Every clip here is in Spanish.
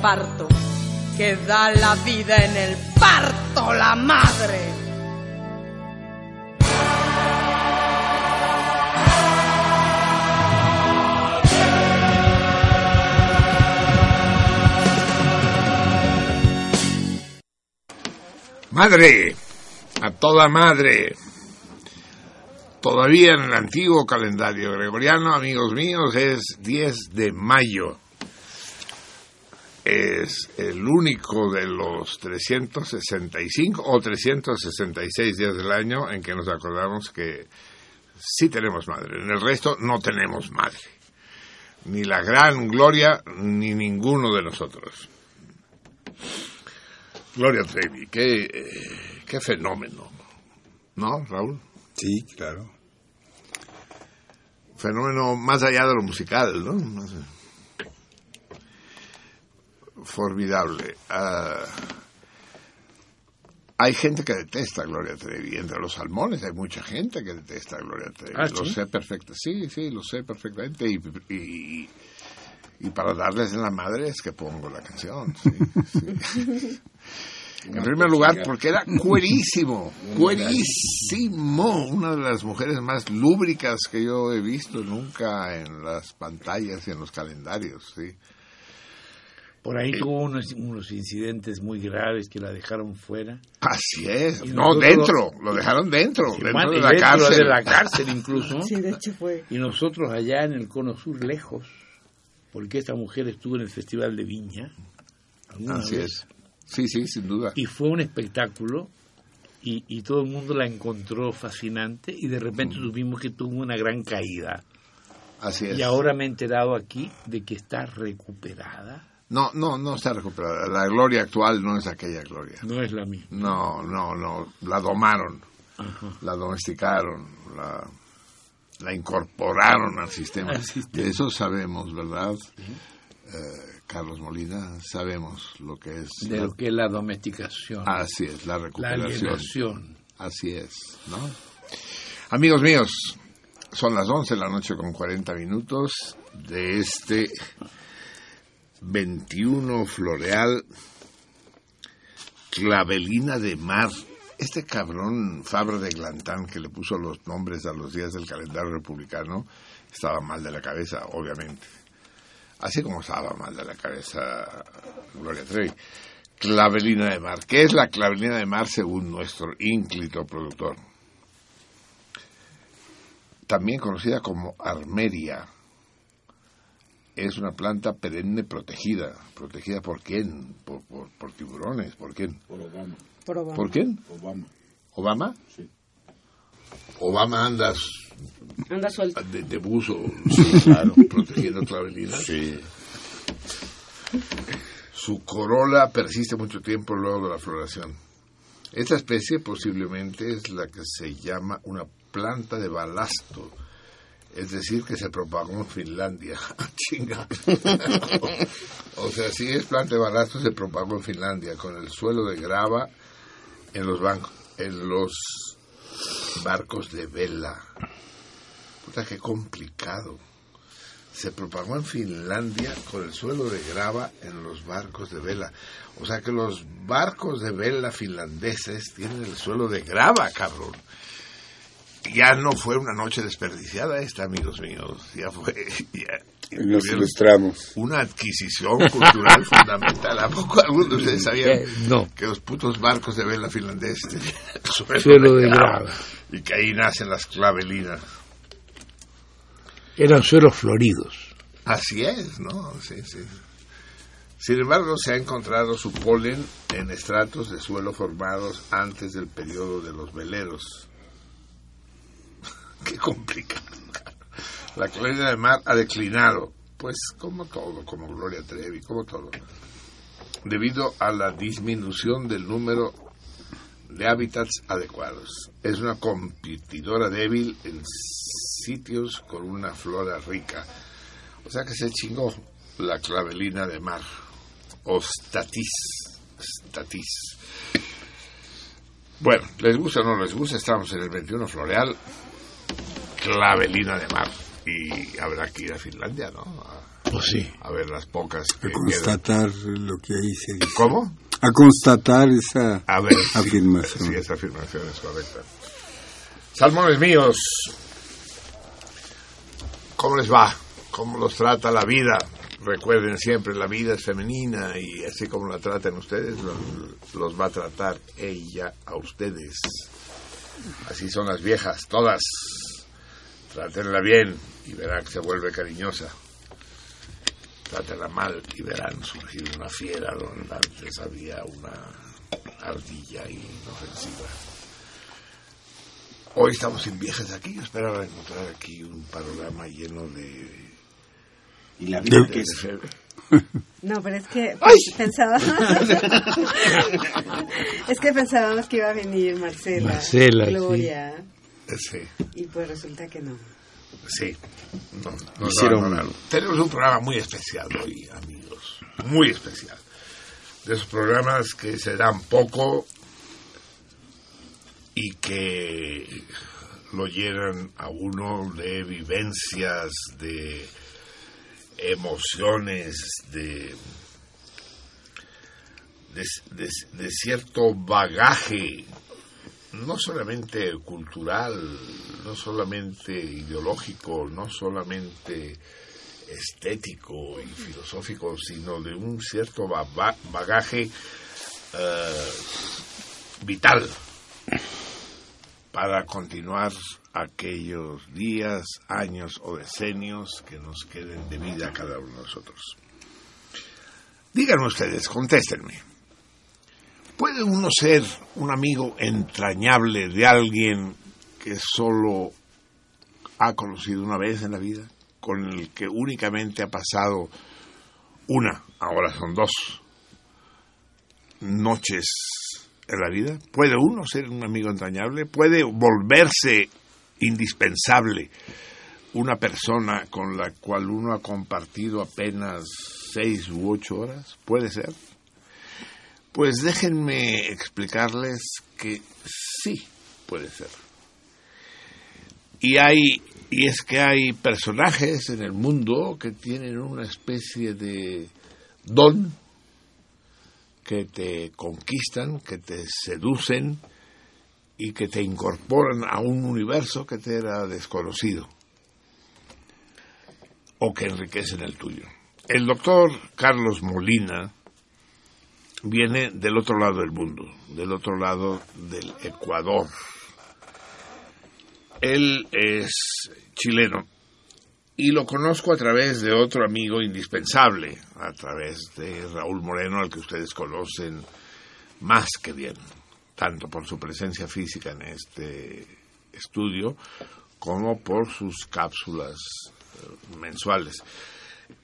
parto, que da la vida en el parto la madre. Madre, a toda madre. Todavía en el antiguo calendario gregoriano, amigos míos, es 10 de mayo es el único de los 365 o 366 días del año en que nos acordamos que sí tenemos madre. En el resto no tenemos madre. Ni la gran Gloria, ni ninguno de nosotros. Gloria Trevi, qué, eh, qué fenómeno. ¿No, Raúl? Sí, claro. Fenómeno más allá de lo musical, ¿no? Formidable. Ah, hay gente que detesta a Gloria Trevi. Entre los salmones hay mucha gente que detesta a Gloria Trevi. Ah, lo sé perfectamente. Sí, sí, lo sé perfectamente. Y, y- y para darles en la madre es que pongo la canción. sí, sí. En primer lugar, porque era cuerísimo, cuerísimo. Una de las mujeres más lúbricas que yo he visto nunca en las pantallas y en los calendarios, sí. Por ahí tuvo unos, unos incidentes muy graves que la dejaron fuera. Así es. Y No, dentro, lo dejaron dentro, Sí, dentro de la dentro cárcel. de la cárcel incluso. Sí, de hecho fue. Y nosotros allá en el Cono Sur, lejos, porque esta mujer estuvo en el Festival de Viña. Así vez, es. Sí, sí, sin duda. Y fue un espectáculo y, y todo el mundo la encontró fascinante y de repente supimos que tuvo una gran caída. Así es. Y ahora me he enterado aquí de que está recuperada. No, no, no está recuperada. La gloria actual no es aquella gloria. No es la misma. No, no, no. La domaron, Ajá. la domesticaron, la, la incorporaron al sistema. Al sistema. De eso sabemos, ¿verdad? Eh, Carlos Molina, sabemos lo que es. De la- lo que es la domesticación, Así es, la la recuperación. alienación. Así es, ¿no? Amigos míos, son las 11 de la noche con 40 minutos de este 21 floreal Clavelina de Mar. Este cabrón Fabra de Glantán que le puso los nombres a los días del calendario republicano estaba mal de la cabeza, obviamente. Así como estaba mal de la cabeza Gloria Trevi. Clavelina de mar. ¿Qué es la clavelina de mar según nuestro ínclito productor? También conocida como armeria. Es una planta perenne protegida. ¿Protegida por quién? Por, por- por tiburones. ¿Por quién? Por Obama. Por Obama. ¿Por quién? Obama. ¿Obama? Sí. Obama anda Anda suelto. de, de buzo, claro, protegiendo clavelina. Sí. Su corola persiste mucho tiempo luego de la floración. Esta especie posiblemente es la que se llama una planta de balasto, es decir, que se propagó en Finlandia. Chinga. o sea, si es planta de se propagó en Finlandia con el suelo de grava en los bancos, en los barcos de vela. Puta, qué complicado se propagó en Finlandia con el suelo de grava en los barcos de vela. O sea que los barcos de vela finlandeses tienen el suelo de grava, cabrón. Ya no fue una noche desperdiciada esta, amigos míos. Ya fue ya- Nos ilustramos. una adquisición cultural fundamental. ¿A poco algunos de ustedes sabían Eh, no. que los putos barcos de vela finlandeses tenían el suelo, Suelo de grava. Y que ahí nacen las clavelinas. Eran suelos floridos. Así es, ¿no? Sí, sí. Sin embargo, se ha encontrado su polen en estratos de suelo formados antes del periodo de los veleros. Qué complicado. La claridad del mar ha declinado, pues como todo, como Gloria Trevi, como todo, debido a la disminución del número de hábitats adecuados. Es una competidora débil en sitios con una flora rica. O sea que se chingó la clavelina de mar. O statis. Statis. Bueno, les gusta o no les gusta, estamos en el 21 floreal. Clavelina de mar. Y habrá que ir a Finlandia, ¿no? A, Pues sí. a ver las pocas A que quedan. constatar lo que ahí se dice. ¿Cómo? A constatar esa A ver. sí. afirmación. Sí, esa afirmación es correcta. Salmones míos, ¿cómo les va? ¿Cómo los trata la vida? Recuerden siempre, la vida es femenina y así como la traten ustedes, los, los va a tratar ella a ustedes. Así son las viejas, todas. Trátenla bien y verá que se vuelve cariñosa. trátela mal y verán surgir una fiera donde antes había una ardilla inofensiva. Hoy estamos en viajes aquí, esperaba encontrar aquí un panorama lleno de... ¿Y la vida qué es? No, pero es que pues, pensábamos. es que pensábamos que iba a venir Marcela, Marcela, sí. Gloria, Sí, y pues resulta que no. sí. No, no, Hicieron- no, no, no. Tenemos un programa muy especial hoy, amigos. Muy especial. De esos programas que se dan poco y que lo llenan a uno de vivencias, de emociones, de, de, de- de cierto bagaje, no solamente cultural, no solamente ideológico, no solamente estético y filosófico, sino de un cierto ba- ba- bagaje eh, vital para continuar aquellos días, años o decenios que nos queden de vida cada uno de nosotros. Díganme ustedes, contéstenme. ¿Puede uno ser un amigo entrañable de alguien que solo ha conocido una vez en la vida? Con el que únicamente ha pasado una, ahora son dos, noches en la vida? ¿Puede uno ser un amigo entrañable? ¿Puede volverse indispensable una persona con la cual uno ha compartido apenas seis u ocho horas? ¿Puede ser? Pues déjenme explicarles que sí puede ser. Y hay y es que hay personajes en el mundo que tienen una especie de don que te conquistan, que te seducen y que te incorporan a un universo que te era desconocido o que enriquecen el tuyo. El doctor Carlos Molina viene del otro lado del mundo, del otro lado del Ecuador. Él es chileno y lo conozco a través de otro amigo indispensable, a través de Raúl Moreno, al que ustedes conocen más que bien, tanto por su presencia física en este estudio como por sus cápsulas eh, mensuales.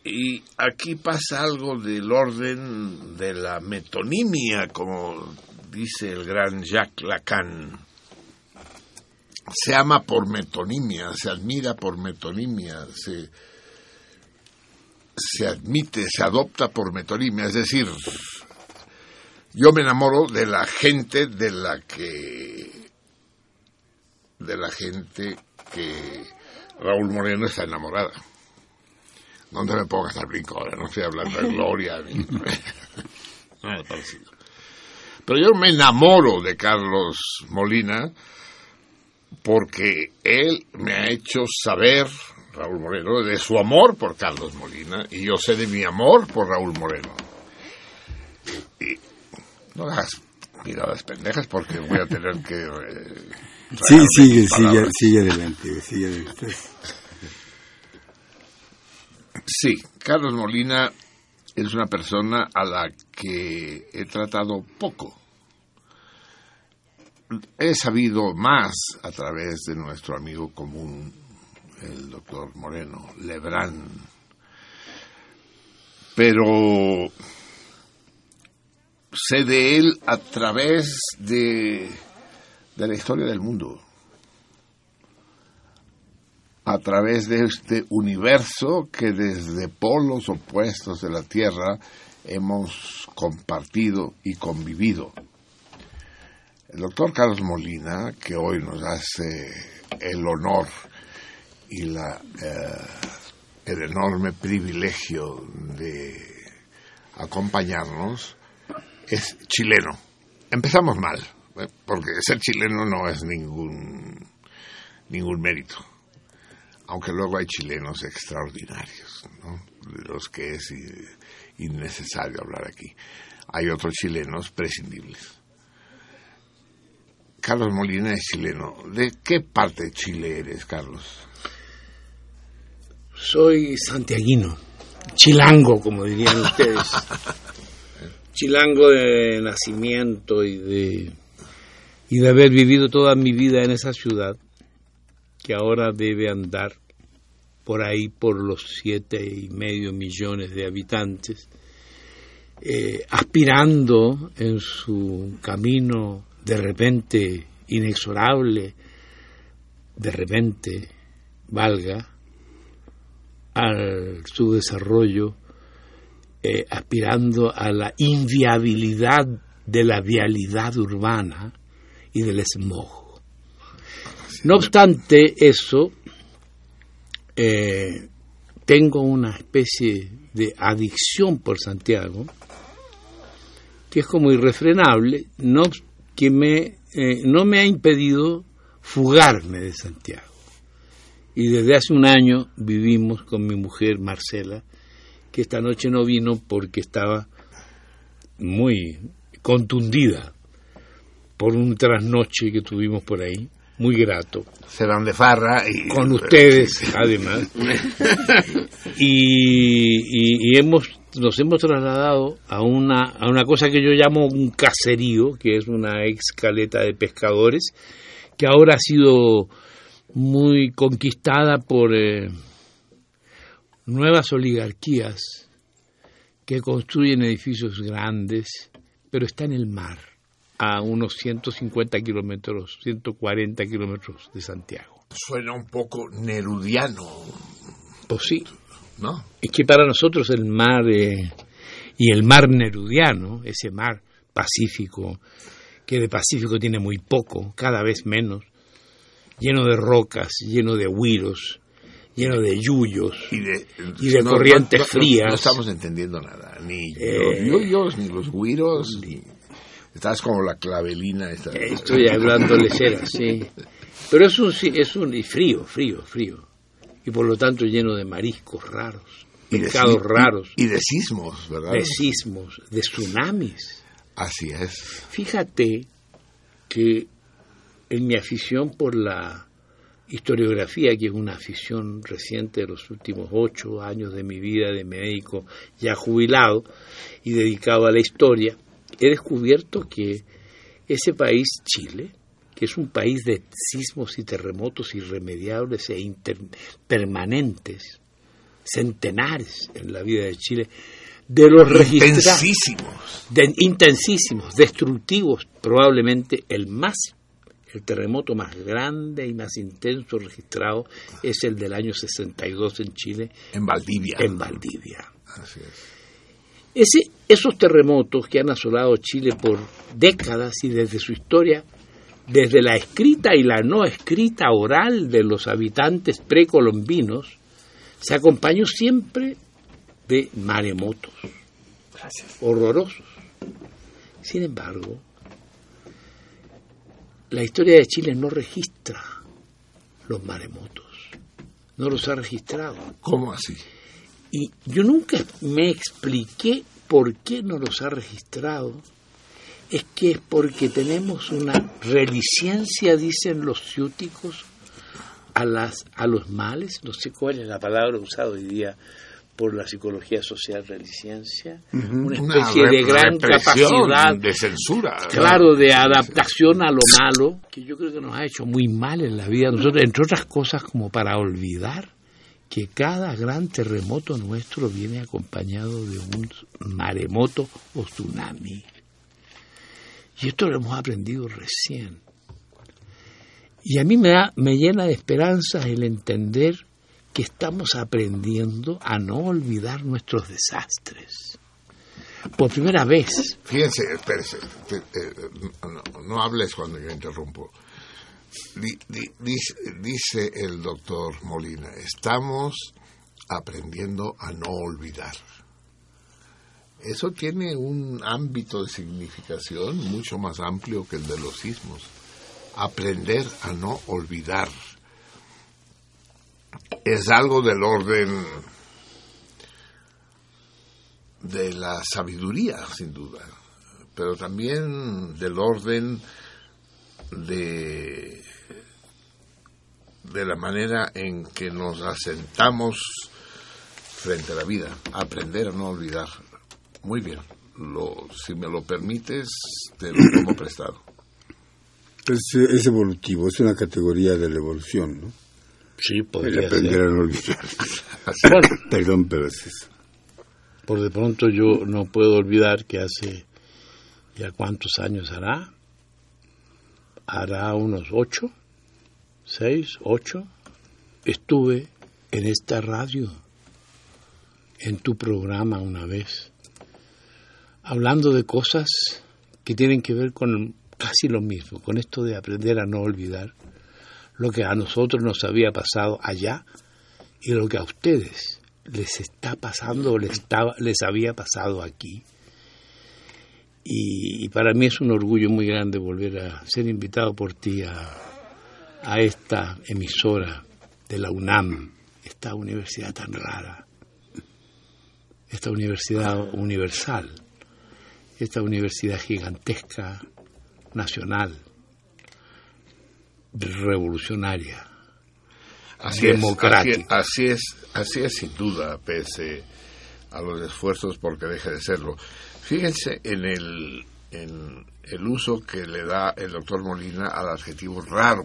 Y aquí pasa algo del orden de la metonimia, como dice el gran Jacques Lacan. Se ama por metonimia, se admira por metonimia, se, se admite, se adopta por metonimia. Es decir, yo me enamoro de la gente de la que de la gente que Raúl Moreno está enamorada. No te me pongas al brinco ahora, no estoy hablando de Gloria ni nada parecido. Pero yo me enamoro de Carlos Molina porque él me ha hecho saber, Raúl Moreno, de su amor por Carlos Molina y yo sé de mi amor por Raúl Moreno. Y no hagas miradas pendejas porque voy a tener que... eh, Sí, sigue, sigue, sigue adelante, sigue adelante. Sí, Carlos Molina es una persona a la que he tratado poco. He sabido más a través de nuestro amigo común, el doctor Moreno, Lebrán. Pero sé de él a través de, de la historia del mundo a través de este universo que desde polos opuestos de la Tierra hemos compartido y convivido. El doctor Carlos Molina, que hoy nos hace el honor y la, eh, el enorme privilegio de acompañarnos, es chileno. Empezamos mal, ¿eh? porque ser chileno no es ningún, ningún mérito aunque luego hay chilenos extraordinarios, ¿no? de los que es innecesario hablar aquí. Hay otros chilenos prescindibles. Carlos Molina es chileno. ¿De qué parte de Chile eres, Carlos? Soy santiaguino. chilango, como dirían ustedes. chilango de nacimiento y de, y de haber vivido toda mi vida en esa ciudad, que ahora debe andar por ahí por los siete y medio millones de habitantes, eh, aspirando en su camino de repente inexorable, de repente valga, al su desarrollo, eh, aspirando a la inviabilidad de la vialidad urbana y del smog. No obstante eso, eh, tengo una especie de adicción por Santiago, que es como irrefrenable, no, que me, eh, no me ha impedido fugarme de Santiago. Y desde hace un año vivimos con mi mujer Marcela, que esta noche no vino porque estaba muy contundida por un trasnoche que tuvimos por ahí, muy grato. Serán de farra y... Con ustedes, además. y, y, y hemos nos hemos trasladado a una, a una cosa que yo llamo un caserío, que es una ex caleta de pescadores, que ahora ha sido muy conquistada por eh, nuevas oligarquías que construyen edificios grandes, pero está en el mar, a unos 150 kilómetros, 140 kilómetros de Santiago. Suena un poco nerudiano, Pues sí, ¿no? es que para nosotros el mar eh, y el mar nerudiano, ese mar pacífico, que de pacífico tiene muy poco, cada vez menos, lleno de rocas, lleno de huiros, lleno de yuyos Y de, y de corrientes no, no, frías. No, estamos entendiendo nada, ni Eh, los yuyos, ni los guiros, ni... Estás como la clavelina. Esta. Estoy hablando sí. Pero es un, es un y frío, frío, frío. Y por lo tanto lleno de mariscos raros, Y pescados raros, Y, y de sismos, ¿verdad? de sismos, de tsunamis. Así es. Fíjate que en mi afición por la historiografía, que es una afición reciente de los últimos ocho años de mi vida de médico ya jubilado y dedicado a la historia, he descubierto que ese país, Chile, que es un país de sismos y terremotos irremediables e inter- permanentes, centenares en la vida de Chile, de los registrados Intensísimos. de- intensísimos, destructivos, probablemente el más, el terremoto más grande y más intenso registrado es el del año 62 en Chile, En Valdivia. en Valdivia. Así es. Ese, esos terremotos que han asolado Chile por décadas y desde su historia, desde la escrita y la no escrita oral de los habitantes precolombinos, se acompañó siempre de maremotos horrorosos. Sin embargo, la historia de Chile no registra los maremotos, no los ha registrado. ¿Cómo así? Y yo nunca me expliqué por qué no los ha registrado. Es que es porque tenemos una reliciencia, dicen los ciúticos, a, las, a los males. No sé cuál es la palabra usada hoy día por la psicología social, reliciencia. Una Una especie de gran capacidad de censura. claro, de adaptación a lo malo, que yo creo que nos ha hecho muy mal en la vida, nosotros, entre otras cosas, como para olvidar que cada gran terremoto nuestro viene acompañado de un maremoto o tsunami. Y esto lo hemos aprendido recién. Y a mí me, da, me llena de esperanzas el entender que estamos aprendiendo a no olvidar nuestros desastres. Por primera vez, Fíjense, espérese, eh, no hables cuando yo interrumpo. Di- di- dice, dice el doctor Molina, estamos aprendiendo a no olvidar. Eso tiene un ámbito de significación mucho más amplio que el de los sismos. Aprender a no olvidar. Es algo del orden de la sabiduría, sin duda, pero también del orden de, de la manera en que nos asentamos frente a la vida, aprender a no olvidar. Muy bien, lo, si me lo permites, te lo tomo prestado. Es, es evolutivo, es una categoría de la evolución, ¿no? Sí, El podría aprender ser. a no olvidar. Bueno, Perdón, pero es eso. por de pronto yo no puedo olvidar que hace ya cuántos años hará, hará unos ocho, seis, ocho, estuve en esta radio, en tu programa una vez, hablando de cosas que tienen que ver con casi lo mismo, con esto de aprender a no olvidar lo que a nosotros nos había pasado allá y lo que a ustedes les está pasando o les, les había pasado aquí. Y, y para mí es un orgullo muy grande volver a ser invitado por ti a, a esta emisora de la UNAM, esta universidad tan rara, esta universidad universal, esta universidad gigantesca, nacional, revolucionaria. Así es, democrático. así, así es, así es sin duda, pese a los esfuerzos porque deje de serlo. Fíjense en el, en el uso que le da el doctor Molina al adjetivo raro.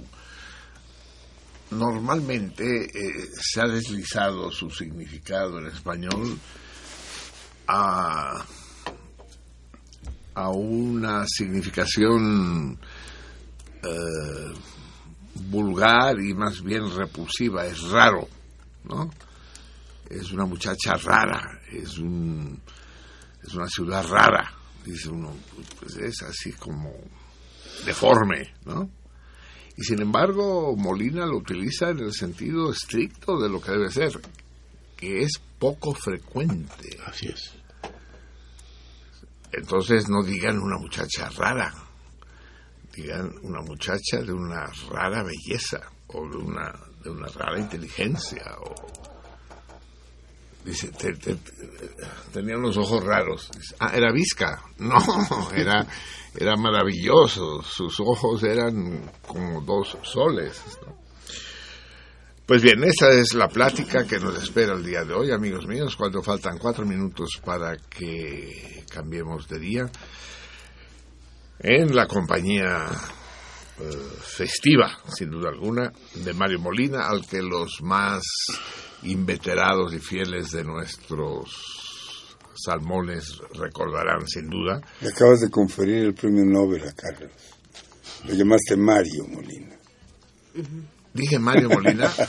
Normalmente eh, se ha deslizado su significado en español a, a una significación eh, vulgar y más bien repulsiva, es raro, ¿no? Es una muchacha rara, es un es una ciudad rara, dice uno, pues es así como deforme, ¿no? Y sin embargo, Molina lo utiliza en el sentido estricto de lo que debe ser, que es poco frecuente. Así es. Entonces no digan una muchacha rara, digan una muchacha de una rara belleza o de una, de una rara inteligencia. O, dice, te- te- te- tenía unos ojos raros. Ah, era visca. No, era, era maravilloso. Sus ojos eran como dos soles. Pues bien, esa es la plática que nos espera el día de hoy, amigos míos, cuando faltan cuatro minutos para que cambiemos de día. En la compañía eh, festiva, sin duda alguna, de Mario Molina, al que los más inveterados y fieles de nuestros salmones recordarán sin duda. Le acabas de conferir el premio Nobel a Carlos. Lo llamaste Mario Molina. Dije Mario Molina.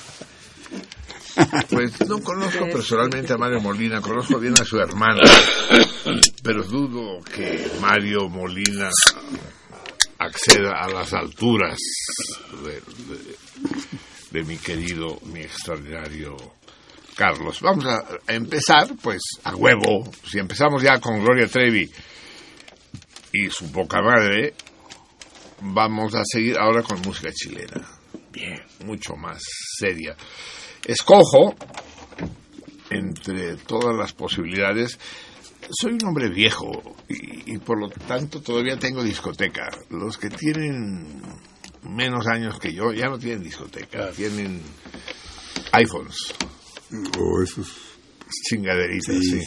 Pues no conozco personalmente a Mario Molina, conozco bien a su hermana, pero dudo que Mario Molina acceda a las alturas de, de- de mi querido, mi extraordinario Carlos. Vamos a empezar, pues, a huevo. Si empezamos ya con Gloria Trevi y su poca madre, vamos a seguir ahora con música chilena. Bien, mucho más seria. Escojo, entre todas las posibilidades, soy un hombre viejo y, y por lo tanto todavía tengo discoteca. Los que tienen menos años que yo ya no tienen discoteca, tienen iPhones, O esos. chingaderitas, Sí. sí.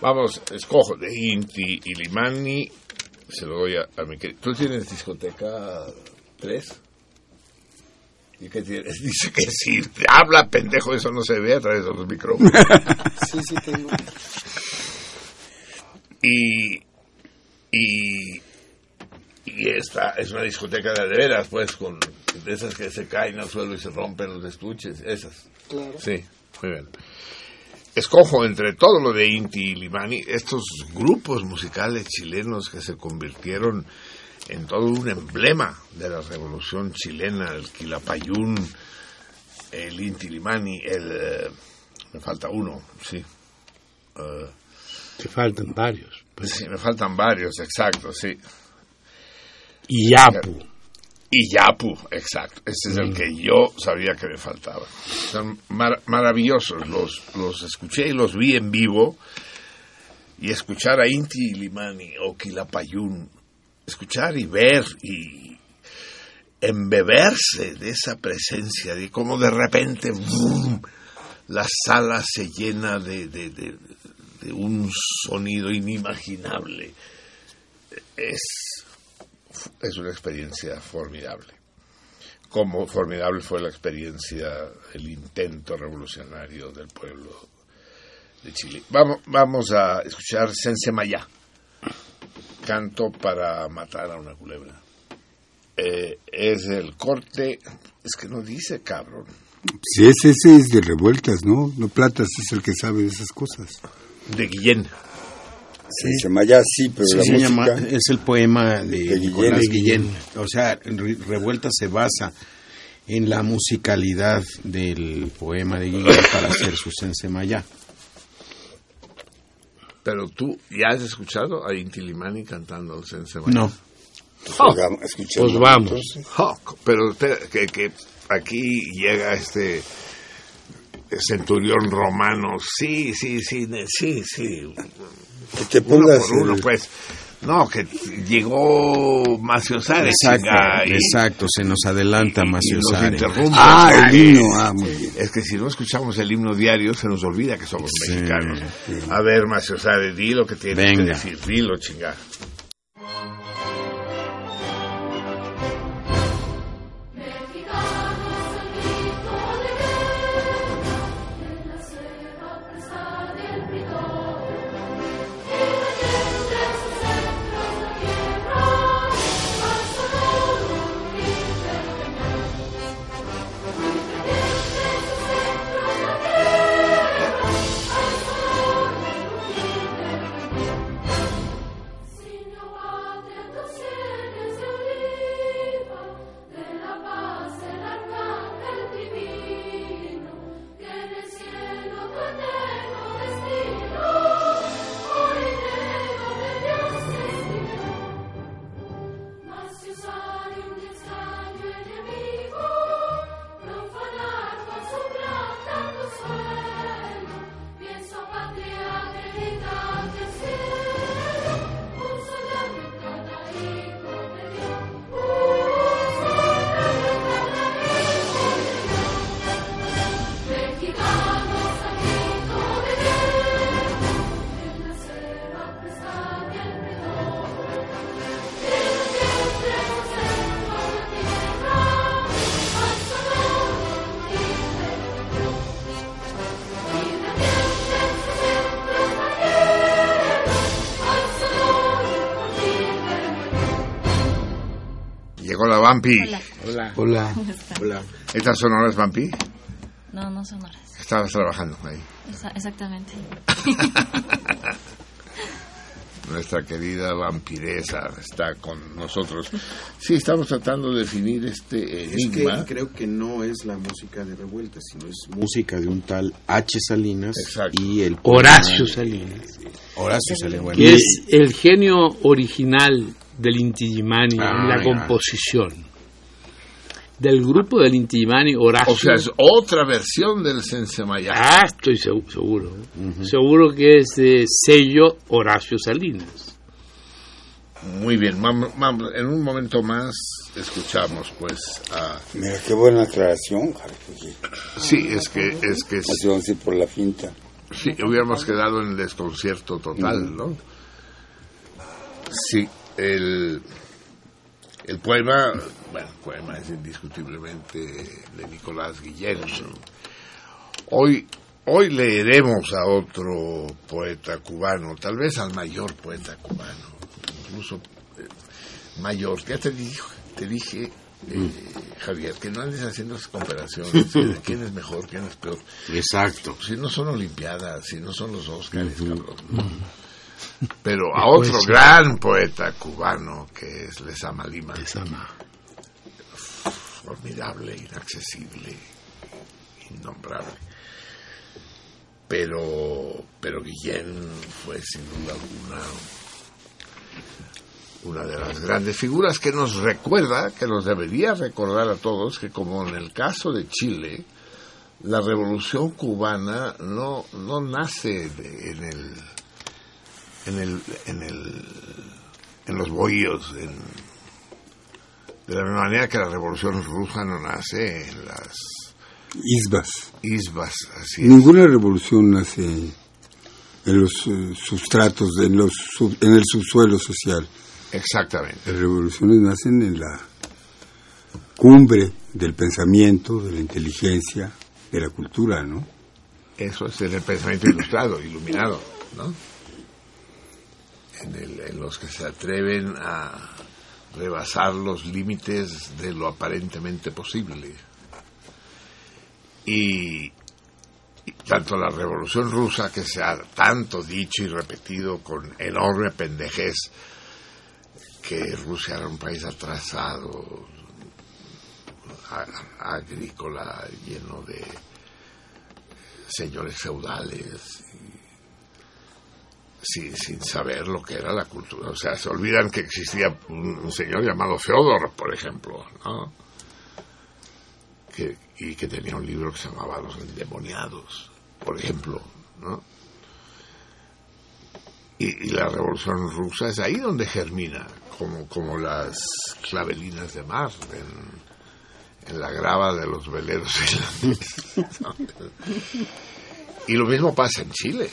Vamos, escojo de Inti y Limani, se lo doy a, a mi querido. ¿Tú tienes discoteca 3? ¿Y qué tienes? Dice que sí. Habla, pendejo, eso no se ve a través de los micrófonos. Sí, sí, tengo. y, y, y esta es una discoteca de de veras, pues, con de esas que se caen al suelo y se rompen los estuches, esas. Claro. Sí, muy bien. Escojo entre todo lo de Inti y Limani estos grupos musicales chilenos que se convirtieron en todo un emblema de la revolución chilena, el Quilapayún, el Inti Limani, el... eh, me falta uno, sí. Eh, Te faltan varios. Pues. sí, me faltan varios, exacto, sí. Y Yapu. Y Yapu, exacto. Ese es el que yo sabía que me faltaba. Son mar- maravillosos. Los, los escuché y los vi en vivo. Y escuchar a Inti Limani o Quilapayún, escuchar y ver y embeberse de esa presencia, de cómo de repente ¡vum! la sala se llena de, de, de, de un sonido inimaginable. Es, es una experiencia formidable. Como formidable fue la experiencia, el intento revolucionario del pueblo de Chile. Vamos, vamos a escuchar Sensemayá, canto para matar a una culebra. Eh, es el corte, es que no dice cabrón, Si ese, ese es de revueltas, ¿no? No Platas es el que sabe de esas cosas. de Guillén. Se llama ya sí, pero Sí, la se música... llama- es el poema de, De Guillén. Nicolás Guillén. O sea, Re- Revuelta se basa en la musicalidad del poema de Guillén para hacer su Sensemayá. Pero tú, ¿ya has escuchado a Inti Limani cantando el Sensemayá? No, Oiga, escuchemos Pues vamos. Oh, pero espera, que, que aquí llega este centurión romano. Sí, sí, sí, sí, sí. Que te Uno por uno, el- pues. No, que llegó Macio Sárez, exacto, y- exacto, se nos adelanta Macio interrumpe. Ah, el Sárez. himno, ah, muy bien. Es que si no escuchamos el himno diario, se nos olvida que somos Sí, mexicanos. A ver, Macio Sárez, di lo que tienes Venga. que decir. Dilo, chinga. Vampi. Hola. Hola. Hola. ¿Estas son horas, Vampi? No, no son horas. Estabas trabajando ahí. Esa- exactamente. Nuestra querida vampiresa está con nosotros. Sí, estamos tratando de definir este Es que enigma. creo que no es la música de Revuelta, sino es música de un tal H. Salinas Exacto. y el Horacio Salinas, Horacio Salinas. que es el genio original del Inti Illimani Ah, en la ya. composición. Del grupo del Inti Illimani, Horacio. O sea, es otra versión del Sensemayá. Ah, estoy segu- seguro. Seguro que es de sello Horacio Salinas. Muy bien, vamos, vamos, en un momento más escuchamos pues a... Mira, qué buena aclaración, Sí, es que, es que así por la finta. sí, hubiéramos quedado en el desconcierto total, ¿no? Sí, el, el poema, bueno, el poema es indiscutiblemente de Nicolás Guillén. Hoy, hoy leeremos a otro poeta cubano, tal vez al mayor poeta cubano, incluso eh, mayor. Ya te dije, te dije eh, Javier, que no andes haciendo esas comparaciones de quién es mejor, quién es peor. Exacto. Si no son Olimpiadas, si no son los Óscares, cabrón. Pero a otro Poesía. gran poeta cubano que es Lezama Lima, formidable, inaccesible, innombrable. Pero, pero Guillén fue sin duda alguna una de las grandes figuras que nos recuerda, que nos debería recordar a todos que como en el caso de Chile, la revolución cubana no, no nace de- en el en el en el en los bohíos en, de la misma manera que la revolución rusa no nace en las isbas. Isbas, así es. Ninguna revolución nace en los eh, sustratos, en, los sub- en el subsuelo social. Exactamente. Las revoluciones nacen en la cumbre del pensamiento, de la inteligencia, de la cultura, ¿no? Eso es en el pensamiento ilustrado, iluminado, ¿no? En, el- en los que se atreven a rebasar los límites de lo aparentemente posible. Y, tanto la revolución rusa, que se ha tanto dicho y repetido con enorme pendejez, que Rusia era un país atrasado, agrícola, lleno de señores feudales sin, sin saber lo que era la cultura. O sea, se olvidan que existía un, un señor llamado Feodor, por ejemplo, ¿no? Que, y que tenía un libro que se llamaba Los endemoniados, por ejemplo, ¿no? Y, y la revolución rusa es ahí donde germina, como, como las clavelinas de mar en, en la grava de los veleros. Y lo mismo pasa en Chile.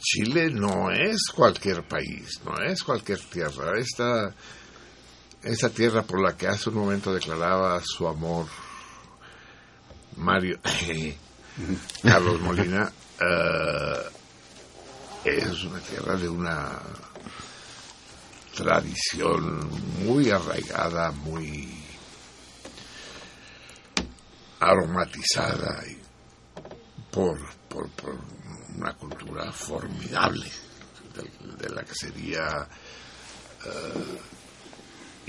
Chile no es cualquier país, no es cualquier tierra. Esta, esta tierra por la que hace un momento declaraba su amor Mario Carlos Molina eh, es una tierra de una tradición muy arraigada, muy aromatizada por, por, por una cultura formidable de, la que sería eh,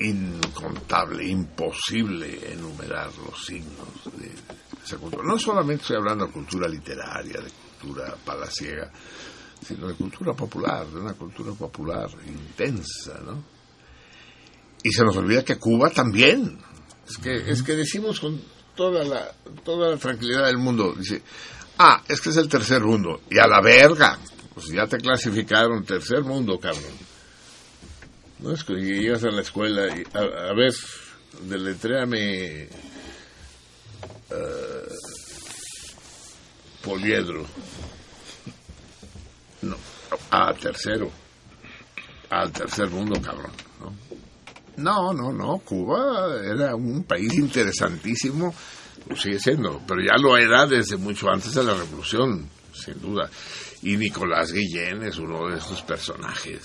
incontable, imposible enumerar los signos de esa cultura. No solamente estoy hablando de cultura literaria, de cultura palaciega, sino de cultura popular, de una cultura popular intensa, ¿no? Y se nos olvida que Cuba también. Es que, es que decimos con toda la, toda la tranquilidad del mundo, dice, ah, es que es el tercer mundo, y a la verga, pues ya te clasificaron tercer mundo, cabrón. No es que llegas a la escuela y, a, a ver, deletréame eh, poliedro. No, a tercero. Al tercer mundo, cabrón. ¿no? No, no, no. Cuba era un país interesantísimo, sigue siendo, pero ya lo era desde mucho antes de la revolución, sin duda. Y Nicolás Guillén es uno de esos personajes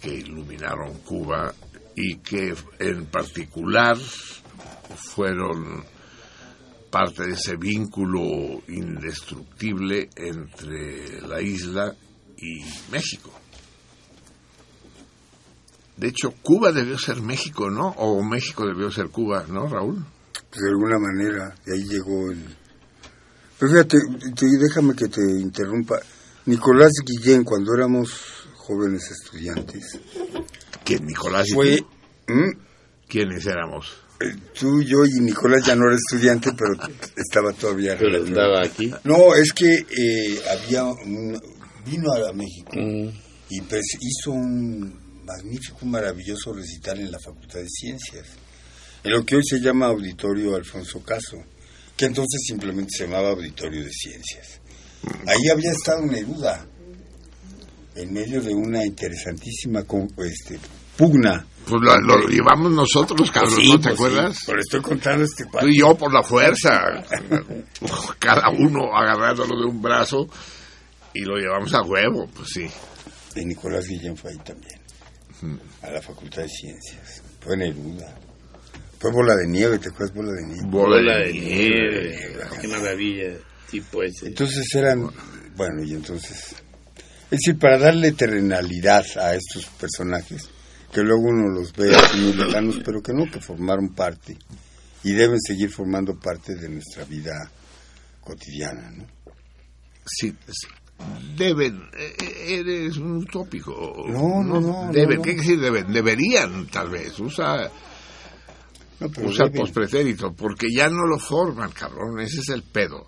que iluminaron Cuba y que en particular fueron parte de ese vínculo indestructible entre la isla y México. De hecho, Cuba debió ser México, ¿no? O México debió ser Cuba, ¿no, Raúl? Pues de alguna manera, de ahí llegó el... Pero fíjate, te- déjame que te interrumpa. Nicolás Guillén, cuando éramos jóvenes estudiantes, ¿Quién, Nicolás y fue... ¿Mm? ¿Quiénes éramos? Eh, Tú, yo y Nicolás ya no era estudiante, pero estaba todavía... Pero andaba aquí. No, es que eh, había un, vino a México Mm. y pues hizo un magnífico, maravilloso recital en la Facultad de Ciencias, en lo que hoy se llama Auditorio Alfonso Caso, que entonces simplemente se llamaba Auditorio de Ciencias. Ahí había estado Neruda, en medio de una interesantísima este, pugna. Pues lo, lo llevamos nosotros, cabrón, Sí, ¿no te pues acuerdas? sí, pero estoy contando este Tú cuadro. y yo por la fuerza. Cada uno agarrándolo de un brazo y lo llevamos a huevo, pues sí. Y Nicolás Guillén fue ahí también, a la Facultad de Ciencias. Fue Neruda. Fue Bola de Nieve, ¿te acuerdas Bola de Nieve? Bola de nieve. Qué maravilla. Tipo ese. Entonces eran, bueno, y entonces, es decir, para darle terrenalidad a estos personajes, que luego uno los ve así muy lejanos, pero que no, que formaron parte y deben seguir formando parte de nuestra vida cotidiana, ¿no? Sí, sí. deben, eh, eh, eres un utópico. No, no, no, Deben, no, no. ¿qué quiere decir deben? Deberían, tal vez. Usa, No, usa el pospretérito, porque ya no lo forman, cabrón. Ese es el pedo.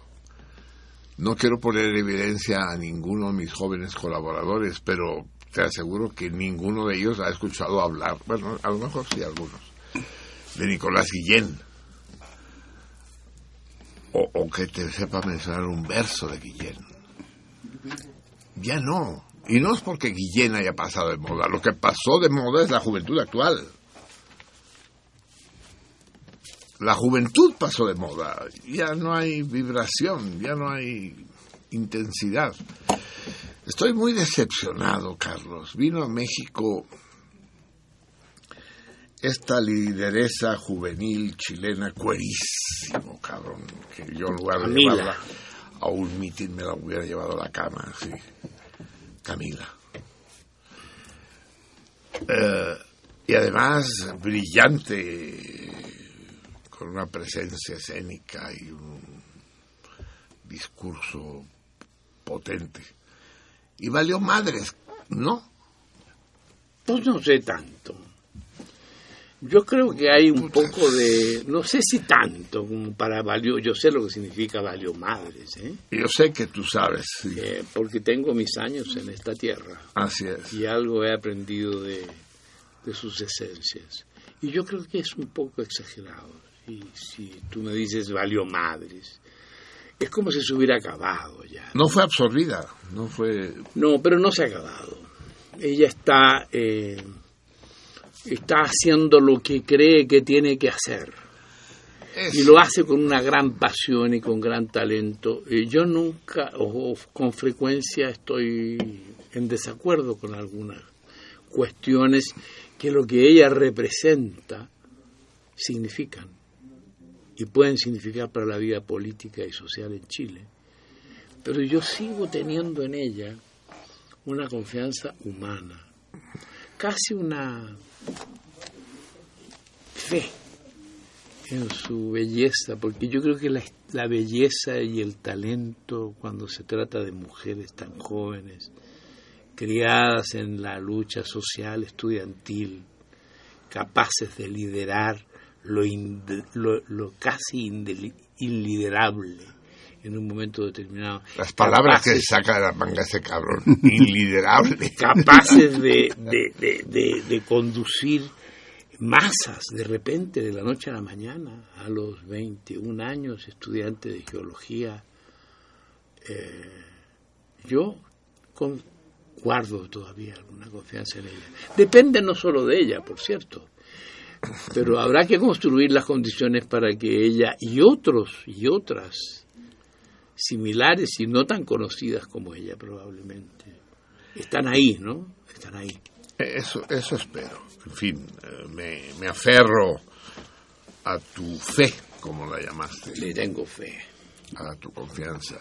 No quiero poner en evidencia a ninguno de mis jóvenes colaboradores, pero te aseguro que ninguno de ellos ha escuchado hablar, bueno, a lo mejor sí algunos, de Nicolás Guillén. o, o que te sepa mencionar un verso de Guillén. Ya no. Y no es porque Guillén haya pasado de moda. Lo que pasó de moda es la juventud actual. La juventud pasó de moda. Ya no hay vibración, ya no hay intensidad. Estoy muy decepcionado, Carlos. Vino a México esta lideresa juvenil chilena cuerísimo, cabrón, que yo en lugar de Camila. llevarla a un mitin me la hubiera llevado a la cama, sí. Camila. Eh, y además brillante, con una presencia escénica y un discurso potente. Y valió madres, ¿no? Pues no sé tanto. Yo creo que hay un poco de, no sé si tanto como para valió, yo sé lo que significa valió madres, ¿eh? Yo sé que tú sabes, sí. Eh, porque tengo mis años en esta tierra Así es. y algo he aprendido de, de sus esencias. Y yo creo que es un poco exagerado. Y si tú me dices valió madres, es como si se hubiera acabado ya. No fue absorbida, no fue... No, pero no se ha acabado. Ella está, eh, está haciendo lo que cree que tiene que hacer. es- Y lo hace con una gran pasión y con gran talento. Eh, yo nunca, o, o con frecuencia, estoy en desacuerdo con algunas cuestiones que lo que ella representa significan y pueden significar para la vida política y social en Chile. Pero yo sigo teniendo en ella una confianza humana, casi una fe en su belleza, porque yo creo que la, belleza y el talento cuando se trata de mujeres tan jóvenes, criadas en la lucha social estudiantil, capaces de liderar lo, lo, lo casi indeli- inliderable en un momento determinado. Las palabras que Capaces- saca de la manga ese cabrón, inliderable. capaces de, de, de, de- de conducir masas de repente de la noche a la mañana a los 21 años estudiante de geología eh, yo con- guardo todavía alguna confianza en ella depende no solo de ella por cierto pero habrá que construir las condiciones para que ella y otros y otras similares y no tan conocidas como ella probablemente están ahí, ¿no? Están ahí. Eso, eso espero. En fin, eh, me, me aferro a tu fe, como la llamaste, Le tengo fe. a tu confianza.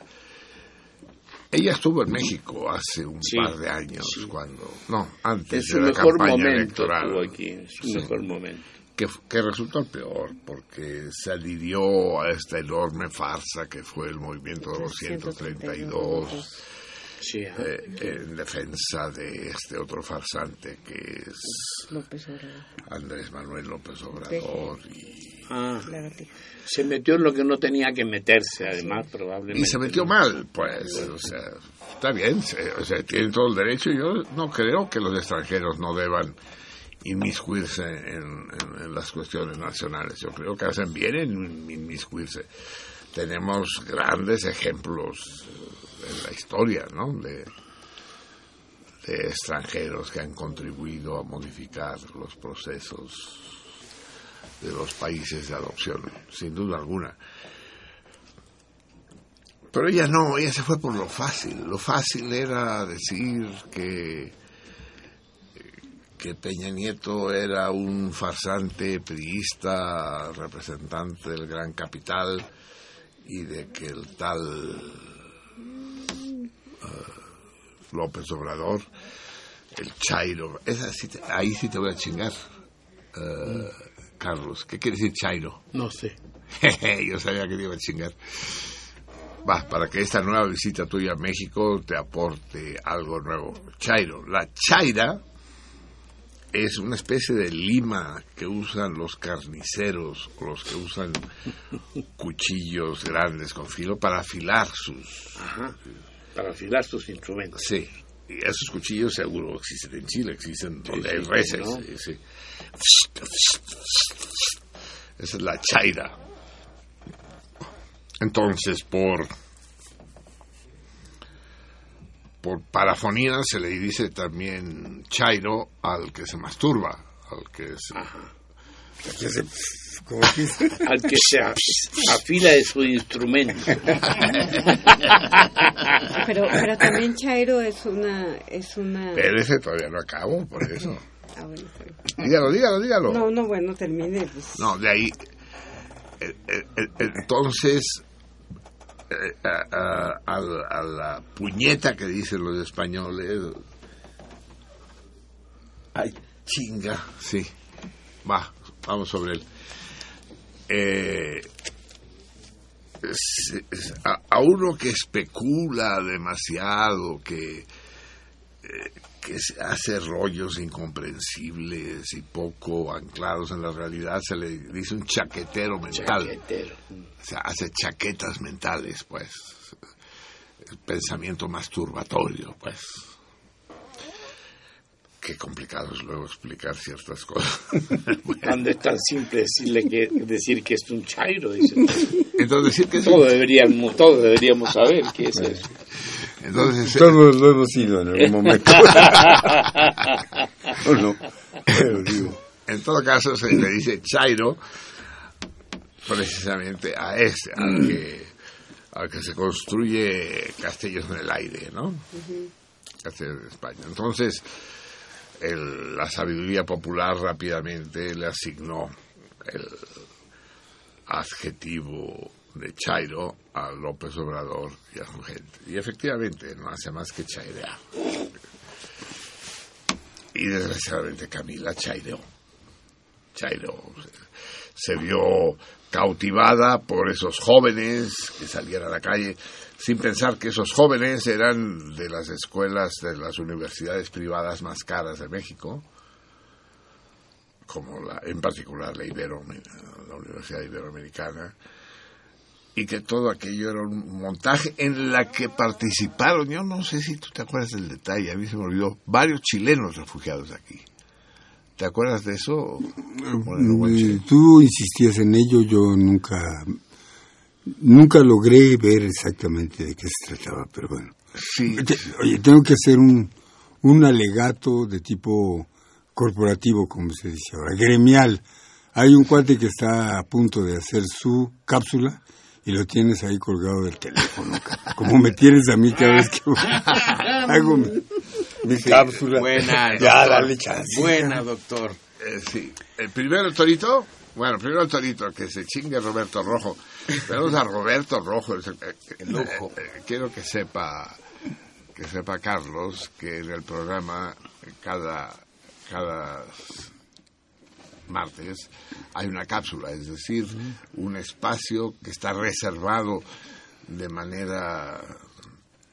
Ella estuvo en México hace un Sí, par de años, sí. cuando, no, antes de la mejor campaña momento electoral. estuvo aquí, en su Sí. mejor momento. que, que resultó el peor, porque se adhirió a esta enorme farsa que fue el movimiento de los 132 Sí, eh, en defensa de este otro farsante que es López Obrador. Andrés Manuel López Obrador y, Ah, se metió en lo que no tenía que meterse, además, probablemente. y se metió ¿no? mal, pues, o sea, está bien, se- o sea, tienen todo el derecho. Yo no creo que los extranjeros no deban inmiscuirse en, en- en las cuestiones nacionales. Yo creo que hacen bien en inmiscuirse. Tenemos grandes ejemplos en la historia, ¿no? De, de extranjeros que han contribuido a modificar los procesos de los países de adopción, sin duda alguna. Pero ella no, ella se fue por lo fácil. Lo fácil era decir que, que Peña Nieto era un farsante priista, representante del gran capital, y de que el tal eh, López Obrador, el Chairo, esa sí te- ahí sí te voy a chingar, eh, Carlos. ¿Qué quiere decir Chairo? No sé. Yo sabía que te iba a chingar. Va, para que esta nueva visita tuya a México te aporte algo nuevo. Chairo. La chaira es una especie de lima que usan los carniceros o los que usan cuchillos grandes con filo para afilar sus... Ajá. Para afilar sus instrumentos. Sí. Y esos cuchillos seguro existen en Chile, existen donde sí, hay reses. ¿no? sí. Esa es la chaira. Entonces, por por parafonía se le dice también chairo al que se masturba, al que se, Que se- como Al que se a- afila de su instrumento. Pero, pero también Chairo es una... Es una... Espérese, todavía no acabo, por eso. Ah, bueno. Dígalo, dígalo, dígalo. No, no, bueno, termine. Pues. No, de ahí. eh, eh, eh, Entonces, eh, a, a- a la- a la puñeta que dicen los españoles. Ay, chinga, sí. Va, vamos sobre él. Eh, a, a uno que especula demasiado, que, eh, que se hace rollos incomprensibles y poco anclados en la realidad, se le dice un chaquetero mental. Chaquetero. O sea, hace chaquetas mentales, pues. El pensamiento masturbatorio, pues. Qué complicado es luego explicar ciertas cosas. Bueno, Cuando es tan simple decirle que, decir que es un chairo, dice. entonces decir que es Todos deberíamos, todos deberíamos saber qué es eso. Entonces, todos lo hemos sido en algún momento. ¿O no? Pero digo, En todo caso, se le dice Chairo precisamente a ese, al que, al que se construye castillos en el aire, ¿no? Castillos de España. Entonces, el- la sabiduría popular rápidamente le asignó el adjetivo de Chairo a López Obrador y a su gente. Y efectivamente, no hace más que chairear. Y desgraciadamente Camila chaireó. Chairo se vio cautivada por esos jóvenes que salían a la calle sin pensar que esos jóvenes eran de las escuelas de las universidades privadas más caras de México, como la, en particular la, Ibero, la Universidad Iberoamericana, y que todo aquello era un montaje en la que participaron, yo no sé si tú te acuerdas del detalle, a mí se me olvidó, varios chilenos refugiados aquí. ¿Te acuerdas de eso? Mm, Tú insistías en ello, yo nunca, nunca logré ver exactamente de qué se trataba, pero bueno. Sí, Te- Oye, tengo que hacer un, un alegato de tipo corporativo, como se dice ahora, gremial. Hay un cuate que está a punto de hacer su cápsula y lo tienes ahí colgado del teléfono, como me tienes a mí cada vez que hago mi, mi cápsula. Buena, ya, doctor. dale chance. Buena, doctor. Eh, sí. El primero el Torito, bueno, primero el Torito, que se chingue Roberto Rojo. Tenemos a Roberto Rojo. el, eh, ojo. eh, eh, quiero que sepa, que sepa Carlos, que en el programa cada, cada martes hay una cápsula, es decir, un espacio que está reservado de manera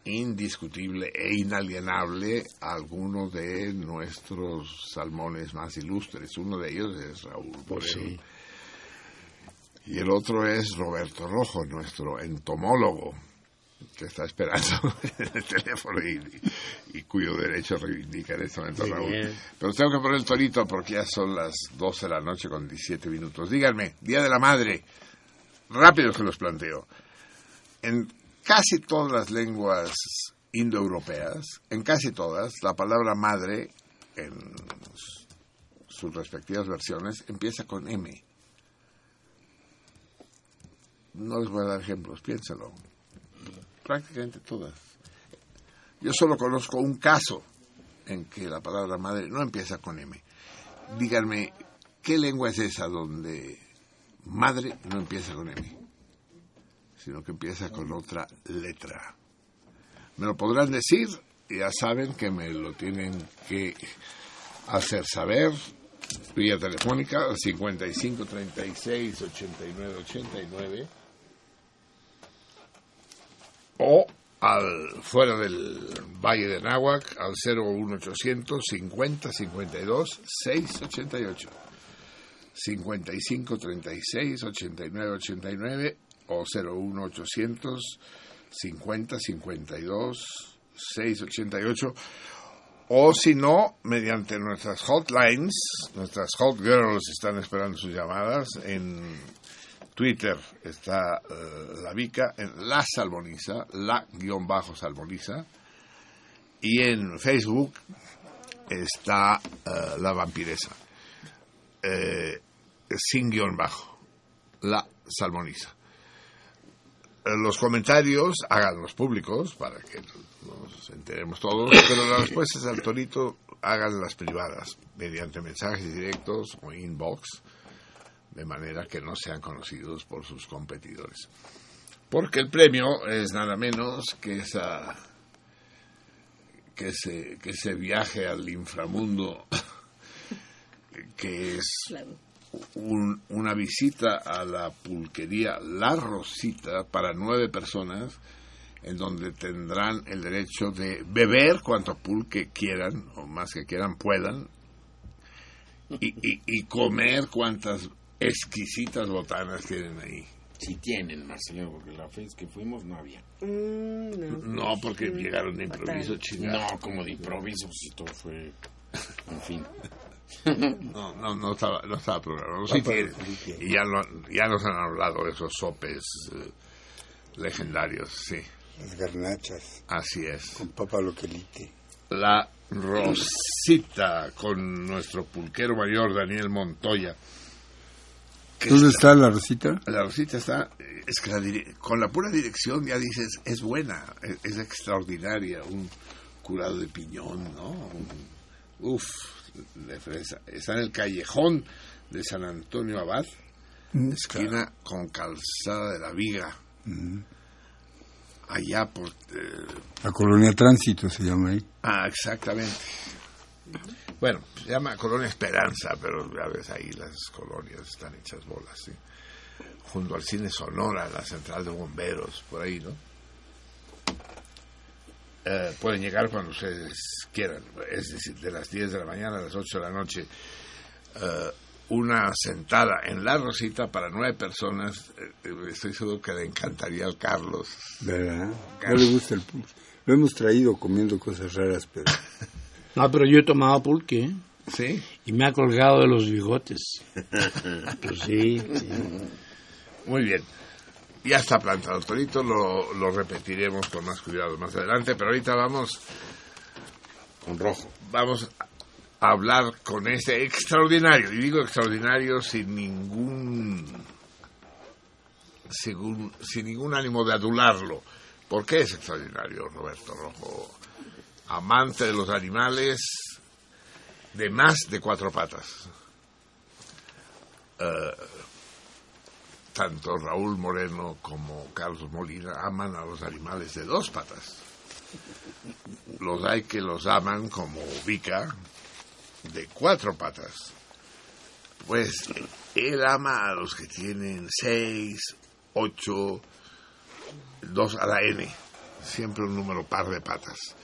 indiscutible e inalienable a alguno de nuestros salmones más ilustres. Uno de ellos es Raúl Moreno. Y el otro es Roberto Rojo, nuestro entomólogo, que está esperando en el teléfono y, y cuyo derecho reivindica en este momento Raúl. Pero tengo que poner el torito porque ya son las 12 de la noche con 17 minutos. Díganme, Día de la Madre, rápido se los planteo. En casi todas las lenguas indoeuropeas, en casi todas, la palabra madre, en sus respectivas versiones, empieza con M. No les voy a dar ejemplos, piénselo. Prácticamente todas. Yo solo conozco un caso en que la palabra madre no empieza con M. Díganme, ¿qué lengua es esa donde madre no empieza con M? Sino que empieza con otra letra. Me lo podrán decir, ya saben que me lo tienen que hacer saber vía telefónica al 55 36 89 89 o al fuera del Valle de Náhuac al 01800 50 52 688 55 36 89 89 o 01800 50 52 688 o si no, mediante nuestras hotlines, nuestras hot girls están esperando sus llamadas en Twitter está eh, la Vica, en la Salmoniza, la guion bajo Salmoniza, y en Facebook está eh, la Vampiresa, eh, sin guion bajo, la Salmoniza. Los comentarios háganlos públicos para que nos enteremos todos, pero las respuestas al torito háganlas privadas, mediante mensajes directos o inbox, de manera que no sean conocidos por sus competidores. Porque el premio es nada menos que esa que ese, que ese viaje al inframundo que es un- una visita a la pulquería La Rosita para nueve personas en donde tendrán el derecho de beber cuanto pulque quieran o más que quieran puedan y, y- y comer cuantas exquisitas botanas tienen ahí. Si tienen, Marcelino, porque la vez que fuimos no había. Mm, no. No, porque Mm, llegaron de improviso, fatal. chingado. No, como de improviso, si todo fue. En fin. No, no, no estaba, no estaba programado. Sí tienen. Y ya, lo- ya nos han hablado de esos sopes eh, legendarios, sí. Las garnachas Así es. con papa loquelite. La Rosita con nuestro pulquero mayor Daniel Montoya. ¿Dónde está la Rosita? La Rosita está, eh, es que la dire- con la pura dirección ya dices, es buena, es, es extraordinaria, un curado de piñón, ¿no? Un- uf, de fresa. Está en el callejón de San Antonio Abad, esquina con calzada de la Viga, allá por... eh, La colonia Tránsito se llama ahí. Ah, exactamente. Bueno, se llama Colonia Esperanza, pero ya ves ahí las colonias están hechas bolas, ¿sí? Junto al cine Sonora, la central de bomberos, por ahí, ¿no? Eh, pueden llegar cuando ustedes quieran, es decir, de las 10 de la mañana a las 8 de la noche. Eh, una sentada en La Rosita para nueve personas, eh, estoy seguro que le encantaría al Carlos. ¿Verdad? No le gusta el. Lo hemos traído comiendo cosas raras, pero... No, pero yo he tomado pulque ¿eh? ¿Sí? y me ha colgado de los bigotes. Pues sí, sí. Muy bien. Ya está plantado el torito, lo, lo repetiremos con más cuidado más adelante, pero ahorita vamos Con rojo. vamos a hablar con este extraordinario, y digo extraordinario sin ningún según- sin ningún ánimo de adularlo. ¿Por qué es extraordinario, Roberto Rojo? Amante de los animales de más de cuatro patas. Eh, tanto Raúl Moreno como Carlos Molina aman a los animales de dos patas. Los hay que los aman como Vika de cuatro patas. Pues él ama a los que tienen seis, ocho, dos a la N. Siempre un número par de patas.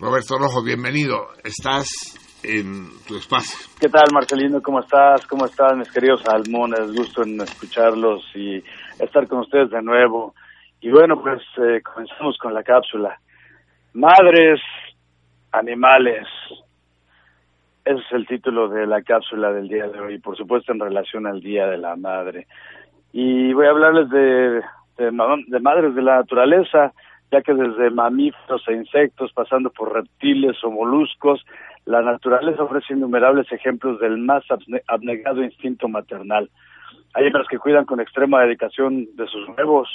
Roberto Rojo, bienvenido. Estás en tu espacio. ¿Qué tal, Marcelino? ¿Cómo estás? ¿Cómo están, mis queridos salmones? Gusto en escucharlos y estar con ustedes de nuevo. Y bueno, pues eh, comenzamos con la cápsula. Madres, animales. Ese es el título de la cápsula del día de hoy, por supuesto en relación al Día de la Madre. Y voy a hablarles de, de, de madres de la naturaleza, ya que desde mamíferos e insectos, pasando por reptiles o moluscos, la naturaleza ofrece innumerables ejemplos del más abne- abnegado instinto maternal. Hay hembras que cuidan con extrema dedicación de sus huevos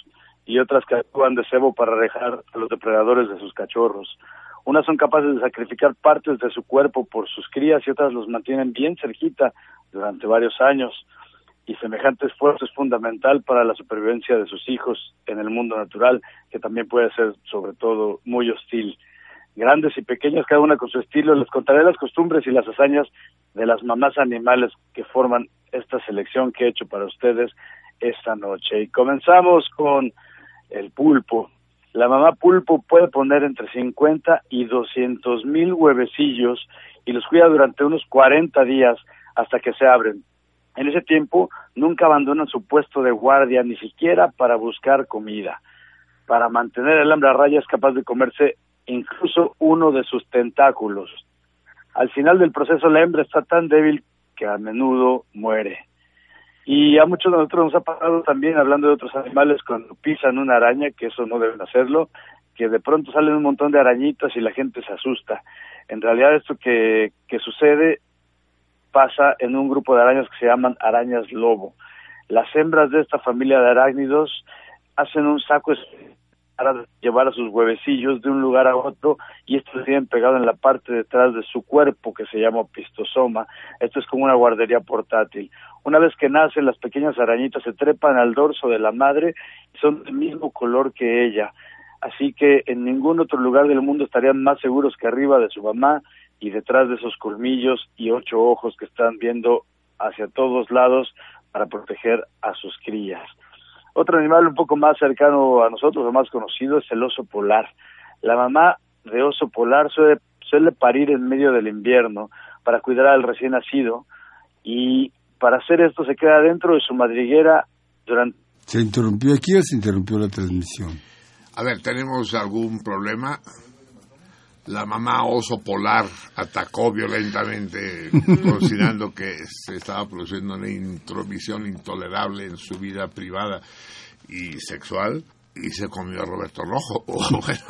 y otras que actúan de cebo para alejar a los depredadores de sus cachorros. Unas son capaces de sacrificar partes de su cuerpo por sus crías y otras los mantienen bien cerquita durante varios años. Y semejante esfuerzo es fundamental para la supervivencia de sus hijos en el mundo natural, que también puede ser sobre todo muy hostil grandes y pequeñas, cada una con su estilo. Les contaré las costumbres y las hazañas de las mamás animales que forman esta selección que he hecho para ustedes esta noche. Y comenzamos con el pulpo. La mamá pulpo puede poner entre 50 y 200 mil huevecillos y los cuida durante unos 40 días hasta que se abren. En ese tiempo nunca abandonan su puesto de guardia, ni siquiera para buscar comida. Para mantener el hambre a raya es capaz de comerse incluso uno de sus tentáculos. Al final del proceso la hembra está tan débil que a menudo muere. Y a muchos de nosotros nos ha pasado también, hablando de otros animales, cuando pisan una araña, que eso no deben hacerlo, que de pronto salen un montón de arañitas y la gente se asusta. En realidad esto que, que sucede pasa en un grupo de arañas que se llaman arañas lobo. Las hembras de esta familia de arácnidos hacen un saco para llevar a sus huevecillos de un lugar a otro y estos tienen pegado en la parte detrás de su cuerpo que se llama opistosoma. Esto es como una guardería portátil. Una vez que nacen, las pequeñas arañitas se trepan al dorso de la madre y son del mismo color que ella. Así que en ningún otro lugar del mundo estarían más seguros que arriba de su mamá y detrás de esos colmillos y ocho ojos que están viendo hacia todos lados para proteger a sus crías. Otro animal un poco más cercano a nosotros, o más conocido, es el oso polar. La mamá de oso polar suele, suele parir en medio del invierno para cuidar al recién nacido y para hacer esto se queda dentro de su madriguera durante... ¿Se interrumpió aquí o se interrumpió la transmisión? A ver, ¿tenemos algún problema? La mamá oso polar atacó violentamente, considerando que se estaba produciendo una intromisión intolerable en su vida privada y sexual, y se comió a Roberto Rojo. O, bueno,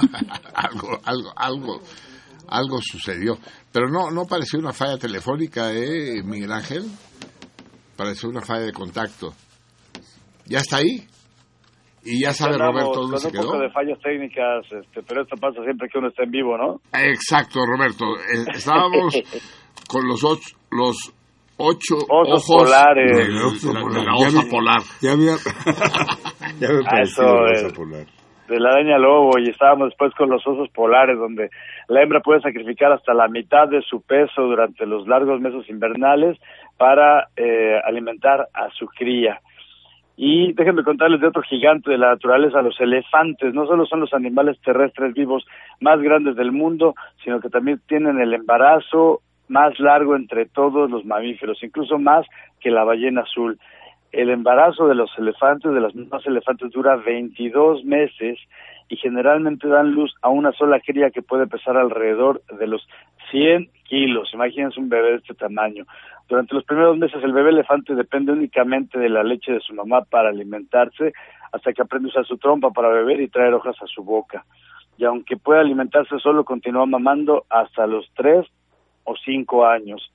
algo, algo, algo, algo sucedió. Pero no, no pareció una falla telefónica, ¿eh, Miguel Ángel? Pareció una falla de contacto. ¿Ya está ahí? Y ya sabe Andamos Roberto dónde se un quedó. poco de fallas técnicas, este, pero esto pasa siempre que uno está en vivo, ¿no? Exacto, Roberto. Eh, Estábamos con los ocho, los ocho Osos ojos polares. de la, oso de la polar. osa Ya polar. Ya había, ya me Ah, pareció eso el es. oso polar. de la araña lobo y estábamos después con los osos polares donde la hembra puede sacrificar hasta la mitad de su peso durante los largos meses invernales para eh, alimentar a su cría. Y déjenme contarles de otro gigante de la naturaleza, los elefantes. No solo son los animales terrestres vivos más grandes del mundo, sino que también tienen el embarazo más largo entre todos los mamíferos, incluso más que la ballena azul. El embarazo de los elefantes, de las mismas elefantes, dura 22 meses y generalmente dan luz a una sola cría que puede pesar alrededor de los 100 kilos. Imagínense un bebé de este tamaño. Durante los primeros meses el bebé elefante depende únicamente de la leche de su mamá para alimentarse hasta que aprende a usar su trompa para beber y traer hojas a su boca. Y aunque pueda alimentarse solo, continúa mamando hasta los 3 o 5 años.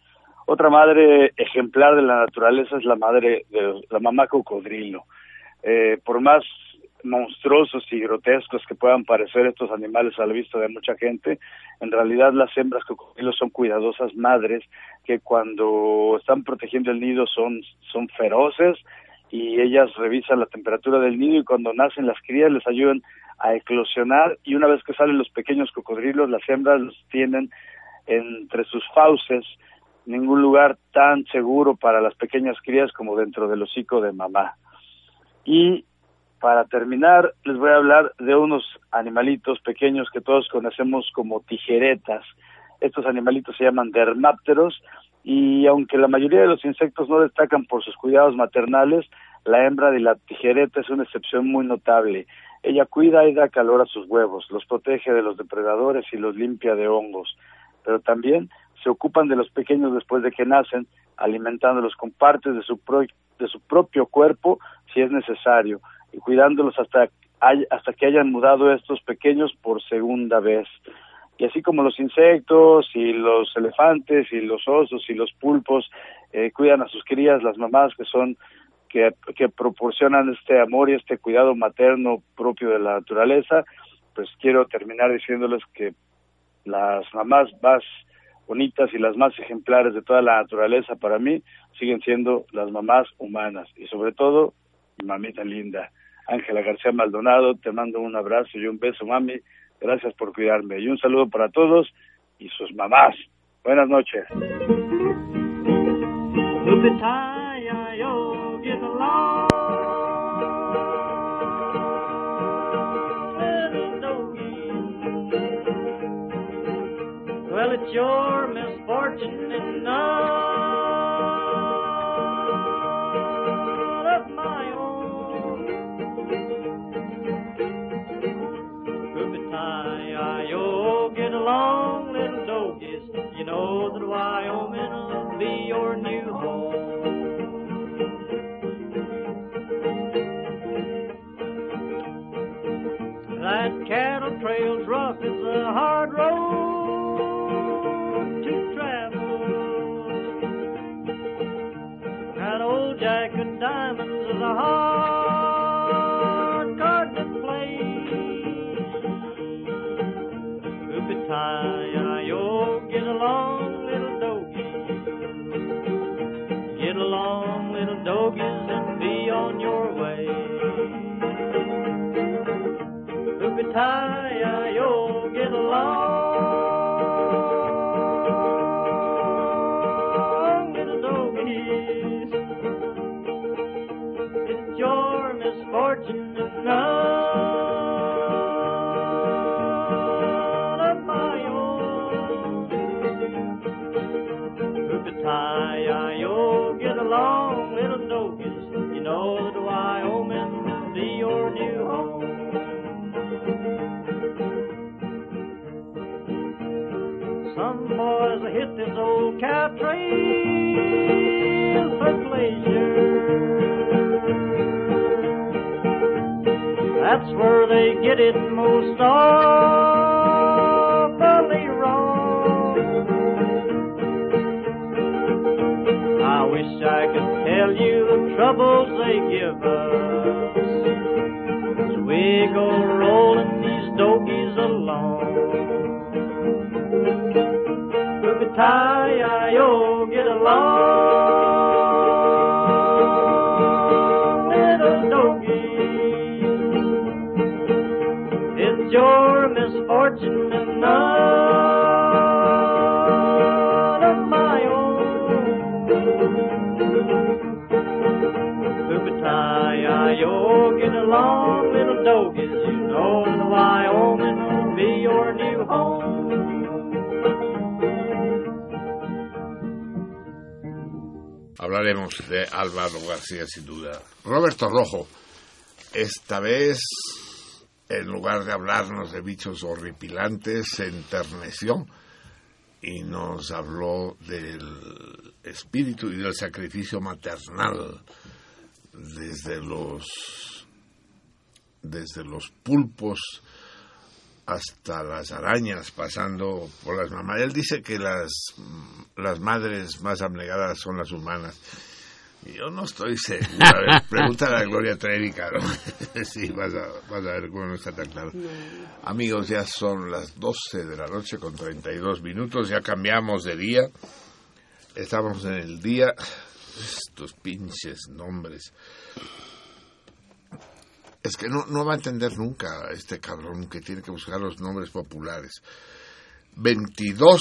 Otra madre ejemplar de la naturaleza es la madre de la mamá cocodrilo. Eh, por más monstruosos y grotescos que puedan parecer estos animales a la vista de mucha gente, en realidad las hembras cocodrilos son cuidadosas madres que cuando están protegiendo el nido son, son feroces y ellas revisan la temperatura del nido y cuando nacen las crías les ayudan a eclosionar y una vez que salen los pequeños cocodrilos las hembras los tienen entre sus fauces ningún lugar tan seguro para las pequeñas crías como dentro del hocico de mamá. Y para terminar, les voy a hablar de unos animalitos pequeños que todos conocemos como tijeretas. Estos animalitos se llaman dermápteros y aunque la mayoría de los insectos no destacan por sus cuidados maternales, la hembra de la tijereta es una excepción muy notable. Ella cuida y da calor a sus huevos, los protege de los depredadores y los limpia de hongos, pero también se ocupan de los pequeños después de que nacen, alimentándolos con partes de su, pro- de su propio cuerpo si es necesario y cuidándolos hasta, hasta que hayan mudado estos pequeños por segunda vez. Y así como los insectos y los elefantes y los osos y los pulpos eh, cuidan a sus crías, las mamás que son que, que proporcionan este amor y este cuidado materno propio de la naturaleza, pues quiero terminar diciéndoles que las mamás más bonitas y las más ejemplares de toda la naturaleza para mí siguen siendo las mamás humanas y sobre todo mamita linda. Ángela García Maldonado, te mando un abrazo y un beso, mami. Gracias por cuidarme. Y un saludo para todos y sus mamás. Buenas noches. know that Wyoming will be your new home. That cattle trail's rough, it's a hard road to travel. That old jack of diamonds is a hard hit this old cow trail for pleasure. That's where they get it most awfully wrong. I wish I could tell you the troubles they give us. As we go rolling these doggies along. Hoopity-yo, get along, Hablaremos de Álvaro García sin duda. Roberto Rojo, esta vez, en lugar de hablarnos de bichos horripilantes, se enterneció y nos habló del espíritu y del sacrificio maternal desde los desde los pulpos hasta las arañas, pasando por las mamás. Él dice que las, las madres más abnegadas son las humanas. Yo no estoy seguro. A ver, pregúntale a Gloria Trevi, claro. sí, vas a, vas a ver cómo no está tan claro. Amigos, ya son las 12 de la noche con 32 minutos. Ya cambiamos de día. Estamos en el día. Estos pinches nombres. Es que no, no va a entender nunca este cabrón que tiene que buscar los nombres populares. 22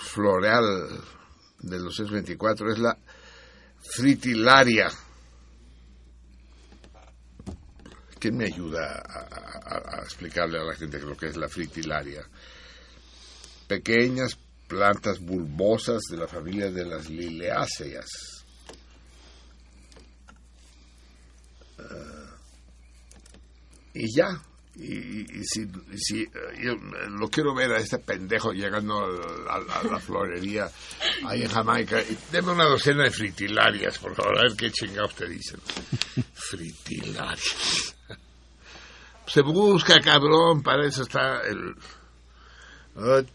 floreal de los 624 es la fritilaria. ¿Quién me ayuda a, explicarle a la gente lo que es la fritilaria? Pequeñas plantas bulbosas de la familia de las liliáceas. Ah, y ya. Y, y- si, y si, eh, yo eh, lo quiero ver a este pendejo llegando a, a- a la florería ahí en Jamaica. Y deme una docena de fritilarias, por favor, a ver qué chingados te dicen. Fritilarias. Se busca, cabrón, para eso está el... Ot.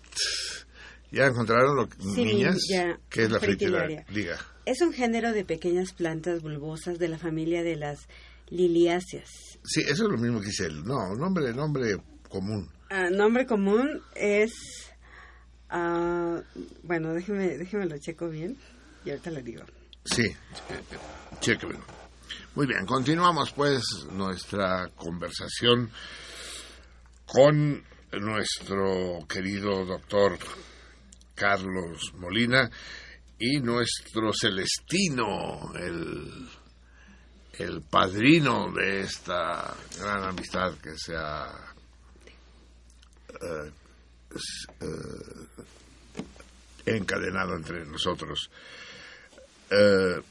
¿Ya encontraron, lo, Sí, niñas? ya. ¿Qué es la fritilaria? Diga. Es un género de pequeñas plantas bulbosas de la familia de las liliáceas. Sí, eso es lo mismo que dice él. No, nombre, nombre común. Ah, nombre común es... ah, bueno, déjeme, déjeme lo checo bien y ahorita le digo. Sí, eh, eh, chéquemelo. Muy bien, continuamos pues nuestra conversación con nuestro querido doctor Carlos Molina y nuestro Celestino, el, el padrino de esta gran amistad que se ha eh, eh, encadenado entre nosotros. Eh,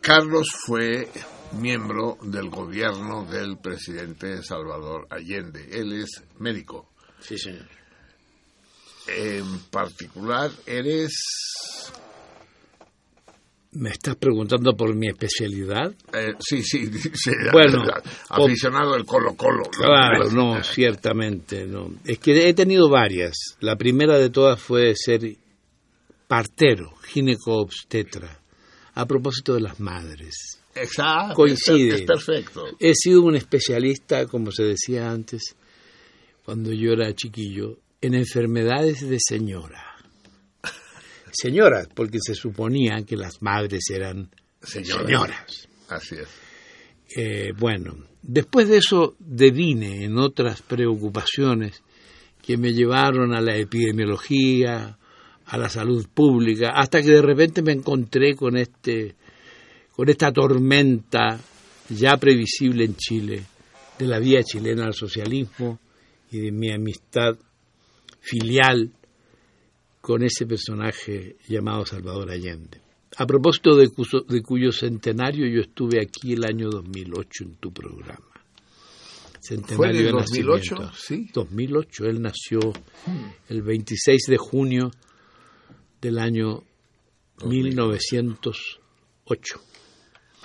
Carlos fue miembro del gobierno del presidente Salvador Allende. Él es médico. Sí, señor. En particular, eres ¿Me estás preguntando por mi especialidad? Eh, sí, sí, sí, Bueno, aficionado del Colo Colo. Claro, no, ciertamente, no. Es que he tenido varias. La primera de todas fue ser partero, gineco-obstetra, a propósito de las madres. Exacto. Coincide. Es, es perfecto. He sido un especialista, como se decía antes, cuando yo era chiquillo, en enfermedades de señora. Señoras, porque se suponía que las madres eran Señoras. señoras. Así es. Eh, bueno, después de eso devine en otras preocupaciones que me llevaron a la epidemiología, a la salud pública, hasta que de repente me encontré con este con esta tormenta ya previsible en Chile de la vía chilena al socialismo y de mi amistad filial con ese personaje llamado Salvador Allende. A propósito de, cuyo, de cuyo centenario yo estuve aquí el año 2008 en tu programa. Centenario ¿Fue en el de 2008? nacimiento. Sí. 2008, él nació el 26 de junio del año 1908.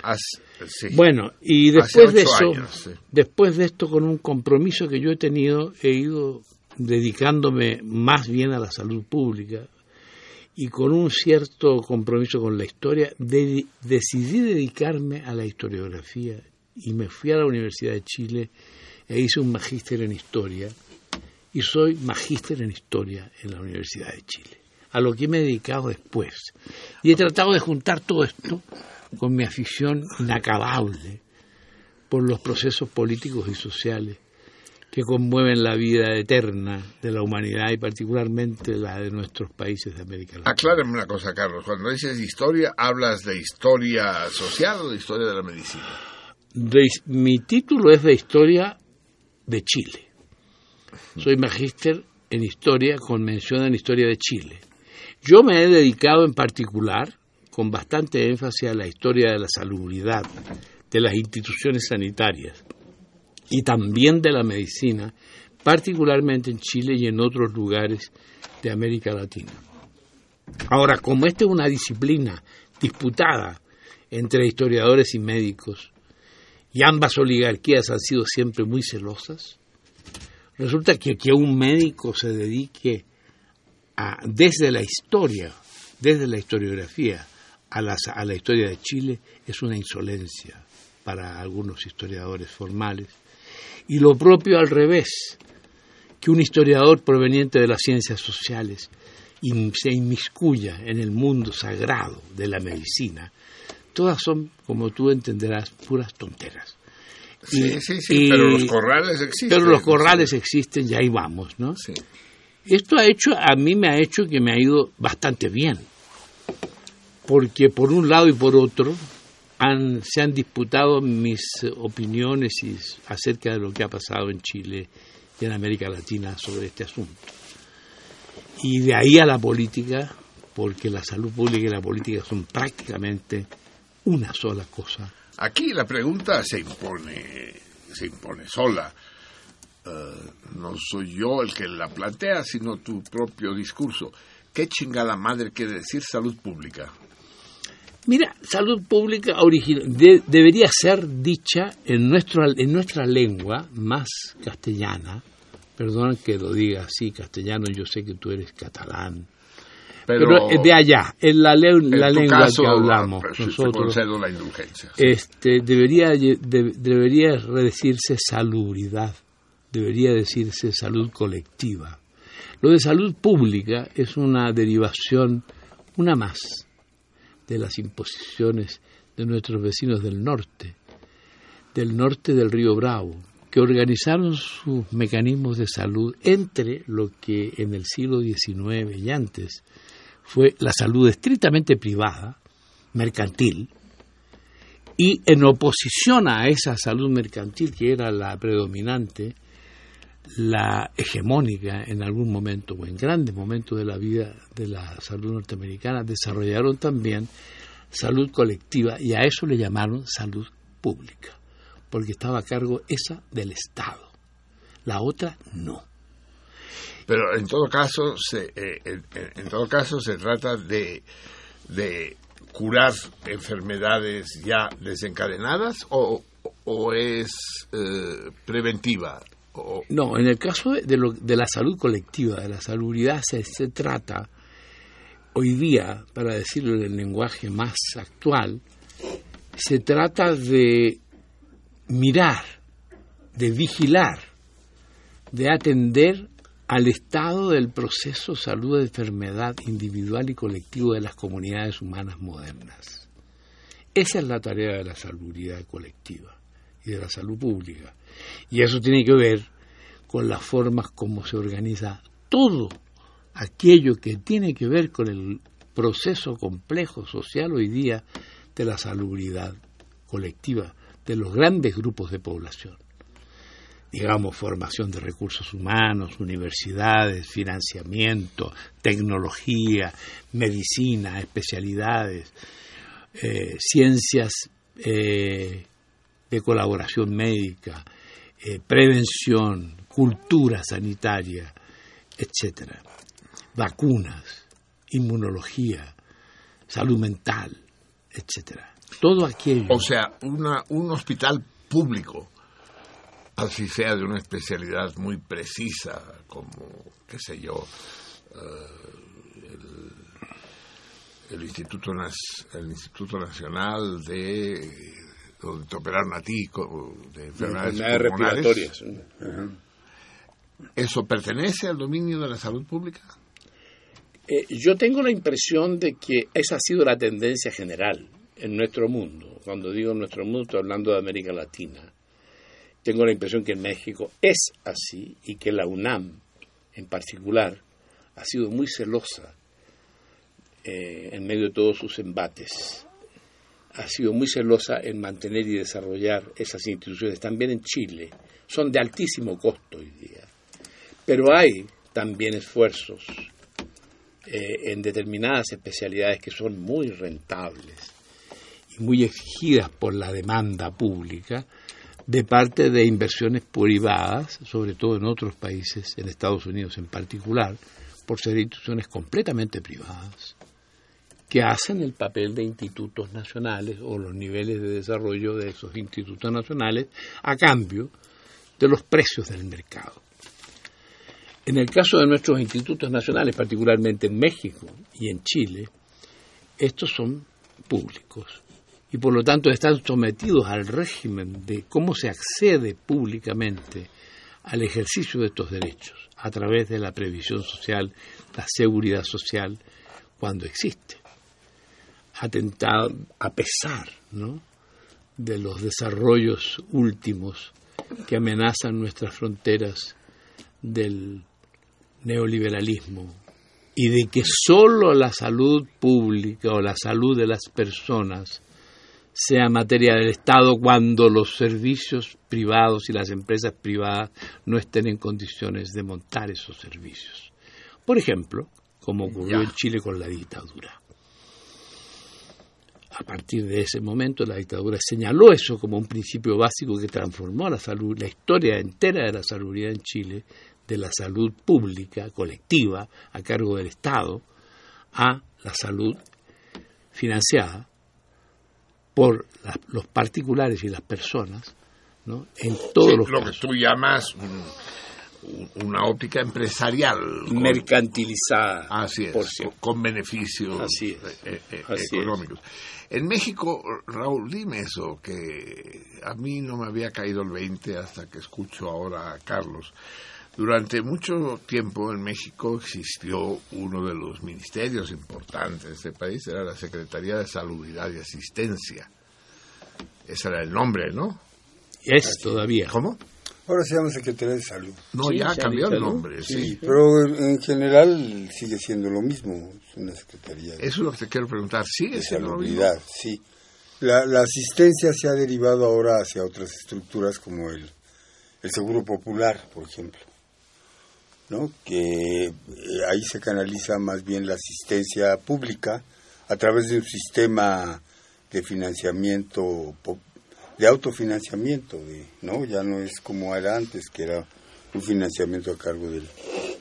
As- sí. Bueno, y después de eso, años, sí. después de esto, con un compromiso que yo he tenido, he ido dedicándome más bien a la salud pública y con un cierto compromiso con la historia, de- decidí dedicarme a la historiografía y me fui a la Universidad de Chile e hice un magíster en historia y soy magíster en historia en la Universidad de Chile, a lo que me he dedicado después. Y he tratado de juntar todo esto con mi afición inacabable por los procesos políticos y sociales que conmueven la vida eterna de la humanidad y particularmente la de nuestros países de América Latina. Aclárame una cosa, Carlos. Cuando dices historia, ¿hablas de historia social o de historia de la medicina? De- mi título es de historia de Chile. Soy magíster en historia con mención en historia de Chile. Yo me he dedicado en particular, con bastante énfasis, a la historia de la salubridad, de las instituciones sanitarias y también de la medicina, particularmente en Chile y en otros lugares de América Latina. Ahora, como esta es una disciplina disputada entre historiadores y médicos, y ambas oligarquías han sido siempre muy celosas, resulta que que un médico se dedique a, desde la historia, desde la historiografía, a, las- a la historia de Chile es una insolencia para algunos historiadores formales. Y lo propio al revés, que un historiador proveniente de las ciencias sociales se inmiscuya en el mundo sagrado de la medicina, todas son, como tú entenderás, puras tonteras. Sí, Y- sí, sí, y- pero los corrales existen. Pero los corrales existen y ahí vamos, ¿no? Sí. Esto ha hecho, a mí me ha hecho que me ha ido bastante bien, porque por un lado y por otro han, se han disputado mis opiniones y- acerca de lo que ha pasado en Chile y en América Latina sobre este asunto. Y de ahí a la política, porque la salud pública y la política son prácticamente una sola cosa. Aquí la pregunta se impone, se impone sola. Eh, no soy yo el que la plantea, sino tu propio discurso. ¿Qué chingada madre quiere decir salud pública? Mira, salud pública origi- de- debería ser dicha en, nuestro, en nuestra lengua más castellana. Perdón que lo diga así, castellano, yo sé que tú eres catalán. Pero, Pero, es de allá, en la, le- en la lengua caso, que hablamos pues, nosotros. concedo la indulgencia. Este, debería, de- debería decirse salubridad, debería decirse salud colectiva. Lo de salud pública es una derivación, una más, de las imposiciones de nuestros vecinos del norte, del norte del río Bravo, que organizaron sus mecanismos de salud entre lo que en el siglo XIX y antes fue la salud estrictamente privada, mercantil, y en oposición a esa salud mercantil que era la predominante, la hegemónica en algún momento o en grandes momentos de la vida de la salud norteamericana, desarrollaron también salud colectiva y a eso le llamaron salud pública, porque estaba a cargo esa del Estado, la otra no. Pero en todo caso, se, eh, en, todo caso se trata de, de curar enfermedades ya desencadenadas o, o es eh, preventiva? No, en el caso de, lo- de la salud colectiva, de la salubridad, se, se trata hoy día, para decirlo en el lenguaje más actual, se trata de mirar, de vigilar, de atender al estado del proceso salud de enfermedad individual y colectivo de las comunidades humanas modernas. Esa es la tarea de la salubridad colectiva y de la salud pública. Y eso tiene que ver con las formas como se organiza todo aquello que tiene que ver con el proceso complejo social hoy día de la salubridad colectiva de los grandes grupos de población. Digamos, formación de recursos humanos, universidades, financiamiento, tecnología, medicina, especialidades, eh, ciencias eh, de colaboración médica, eh, prevención, cultura sanitaria, etcétera, vacunas, inmunología, salud mental, etcétera. Todo aquello. O sea, una, un hospital público, así sea de una especialidad muy precisa, como, qué sé yo, eh, el, el Instituto, el Instituto Nacional de donde te operaron a ti de enfermedades respiratorias. ¿Eso pertenece al dominio de la salud pública? Eh, yo tengo la impresión de que esa ha sido la tendencia general en nuestro mundo. Cuando digo nuestro mundo, estoy hablando de América Latina. Tengo la impresión que en México es así y que la UNAM, en particular, ha sido muy celosa eh, en medio de todos sus embates. Ha sido muy celosa en mantener y desarrollar esas instituciones. También en Chile. Son de altísimo costo hoy día. Pero hay también esfuerzos eh, en determinadas especialidades que son muy rentables y muy exigidas por la demanda pública de parte de inversiones privadas, sobre todo en otros países, en Estados Unidos en particular, por ser instituciones completamente privadas, que hacen el papel de institutos nacionales o los niveles de desarrollo de esos institutos nacionales a cambio de los precios del mercado. En el caso de nuestros institutos nacionales, particularmente en México y en Chile, estos son públicos y por lo tanto están sometidos al régimen de cómo se accede públicamente al ejercicio de estos derechos a través de la previsión social, la seguridad social, cuando existe. Atentado a pesar ¿no? de los desarrollos últimos que amenazan nuestras fronteras del neoliberalismo y de que sólo la salud pública o la salud de las personas sea materia del Estado cuando los servicios privados y las empresas privadas no estén en condiciones de montar esos servicios. Por ejemplo, como ocurrió en Chile con la dictadura. A partir de ese momento la dictadura señaló eso como un principio básico que transformó la salud, la historia entera de la salubridad en Chile, de la salud pública, colectiva, a cargo del Estado, a la salud financiada por la- los particulares y las personas, ¿no? en todos Sí, los lo casos. que tú llamas una óptica empresarial. con- mercantilizada. Así es, por con, cierto. con beneficios Así es. eh, eh, Así es. económicos. En México, Raúl, dime eso, que a mí no me había caído el 20 hasta que escucho ahora a Carlos. Durante mucho tiempo en México existió uno de los ministerios importantes de este país, era la Secretaría de Salubridad y Asistencia. Ese era el nombre, ¿no? Es todavía. ¿Cómo? Ahora se llama Secretaría de Salud. No, Sí, ya cambió el nombre, sí. Pero en, en general sigue siendo lo mismo. Es una secretaría de, Eso es lo que te quiero preguntar. ¿Sigue siendo lo mismo? sí. La, la asistencia se ha derivado ahora hacia otras estructuras como el, el Seguro Popular, por ejemplo. ¿no? Que eh, ahí se canaliza más bien la asistencia pública a través de un sistema de financiamiento, de autofinanciamiento, de, ¿no? Ya no es como era antes, que era un financiamiento a cargo del,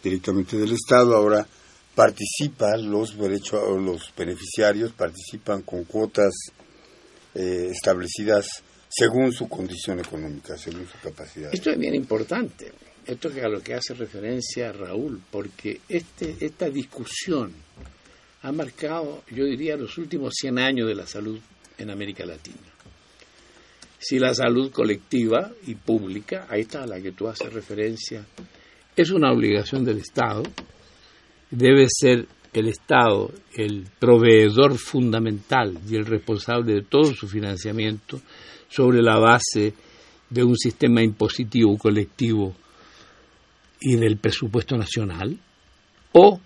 directamente del Estado, ahora participan los derechos los beneficiarios participan con cuotas eh, establecidas según su condición económica, según su capacidad. Esto es bien importante, esto que a lo que hace referencia Raúl, porque este, esta discusión ha marcado, yo diría, los últimos 100 años de la salud en América Latina. Si la salud colectiva y pública, ahí está a la que tú haces referencia, es una obligación del Estado, debe ser el Estado el proveedor fundamental y el responsable de todo su financiamiento sobre la base de un sistema impositivo colectivo y del presupuesto nacional, o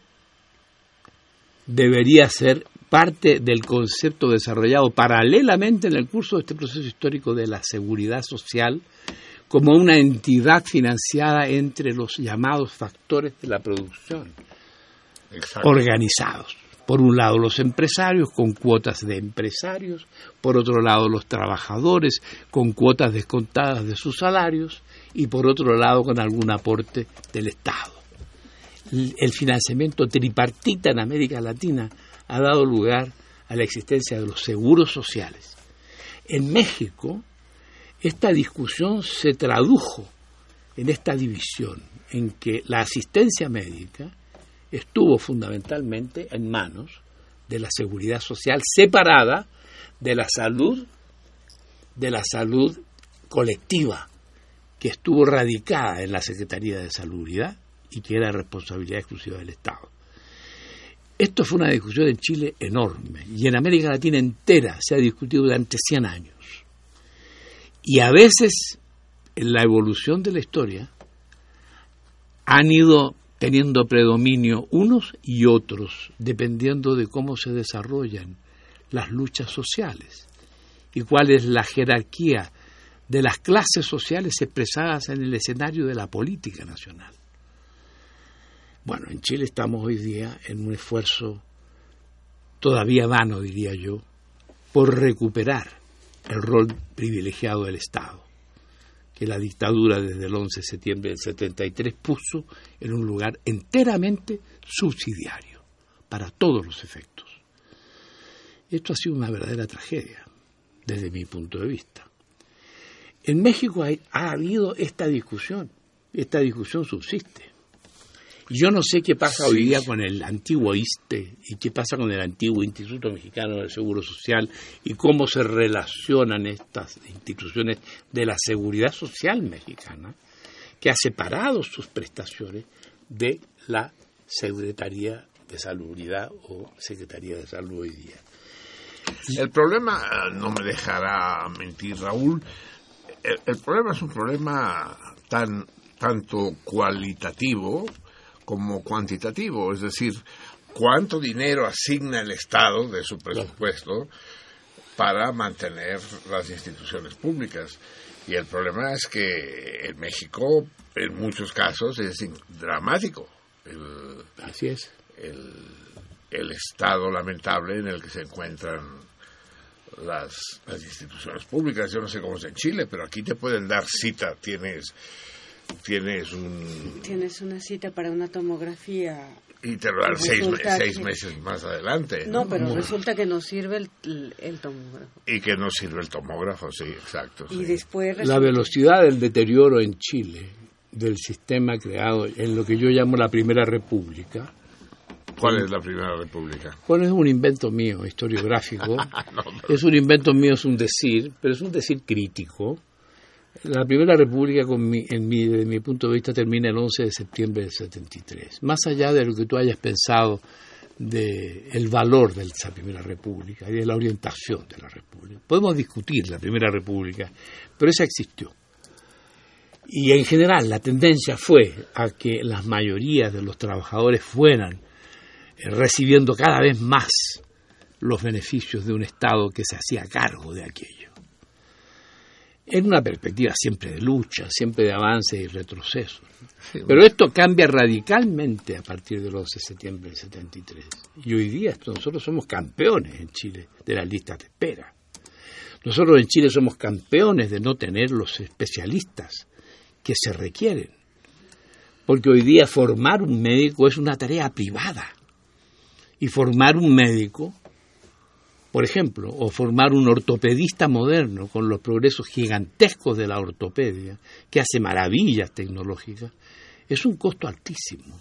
debería ser parte del concepto desarrollado paralelamente en el curso de este proceso histórico de la seguridad social como una entidad financiada entre los llamados factores de la producción Exacto. organizados. Por un lado los empresarios con cuotas de empresarios, por otro lado los trabajadores con cuotas descontadas de sus salarios y por otro lado con algún aporte del Estado. El el financiamiento tripartita en América Latina ha dado lugar a la existencia de los seguros sociales. En México, esta discusión se tradujo en esta división, en que la asistencia médica estuvo fundamentalmente en manos de la seguridad social separada de la salud de la salud colectiva que estuvo radicada en la Secretaría de Salubridad y que era responsabilidad exclusiva del Estado. Esto fue una discusión en Chile enorme y en América Latina entera se ha discutido durante 100 años. Y a veces en la evolución de la historia han ido teniendo predominio unos y otros, dependiendo de cómo se desarrollan las luchas sociales y cuál es la jerarquía de las clases sociales expresadas en el escenario de la política nacional. Bueno, en Chile estamos hoy día en un esfuerzo todavía vano, diría yo, por recuperar el rol privilegiado del Estado que la dictadura desde el 11 de septiembre del 73 puso en un lugar enteramente subsidiario para todos los efectos. Esto ha sido una verdadera tragedia desde mi punto de vista. En México ha habido esta discusión, esta discusión subsiste. Yo no sé qué pasa hoy día con el antiguo ISTE y qué pasa con el antiguo Instituto Mexicano del Seguro Social y cómo se relacionan estas instituciones de la seguridad social mexicana, que ha separado sus prestaciones de la Secretaría de Salubridad o Secretaría de Salud hoy día. El problema, no me dejará mentir Raúl, el, el problema es un problema tan tanto cualitativo como cuantitativo, es decir, cuánto dinero asigna el Estado de su presupuesto para mantener las instituciones públicas. Y el problema es que en México, en muchos casos, es dramático. El, Así es. el, el estado lamentable en el que se encuentran las, las instituciones públicas. Yo no sé cómo es en Chile, pero aquí te pueden dar cita. Tienes, tienes un... Tienes una cita para una tomografía. Y te lo dan seis, seis que- meses más adelante. No, pero resulta que no sirve el, el- tomógrafo. Y que no sirve el tomógrafo, sí, exacto. Y sí. después La velocidad del deterioro en Chile del sistema creado en lo que yo llamo la Primera República, ¿Cuál es la Primera República? Bueno, es un invento mío, historiográfico. No, Es un invento mío, es un decir, pero es un decir crítico. La Primera República, en mi, desde mi punto de vista, termina el 11 de septiembre del 73. Más allá de lo que tú hayas pensado de el valor de esa Primera República y de la orientación de la República. Podemos discutir la Primera República, pero esa existió. Y en general la tendencia fue a que las mayorías de los trabajadores fueran eh, recibiendo cada vez más los beneficios de un Estado que se hacía cargo de aquello. En una perspectiva siempre de lucha, siempre de avance y retroceso. Pero esto cambia radicalmente a partir del 11 de septiembre del 73. Y hoy día nosotros somos campeones en Chile de las listas de espera. Nosotros en Chile somos campeones de no tener los especialistas que se requieren. Porque hoy día formar un médico es una tarea privada. y formar un médico, por ejemplo, o formar un ortopedista moderno con los progresos gigantescos de la ortopedia, que hace maravillas tecnológicas, es un costo altísimo.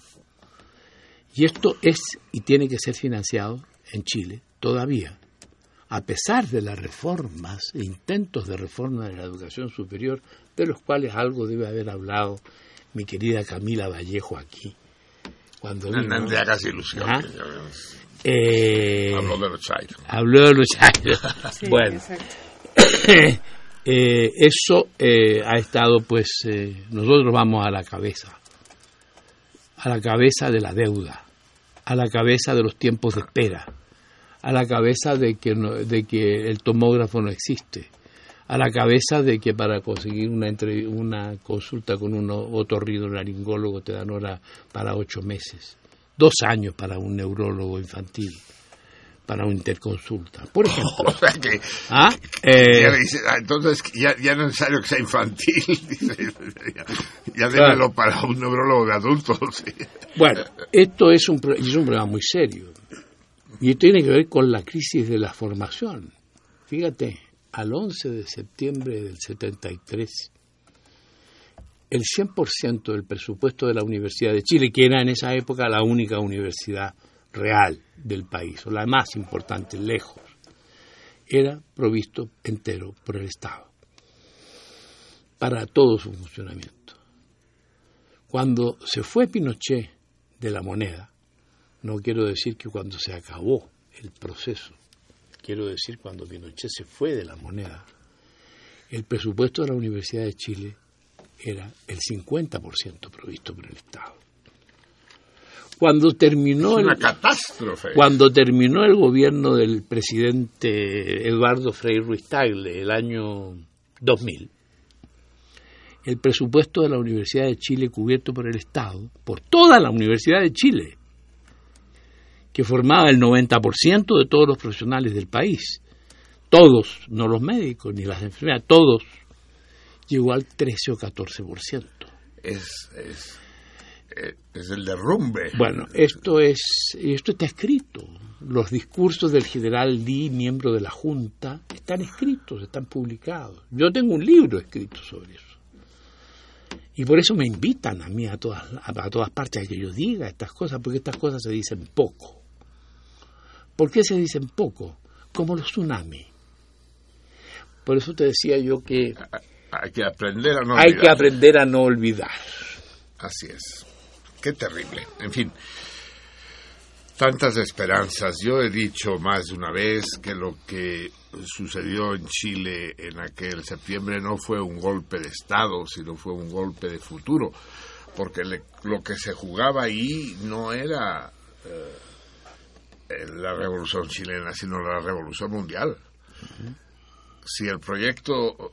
Y esto es y tiene que ser financiado en Chile todavía, a pesar de las reformas e intentos de reforma de la educación superior, de los cuales algo debe haber hablado mi querida Camila Vallejo aquí. Cuando No, vino. no te hagas ilusión. ¿Ah? que- Eh, Habló de los chayos. Habló de los. Sí, bueno, eh, eso eh, ha estado, pues, eh, nosotros vamos a la cabeza, a la cabeza de la deuda, a la cabeza de los tiempos de espera, a la cabeza de que, no- de que el tomógrafo no existe, a la cabeza de que para conseguir una, entre- una consulta con un otorrinolaringólogo te dan hora para ocho meses, dos años para un neurólogo infantil, para una interconsulta, por ejemplo. O sea que ¿Ah? Eh, ya le dice, ah, entonces ya, ya no es necesario que sea infantil. dice, ya ya Claro. para un neurólogo de adultos. sí. Bueno, esto es un, es un problema muy serio. Y tiene que ver con la crisis de la formación. Fíjate, al 11 de septiembre del 73, el 100% del presupuesto de la Universidad de Chile, que era en esa época la única universidad real del país, o la más importante, lejos, era provisto entero por el Estado para todo su funcionamiento. Cuando se fue Pinochet de la moneda, no quiero decir que cuando se acabó el proceso, quiero decir cuando Pinochet se fue de la moneda, el presupuesto de la Universidad de Chile era el 50% provisto por el Estado. Cuando terminó Es una el, catástrofe. cuando terminó el gobierno del presidente Eduardo Frei Ruiz Tagle el año 2000, el presupuesto de la Universidad de Chile cubierto por el Estado, por toda la Universidad de Chile, que formaba el 90% de todos los profesionales del país, todos, no los médicos ni las enfermeras, todos, llegó al 13 o 14%. Es, es, eh, es el derrumbe. Bueno, esto es esto está escrito. Los discursos del general Lee, miembro de la Junta, están escritos, están publicados. Yo tengo un libro escrito sobre eso. Y por eso me invitan a mí a todas, a, a todas partes a que yo diga estas cosas, porque estas cosas se dicen poco. ¿Por qué se dicen poco? Como los tsunamis. Por eso te decía yo que Hay que aprender a no hay que olvidar. aprender a no olvidar. Así es. Qué terrible. En fin, tantas esperanzas. Yo he dicho más de una vez que lo que sucedió en Chile en aquel septiembre no fue un golpe de Estado, sino fue un golpe de futuro, porque le- lo que se jugaba ahí no era eh, la revolución chilena, sino la revolución mundial. Si el proyecto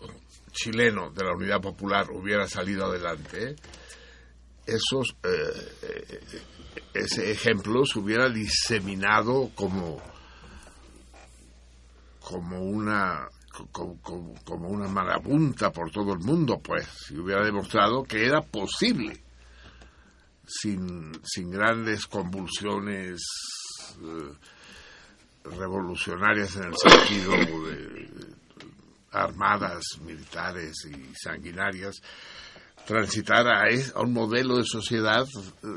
chileno de la Unidad Popular hubiera salido adelante, esos eh, eh, ese ejemplo se hubiera diseminado como como una como, como- una marabunta por todo el mundo pues y hubiera demostrado que era posible sin, sin grandes convulsiones revolucionarias en el sentido de armadas militares y sanguinarias transitar a, a un modelo de sociedad eh,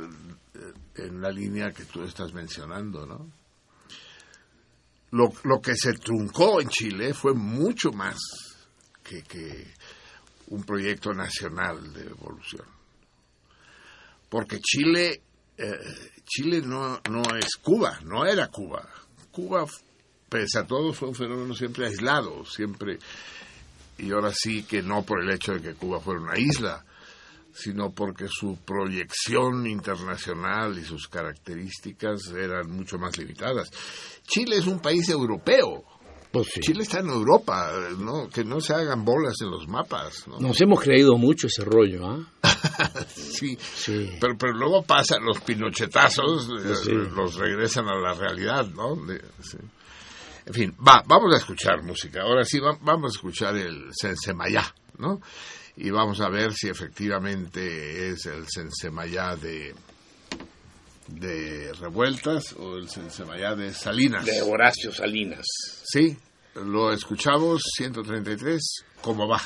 eh, en la línea que tú estás mencionando, ¿no? Lo, lo que se truncó en Chile fue mucho más que, que un proyecto nacional de evolución. Porque Chile, eh, Chile no, no es Cuba, no era Cuba. Cuba, pese a todo, fue un fenómeno siempre aislado, siempre y ahora sí que no por el hecho de que Cuba fuera una isla, sino porque su proyección internacional y sus características eran mucho más limitadas. Chile es un país europeo. Pues sí. Chile está en Europa, ¿no? Que no se hagan bolas en los mapas, ¿no? Nos hemos creído mucho ese rollo, ¿ah? sí, Sí. pero, pero luego pasan los pinochetazos, eh, Pues sí. los regresan a la realidad, ¿no? Sí. En fin, va, vamos a escuchar música. Ahora sí, va- vamos a escuchar el Sensemayá, ¿no? Y vamos a ver si efectivamente es el Sensemayá de, de Revueltas o el Sensemayá de Salinas. De Horacio Salinas. Sí, lo escuchamos 133, ¿cómo va?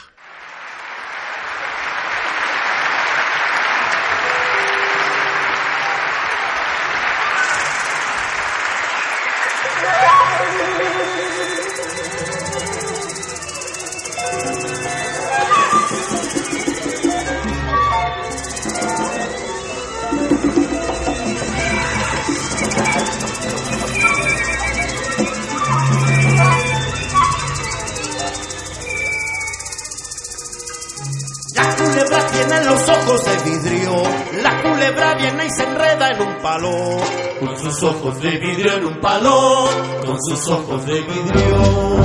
Ojos de vidrio. La culebra viene y se enreda en un palo. Con sus ojos de vidrio en un palo. Con sus ojos de vidrio.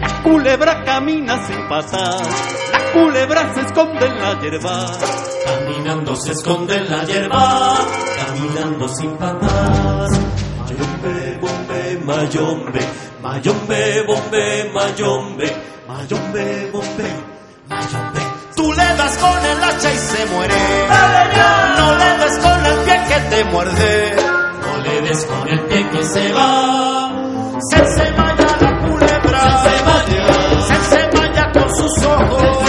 La culebra camina sin pasar. La culebra se esconde en la hierba. Caminando se esconde en la hierba. Caminando sin patas. Mayombe, bombe, mayombe. Mayombe, bombe, mayombe. Mayombe, bombe, mayombe. Tú le das con el hacha y se muere. No le des con el pie que te muerde. No le des con el pie que se va. Se ensemalla la culebra. Se ensemalla. Se ensemalla con sus ojos.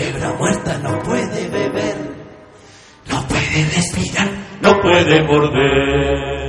Culebra muerta no puede beber, no puede respirar, no puede morder.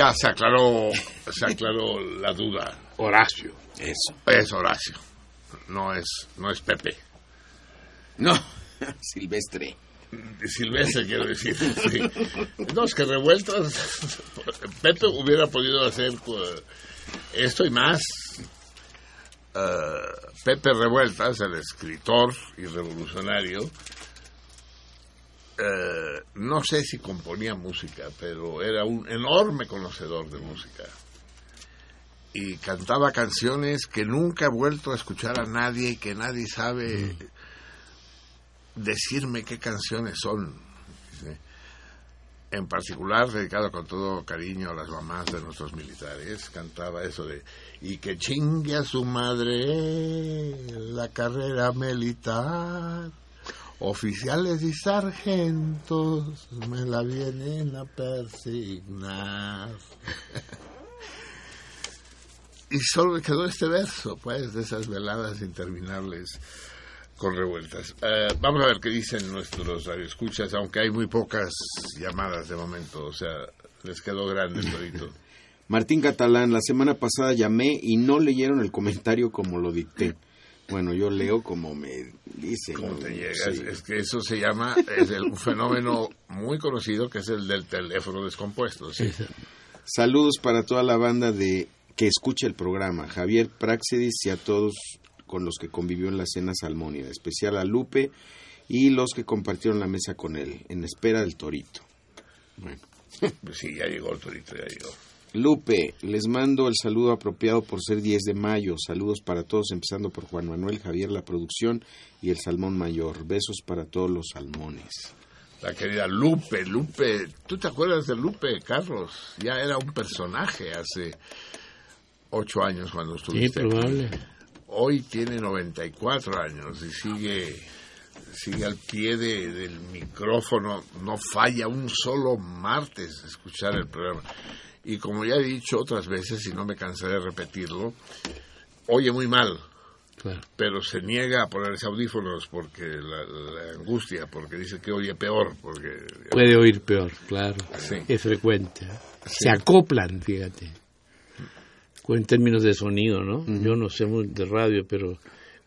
Ya se aclaró, se aclaró la duda. Horacio. Eso. Es Horacio, no es, no es Pepe. No, Silvestre. Silvestre, quiero decir. sí. No, es que revueltas. Pepe hubiera podido hacer eh, esto y más. Eh, Pepe Revueltas, el escritor y revolucionario, eh, no sé si componía música, pero era un enorme conocedor de música. Y cantaba canciones que nunca he vuelto a escuchar a nadie y que nadie sabe decirme qué canciones son. En particular, dedicado con todo cariño a las mamás de nuestros militares, cantaba eso de y que chingue a su madre la carrera militar. Oficiales y sargentos me la vienen a persignar. y solo me quedó este verso, pues, de esas veladas interminables con revueltas. Eh, vamos a ver qué dicen nuestros radioescuchas, aunque hay muy pocas llamadas de momento, o sea, les quedó grande el. Martín Catalán, la semana pasada llamé y no leyeron el comentario como lo dicté. Bueno, yo leo como me dicen. ¿Cómo te. Sí. Es que eso se llama, es el- un fenómeno muy conocido que es el del teléfono descompuesto. ¿sí? Saludos para toda la banda de que escucha el programa, Javier Praxedis y a todos con los que convivió en la cena salmónida, especial a Lupe y los que compartieron la mesa con él, en espera del torito. Bueno. Pues sí, ya llegó el torito, ya llegó. Lupe, les mando el saludo apropiado por ser 10 de mayo. Saludos para todos, empezando por Juan Manuel, Javier, la producción y el salmón mayor. Besos para todos los salmones. La querida Lupe, Lupe, ¿tú te acuerdas de Lupe, Carlos? Ya era un personaje hace ocho años cuando Sí, estuviste. aquí. probable. Hoy tiene 94 años y sigue, sigue al pie de- del micrófono, no falla un solo martes escuchar el programa. Y como ya he dicho otras veces, y no me cansaré de repetirlo, oye muy mal, Claro. pero se niega a ponerse audífonos porque la, la angustia, porque dice que oye peor, porque Puede oír peor, claro. Sí. Es frecuente. ¿eh? Sí. Se acoplan, fíjate. En términos de sonido, ¿no? Yo no sé muy de radio, pero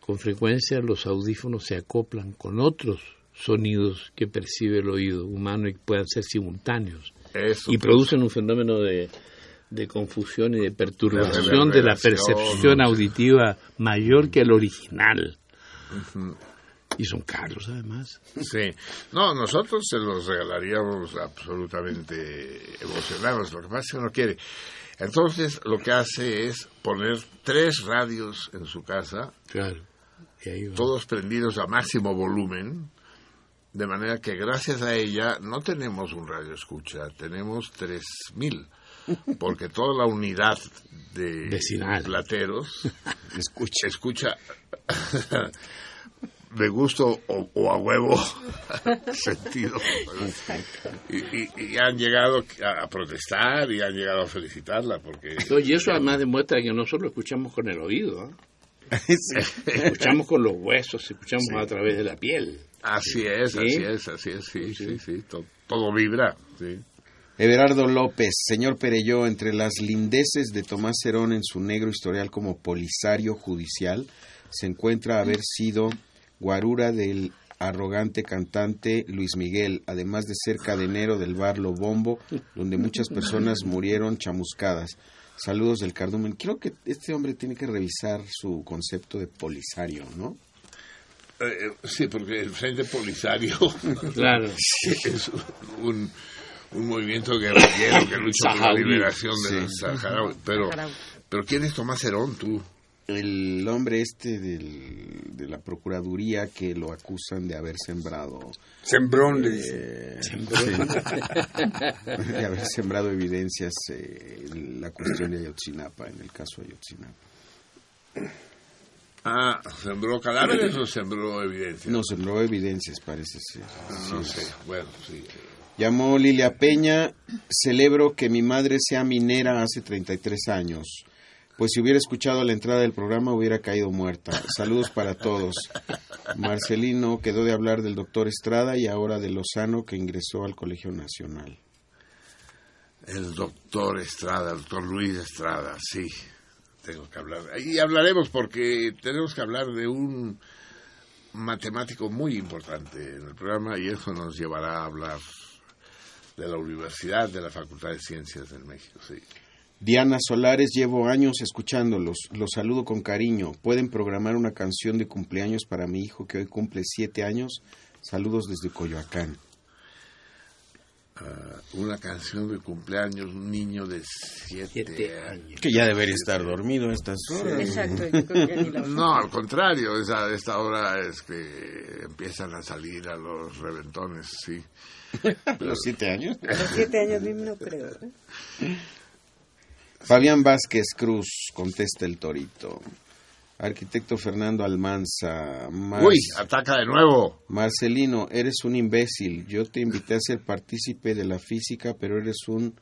con frecuencia los audífonos se acoplan con otros sonidos que percibe el oído humano y que puedan ser simultáneos. Eso, y producen un fenómeno de, de confusión y de perturbación De de la percepción auditiva mayor que el original. Y son caros, además. Sí, no, nosotros se los regalaríamos absolutamente emocionados, lo que pasa es que no quiere. Entonces lo que hace es poner tres radios en su casa, Claro. Todos prendidos a máximo volumen, de manera que gracias a ella no tenemos un radio escucha, tenemos 3000, porque toda la unidad de Vecinal. plateros escucha, escucha de gusto o, o a huevo sentido. Y, y- y han llegado a, protestar y han llegado a felicitarla porque... No, y eso además demuestra que no solo escuchamos con el oído, ¿eh? escuchamos con los huesos, escuchamos a través de la piel. Así es, ¿Sí? así es, así es, sí, sí, sí, to- todo vibra, sí. Everardo López, señor Pereyó, entre las lindeces de Tomás Herón en su negro historial como polisario judicial, se encuentra haber sido guarura del arrogante cantante Luis Miguel, además de ser cadenero del bar Lo Bombo, donde muchas personas murieron chamuscadas. Saludos del cardumen. Creo que este hombre tiene que revisar su concepto de polisario, ¿no? Eh, eh, sí, porque el Frente Polisario Claro. es un, un movimiento guerrillero que lucha por la Saharaui. liberación de Sí. los saharauis. Pero, pero ¿quién es Tomás Herón, tú? El hombre este del- de la Procuraduría que lo acusan de haber sembrado... Sembrón, le eh, dicen. sí, de haber sembrado evidencias eh, en la cuestión de Ayotzinapa, en el caso de Ayotzinapa. Ah, ¿sembró cadáveres o sembró evidencia? No, sembró evidencias, parece ser. No Sí. sé, bueno, sí. Llamó Lilia Peña, celebro que mi madre sea minera hace 33 años. Pues si hubiera escuchado la entrada del programa hubiera caído muerta. Saludos para todos. Marcelino quedó de hablar del doctor Estrada y ahora de Lozano que ingresó al Colegio Nacional. El doctor Estrada, el doctor Luis Estrada, sí. Tengo que hablar. Y hablaremos porque tenemos que hablar de un matemático muy importante en el programa y eso nos llevará a hablar de la universidad, de la Facultad de Ciencias de México, sí. Diana Solares, llevo años escuchándolos. Los saludo con cariño. ¿Pueden programar una canción de cumpleaños para mi hijo que hoy cumple siete años? Saludos desde Coyoacán. Ah, una canción de cumpleaños, un niño de siete, años. Que ya debería estar dormido a estas horas. Exacto, yo creo que ya ni la- No, al contrario, esa, esta hora es que empiezan a salir a los reventones, sí. ¿Los siete años? A los siete años mismo no creo. ¿eh? Fabián Vázquez Cruz, contesta el torito. Arquitecto Fernando Almanza. Mar- Uy, ataca de nuevo. Marcelino, eres un imbécil. Yo te invité a ser partícipe de la física, pero eres un...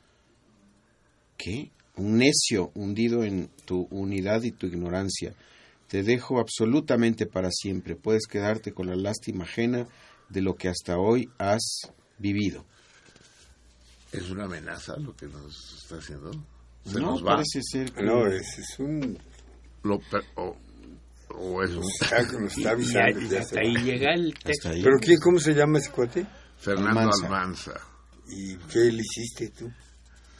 ¿Qué? Un necio hundido en tu unidad y tu ignorancia. Te dejo absolutamente para siempre. Puedes quedarte con la lástima ajena de lo que hasta hoy has vivido. Es una amenaza lo que nos está haciendo. Se No, nos va. parece ser que- No, es, es un... Lo o, o es un... Está, está avisando Y hasta ahí va. llega el texto. ahí. ¿Pero quién, cómo se llama ese cuate? Fernando Almanza. Almanza. ¿Y qué le hiciste tú?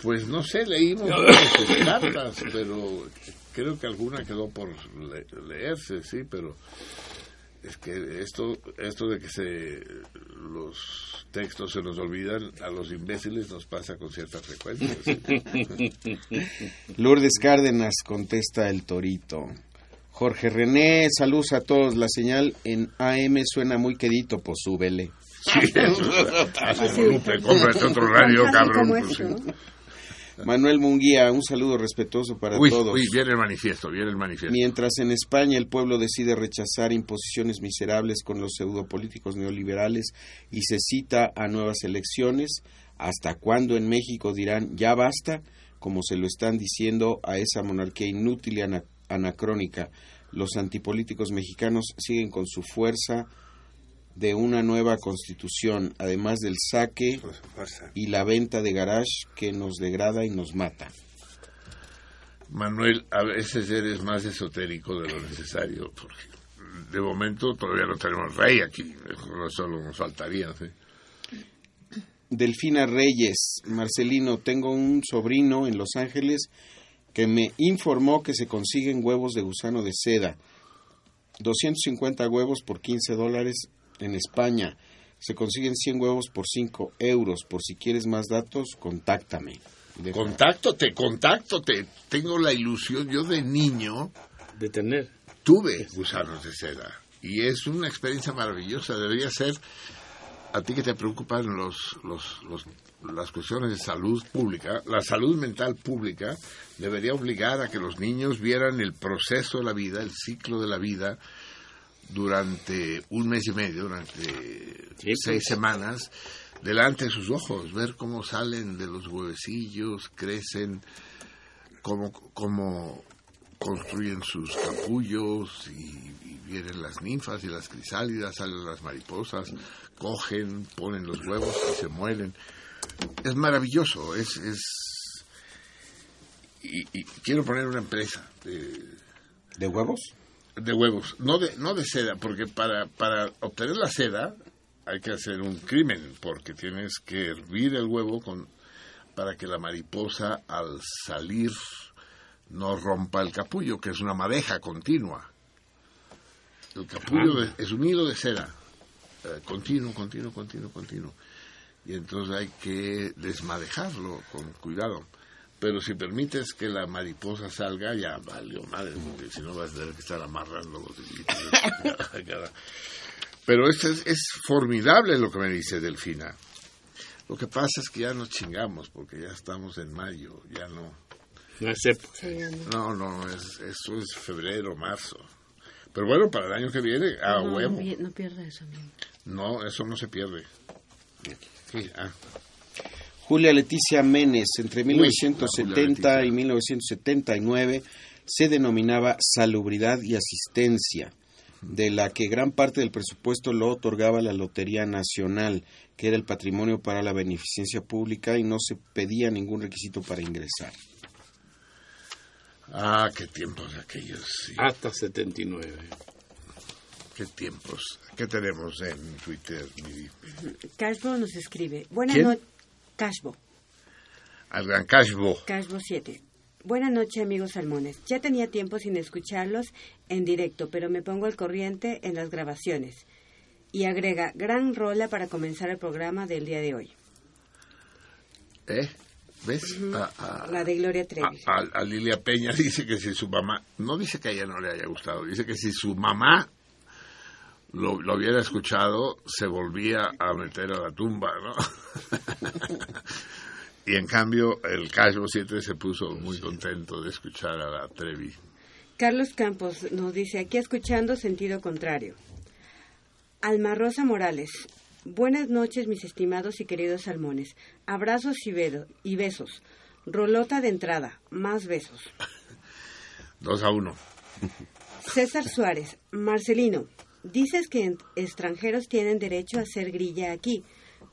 Pues no sé, leímos sus cartas, pero creo que alguna quedó por le- leerse, sí, pero es que esto esto de que se los textos se nos olvidan a los imbéciles nos pasa con cierta frecuencia. ¿sí? Lourdes Cárdenas contesta el torito. Jorge René, saludos a todos. La señal en AM suena muy quedito, pues súbele. Sí, eso, hace otro radio, cabrón. pues. Manuel Munguía, un saludo respetuoso para Uy, todos. uy, viene el manifiesto, viene el manifiesto. Mientras en España el pueblo decide rechazar imposiciones miserables con los pseudopolíticos neoliberales y se cita a nuevas elecciones, ¿hasta cuándo en México dirán ya basta? Como se lo están diciendo a esa monarquía inútil y ana- anacrónica. Los antipolíticos mexicanos siguen con su fuerza de una nueva constitución, además del saque y la venta de garage que nos degrada y nos mata. Manuel, a veces eres más esotérico de lo necesario, porque de momento todavía no tenemos rey aquí, solo nos faltaría. ¿sí? Delfina Reyes, Marcelino, tengo un sobrino en Los Ángeles que me informó que se consiguen huevos de gusano de seda. 250 huevos por 15 dólares en España. Se consiguen 100 huevos por 5 euros. Por si quieres más datos, contáctame. Deja- Contáctate, contáctate. Tengo la ilusión, yo de niño De tener. tuve gusanos de seda y es una experiencia maravillosa. Debería ser, a ti que te preocupan los, los, los- las cuestiones de salud pública, la salud mental pública debería obligar a que los niños vieran el proceso de la vida, el ciclo de la vida durante un mes y medio, durante Sí, seis semanas, delante de sus ojos, ver cómo salen de los huevecillos, crecen, cómo, cómo construyen sus capullos y, y vienen las ninfas y las crisálidas, salen las mariposas, cogen, ponen los huevos y se muelen. Es maravilloso, es... es y, y quiero poner una empresa de, ¿De huevos? De huevos, no de, no de seda, porque para, para obtener la seda hay que hacer un crimen, porque tienes que hervir el huevo con, para que la mariposa al salir no rompa el capullo, que es una madeja continua. El capullo de- es un hilo de seda, eh, continuo, continuo, continuo, continuo. Y entonces hay que desmadejarlo con cuidado. Pero si permites que la mariposa salga, ya valió madre, porque si no vas a tener que estar amarrando los Pero esto es, es formidable lo que me dice Delfina. Lo que pasa es que ya nos chingamos, porque ya estamos en mayo, ya no. No es época. No. No, no, es, eso es febrero, marzo. Pero bueno, para el año que viene, a no, huevo. No, no pierda eso, amigo. No, eso no se pierde. Sí, ah. Julia Leticia Menes, entre Uy, la 1970 Julia y 1979, se denominaba Salubridad y Asistencia, de la que gran parte del presupuesto lo otorgaba la Lotería Nacional, que era el patrimonio para la beneficencia pública y no se pedía ningún requisito para ingresar. Ah, qué tiempos aquellos, sí. Hasta 79. Qué tiempos. ¿Qué tenemos en Twitter, Miri? Nos escribe. Buenas noches. Cashbo. Al Gran Cashbo. Cashbo 7. Buenas noches, amigos salmones. Ya tenía tiempo sin escucharlos en directo, pero me pongo al corriente en las grabaciones. Y agrega, gran rola para comenzar el programa del día de hoy. ¿Eh? ¿Ves? A- a- La de Gloria Trevi. a, a- a Lilia Peña dice que si su mamá, no dice que a ella no le haya gustado, dice que si su mamá lo, lo hubiera escuchado, se volvía a meter a la tumba, ¿no? y en cambio, el Cashbo 7 se puso muy contento de escuchar a la Trevi. Carlos Campos nos dice, aquí escuchando sentido contrario. Alma Rosa Morales, buenas noches mis estimados y queridos salmones. Abrazos y, bedo- y besos. Rolota de entrada, más besos. Dos a uno. César Suárez, Marcelino, dices que extranjeros tienen derecho a hacer grilla aquí,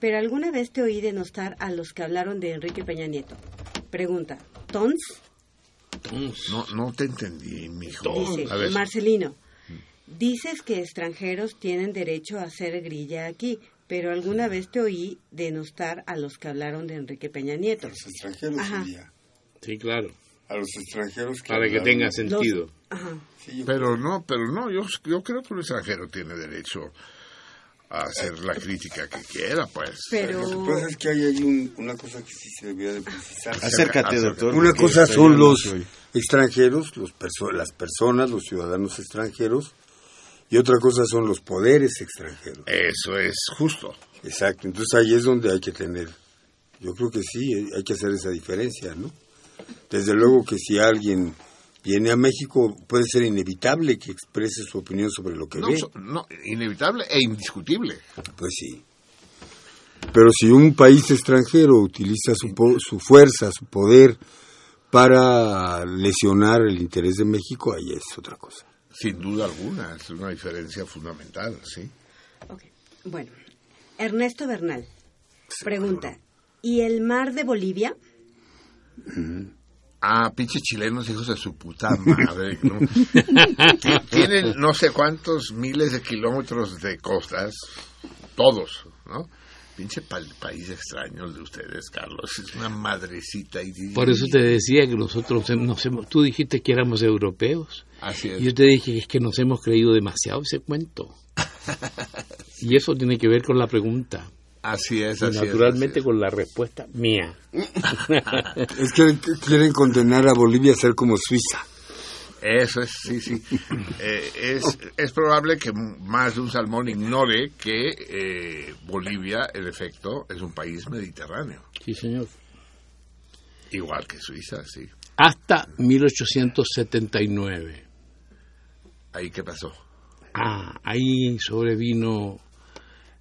pero alguna vez te oí denostar a los que hablaron de Enrique Peña Nieto. Pregunta, ¿tons? No, no te entendí, mijo. Dice, A ver, Marcelino, dices que extranjeros tienen derecho a hacer grilla aquí, pero alguna vez te oí denostar a los que hablaron de Enrique Peña Nieto. Los extranjeros Ajá. diría. Sí, claro. A los extranjeros que Para que tenga sentido. Ajá. pero no, pero no, yo, yo creo que un extranjero tiene derecho a hacer la crítica que quiera, pues. Pero- Lo que pasa es que hay ahí un- una cosa que sí se debería de precisar. Acércate, doctor, Una cosa son los extranjeros, los perso- las personas, los ciudadanos extranjeros, y otra cosa son los poderes extranjeros. Eso es justo. Exacto, entonces ahí es donde hay que tener, yo creo que sí, hay que hacer esa diferencia, ¿no? Desde luego que si alguien viene a México puede ser inevitable que exprese su opinión sobre lo que No, ve. so- no, inevitable e indiscutible. Pues sí. Pero si un país extranjero utiliza su, po- su fuerza, su poder para lesionar el interés de México, ahí es otra cosa. Sin duda alguna, es una diferencia fundamental, sí. Bueno, Ernesto Bernal pregunta, ¿y el mar de Bolivia? Ah, pinches chilenos, hijos de su puta madre. ¿no? Tienen no sé cuántos miles de kilómetros de costas, todos, ¿no? Pinche pa- país extraño de ustedes, Carlos. Es una madrecita. Y... Por eso te decía que nosotros nos hemos, tú dijiste que éramos europeos. Así es. Y yo te dije que es que nos hemos creído demasiado ese cuento. y eso tiene que ver con la pregunta. Así es, y así es, naturalmente con la respuesta mía. Es que quieren condenar a Bolivia a ser como Suiza. Eso es, sí, sí. Eh, es, es probable que más de un salmón ignore que eh, Bolivia, en efecto, es un país mediterráneo. Sí, señor. Igual que Suiza, sí. Hasta 1879. ¿Ahí qué pasó? Ah, ahí sobrevino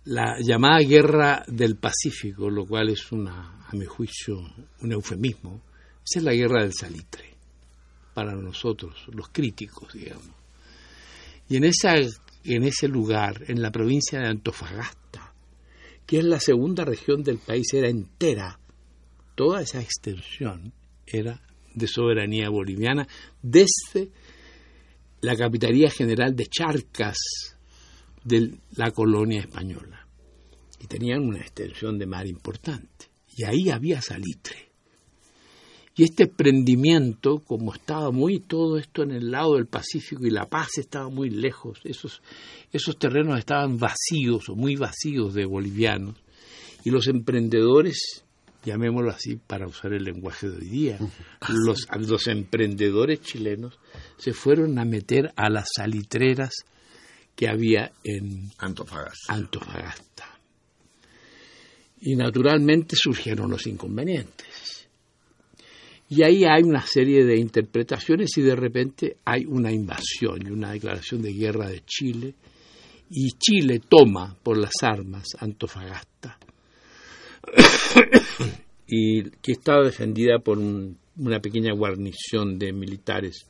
la llamada Guerra del Pacífico, lo cual es una, a mi juicio, un eufemismo. Esa es la guerra del salitre, para nosotros, los críticos, digamos. Y en, esa, en ese lugar, en la provincia de Antofagasta, que es la segunda región del país, era entera, toda esa extensión era de soberanía boliviana desde la Capitanía General de Charcas de la colonia española. Y tenían una extensión de mar importante. Y ahí había salitre. Y este prendimiento, como estaba muy todo esto en el lado del Pacífico y La Paz estaba muy lejos, esos, esos terrenos estaban vacíos o muy vacíos de bolivianos, y los emprendedores, llamémoslo así para usar el lenguaje de hoy día, los, los emprendedores chilenos se fueron a meter a las salitreras que había en Antofagasta. Antofagasta. Y naturalmente surgieron los inconvenientes. Y ahí hay una serie de interpretaciones y de repente hay una invasión y una declaración de guerra de Chile. Y Chile toma por las armas Antofagasta, y que estaba defendida por un- una pequeña guarnición de militares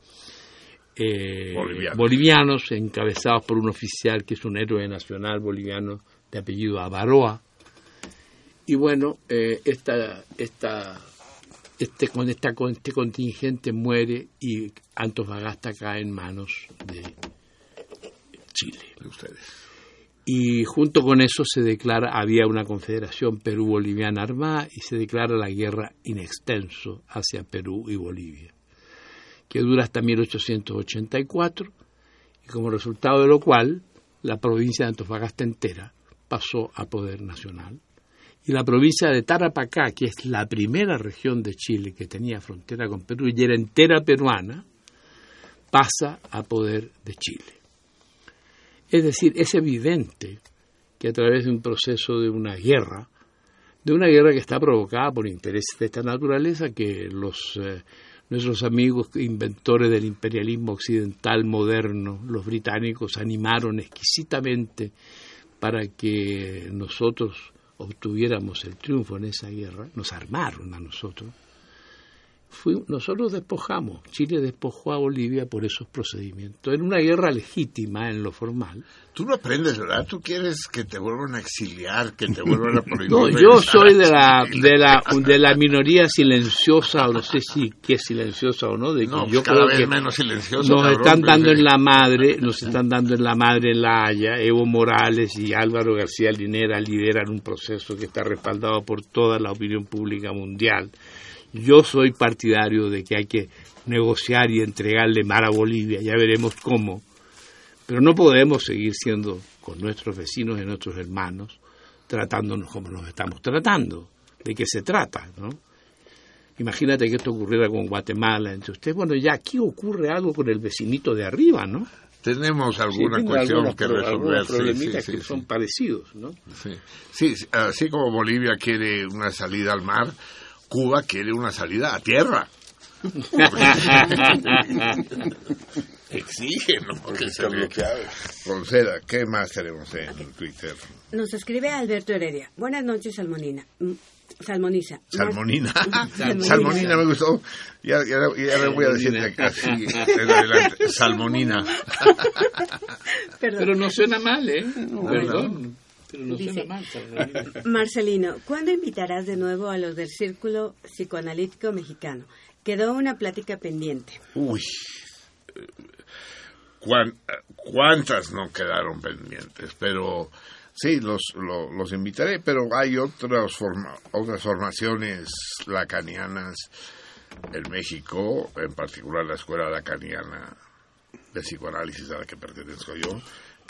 eh, Bolivianos. bolivianos, encabezados por un oficial que es un héroe nacional boliviano de apellido Avaroa. Y bueno, eh, esta, esta, este, con esta, con este contingente muere y Antofagasta cae en manos de Chile. De ustedes. Y junto con eso se declara, había una confederación Perú-Boliviana armada y se declara la guerra in extenso hacia Perú y Bolivia, que dura hasta 1884 y como resultado de lo cual la provincia de Antofagasta entera pasó a poder nacional. Y la provincia de Tarapacá, que es la primera región de Chile que tenía frontera con Perú y era entera peruana, pasa a poder de Chile. Es decir, es evidente que a través de un proceso de una guerra, de una guerra que está provocada por intereses de esta naturaleza, que los eh, nuestros amigos inventores del imperialismo occidental moderno, los británicos, animaron exquisitamente para que nosotros obtuviéramos el triunfo en esa guerra, nos armaron a nosotros, fui- nosotros despojamos, Chile despojó a Bolivia por esos procedimientos, en una guerra legítima en lo formal. Tú no aprendes, ¿verdad? Tú quieres que te vuelvan a exiliar, que te vuelvan a prohibir. No, yo soy de la, de la de la minoría silenciosa, o no sé si que es silenciosa o no, de que No, yo cada creo vez que menos silencioso, nos cabrón, están dando en la madre, nos están dando en la madre en La Haya, Evo Morales y Álvaro García Linera lideran un proceso que está respaldado por toda la opinión pública mundial. Yo soy partidario de que hay que negociar y entregarle mar a Bolivia, ya veremos cómo. Pero no podemos seguir siendo con nuestros vecinos y nuestros hermanos tratándonos como nos estamos tratando. ¿De qué se trata? ¿no? Imagínate que esto ocurriera con Guatemala entre ustedes. Bueno, ya aquí ocurre algo con el vecinito de arriba, ¿no? Tenemos alguna Sí, cuestión que resolver. sí, problemitas sí, que son parecidos, ¿no? Sí, así como Bolivia quiere una salida al mar, Cuba quiere una salida a tierra. Exigen, ¿no? Porque se le conceda. ¿Qué más tenemos en Twitter? Nos escribe Alberto Heredia. Buenas noches, Salmonina. Mm, Salmoniza. Salmonina. Salmonina. Salmonina me gustó. Ya, ya, ya le voy a decir así. Salmonina. Pero no suena mal, ¿eh? no. Perdón. Pero no Dice- suena mal. Salmonina. Marcelino, ¿cuándo invitarás de nuevo a los del Círculo Psicoanalítico Mexicano? Quedó una plática pendiente. Uy. cuán- ¿Cuántas no quedaron pendientes? Pero sí, los, lo- los invitaré, pero hay otras, forma- otras formaciones lacanianas en México, en particular la Escuela Lacaniana de Psicoanálisis a la que pertenezco yo,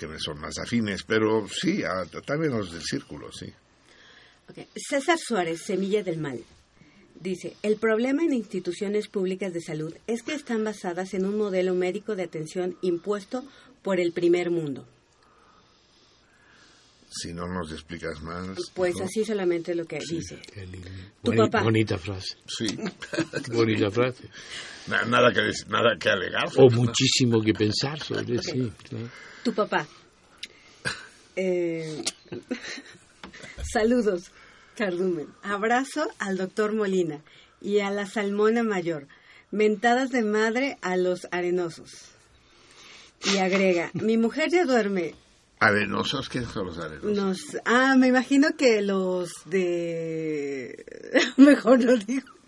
que me son más afines, pero sí, a- también los del círculo, sí. César Suárez, Semilla del Mal. Dice, el problema en instituciones públicas de salud es que están basadas en un modelo médico de atención impuesto por el primer mundo. Si no nos explicas más. Pues ¿no? así solamente lo que dice. Tu Boni- papá. Bonita frase. Sí. Bonita frase. Na- nada, que, nada que alegar. O muchísimo que pensar sobre sí. claro. Tu papá. Eh, saludos, Cardumen. Abrazo al doctor Molina y a la Salmona Mayor. Mentadas de madre a los arenosos. Y agrega, mi mujer ya duerme. Arenosos, ¿qué son los arenosos? Nos, ah, me imagino que los de... Mejor no digo.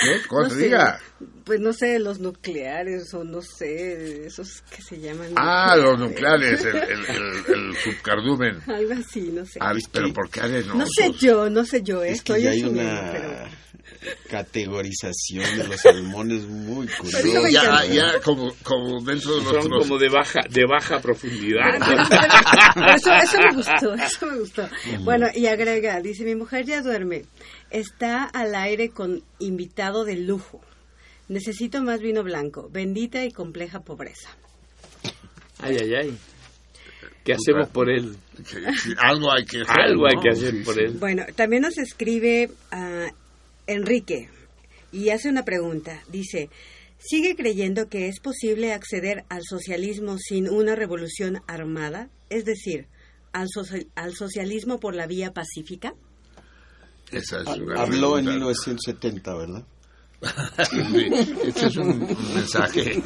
¿Qué? ¿Cómo No te sé, diga? Pues no sé, los nucleares o no sé, esos que se llaman... Ah, los nucleares, el, el, el, el subcardumen. Algo así, no sé. Ah, pero ¿por qué arenosos? No sé yo, no sé yo, eh, Es que estoy ya hay una pero... categorización de los salmones muy curiosa. me ya, ya, como, como dentro de Son nuestros... como de baja, de baja profundidad. Pero eso, eso me gustó, eso me gustó. Bueno, y agrega, dice, mi mujer ya duerme, está al aire con invitado de lujo. Necesito más vino blanco, bendita y compleja pobreza. Ay, ay, ay. ¿Qué hacemos por él? algo hay que hacer, Algo hay que hacer por él. Bueno, también nos escribe ah, Enrique y hace una pregunta. Dice, ¿sigue creyendo que es posible acceder al socialismo sin una revolución armada? Es decir, al socialismo por la vía pacífica. Esa es una Habló en pregunta. 1970, ¿verdad? Sí, este es un, un mensaje.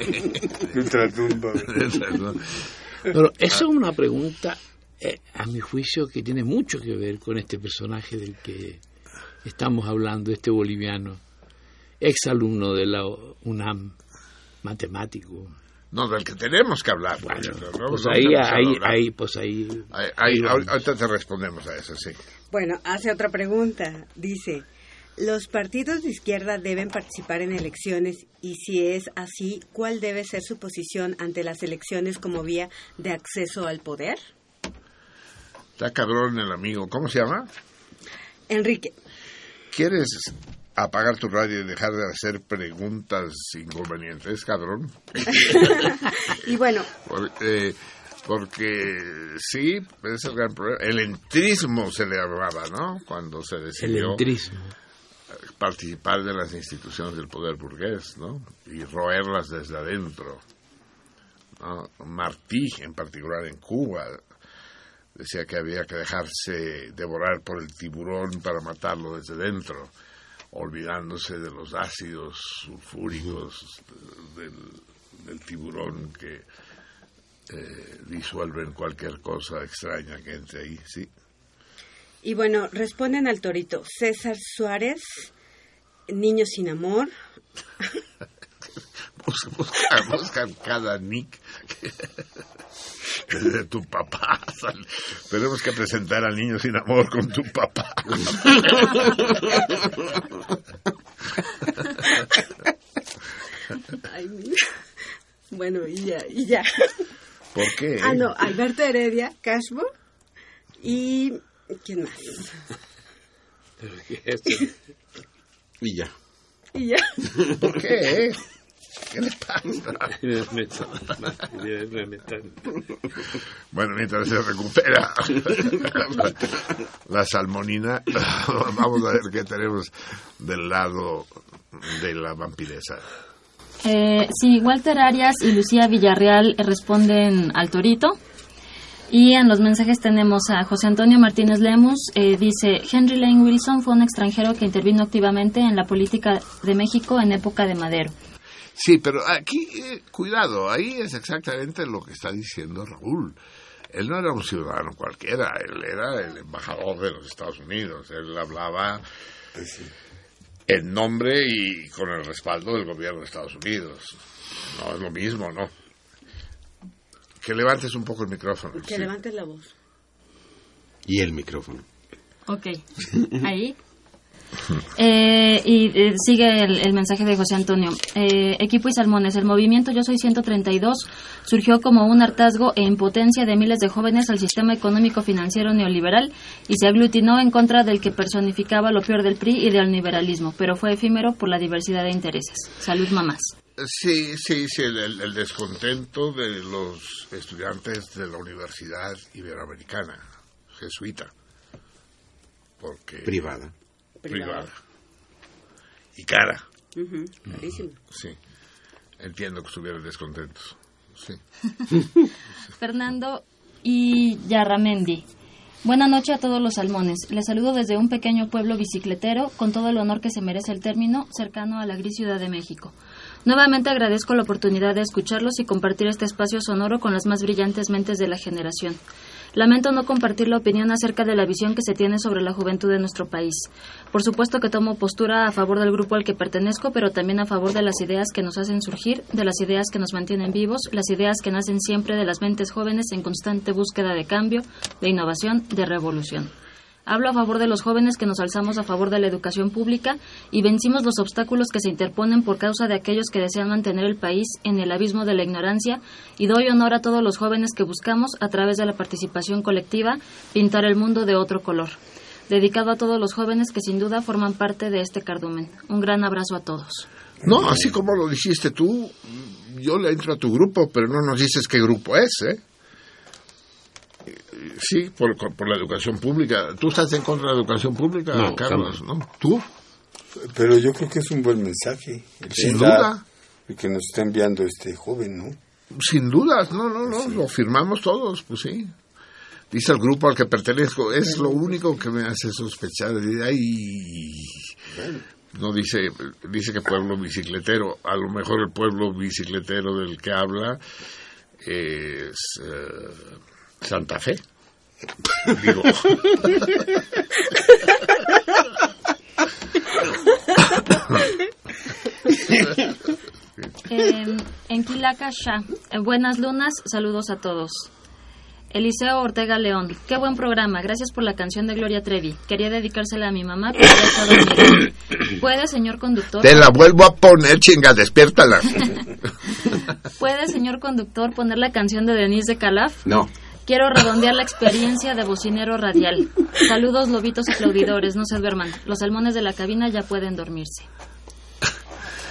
Pero esa es una pregunta, eh, a mi juicio, que tiene mucho que ver con este personaje del que estamos hablando, este boliviano, exalumno de la UNAM, matemático. No, del que tenemos que hablar. por ejemplo, ¿no? Pues No ahí, ahí, ahí, pues ahí. Ahí- ahí ahorita te respondemos a eso, sí. Bueno, hace otra pregunta. Dice, ¿los partidos de izquierda deben participar en elecciones? Y si es así, ¿cuál debe ser su posición ante las elecciones como vía de acceso al poder? Está cabrón el amigo. ¿Cómo se llama? Enrique, ¿Quieres apagar tu radio y dejar de hacer preguntas inconvenientes, cabrón? y bueno, eh, porque sí, ese es el gran problema. El entrismo se le llamaba, ¿no? Cuando se El decidió entrismo. participar de las instituciones del poder burgués, ¿no? Y roerlas desde adentro. ¿no? Martí, en particular en Cuba, decía que había que dejarse devorar por el tiburón para matarlo desde dentro. olvidándose de los ácidos sulfúricos del, del tiburón que eh, disuelven cualquier cosa extraña que entre ahí, sí. Y bueno, responden al torito César Suárez, Niño sin amor. Busca, busca, busca cada nick de tu papá. Tenemos que presentar al niño sin amor con tu papá. Ay, mira. Bueno, y ya, y ya. ¿Por qué? Ah, no, Alberto Heredia, Cashbo. Y. ¿Quién más? Y ya. Y ya. ¿Por qué? ¿Qué le pasa? Bueno, mientras se recupera la salmonina, vamos a ver qué tenemos del lado de la vampiresa. Eh, sí, Walter Arias y Lucía Villarreal eh, responden al torito. Y en los mensajes tenemos a José Antonio Martínez Lemus, eh, dice, Henry Lane Wilson fue un extranjero que intervino activamente en la política de México en época de Madero. Sí, pero aquí, eh, cuidado, ahí es exactamente lo que está diciendo Raúl. Él no era un ciudadano cualquiera, él era el embajador de los Estados Unidos. Él hablaba en nombre y con el respaldo del gobierno de Estados Unidos. No es lo mismo, ¿no? Que levantes un poco el micrófono. Que sí. levantes la voz. Y el micrófono. Ok, ahí. Eh, y eh, sigue el, el mensaje de José Antonio. Eh, equipo y Salmones, el movimiento Yo Soy 132 surgió como un hartazgo e impotencia de miles de jóvenes al sistema económico financiero neoliberal y se aglutinó en contra del que personificaba lo peor del PRI y del liberalismo, pero fue efímero por la diversidad de intereses. Salud, mamás. Sí, sí, sí, el, el- el descontento de los estudiantes de la Universidad Iberoamericana, jesuita, porque Privada. Privada y cara, Clarísimo. sí. Entiendo que estuvieran descontentos, sí. Fernando y Yarramendi. Buenas noches a todos los salmones. Les saludo desde un pequeño pueblo bicicletero, con todo el honor que se merece el término, cercano a la gris Ciudad de México. Nuevamente agradezco la oportunidad de escucharlos y compartir este espacio sonoro con las más brillantes mentes de la generación. Lamento no compartir la opinión acerca de la visión que se tiene sobre la juventud de nuestro país. Por supuesto que tomo postura a favor del grupo al que pertenezco, pero también a favor de las ideas que nos hacen surgir, de las ideas que nos mantienen vivos, las ideas que nacen siempre de las mentes jóvenes en constante búsqueda de cambio, de innovación, de revolución. Hablo a favor de los jóvenes que nos alzamos a favor de la educación pública y vencimos los obstáculos que se interponen por causa de aquellos que desean mantener el país en el abismo de la ignorancia y doy honor a todos los jóvenes que buscamos, a través de la participación colectiva, pintar el mundo de otro color. Dedicado a todos los jóvenes que sin duda forman parte de este cardumen. Un gran abrazo a todos. No, así como lo dijiste tú, yo le entro a tu grupo, pero no nos dices qué grupo es, ¿eh? Sí, por, por la educación pública. ¿Tú estás en contra de la educación pública, No, Carlos? ¿No? ¿Tú? Pero yo creo que es un buen mensaje. Sin duda. El que nos está enviando este joven, ¿no? Sin dudas, no, no, no, lo firmamos todos, pues sí. Dice el grupo al que pertenezco, es lo único que me hace sospechar. de Ay, no dice, dice que pueblo bicicletero, a lo mejor el pueblo bicicletero del que habla es eh, Santa Fe. Digo. Eh, en. Eh, buenas lunas, saludos a todos. Eliseo Ortega León, qué buen programa, gracias por la canción de Gloria Trevi. Quería dedicársela a mi mamá, pero ya está dormida. ¿Puede, señor conductor? Te la vuelvo a poner, chinga, despiértala. ¿Puede, señor conductor, poner la canción de Denise de Calaf? No. Quiero redondear la experiencia de bocinero radial. Saludos, lobitos aplaudidores, no se duerman. Los salmones de la cabina ya pueden dormirse.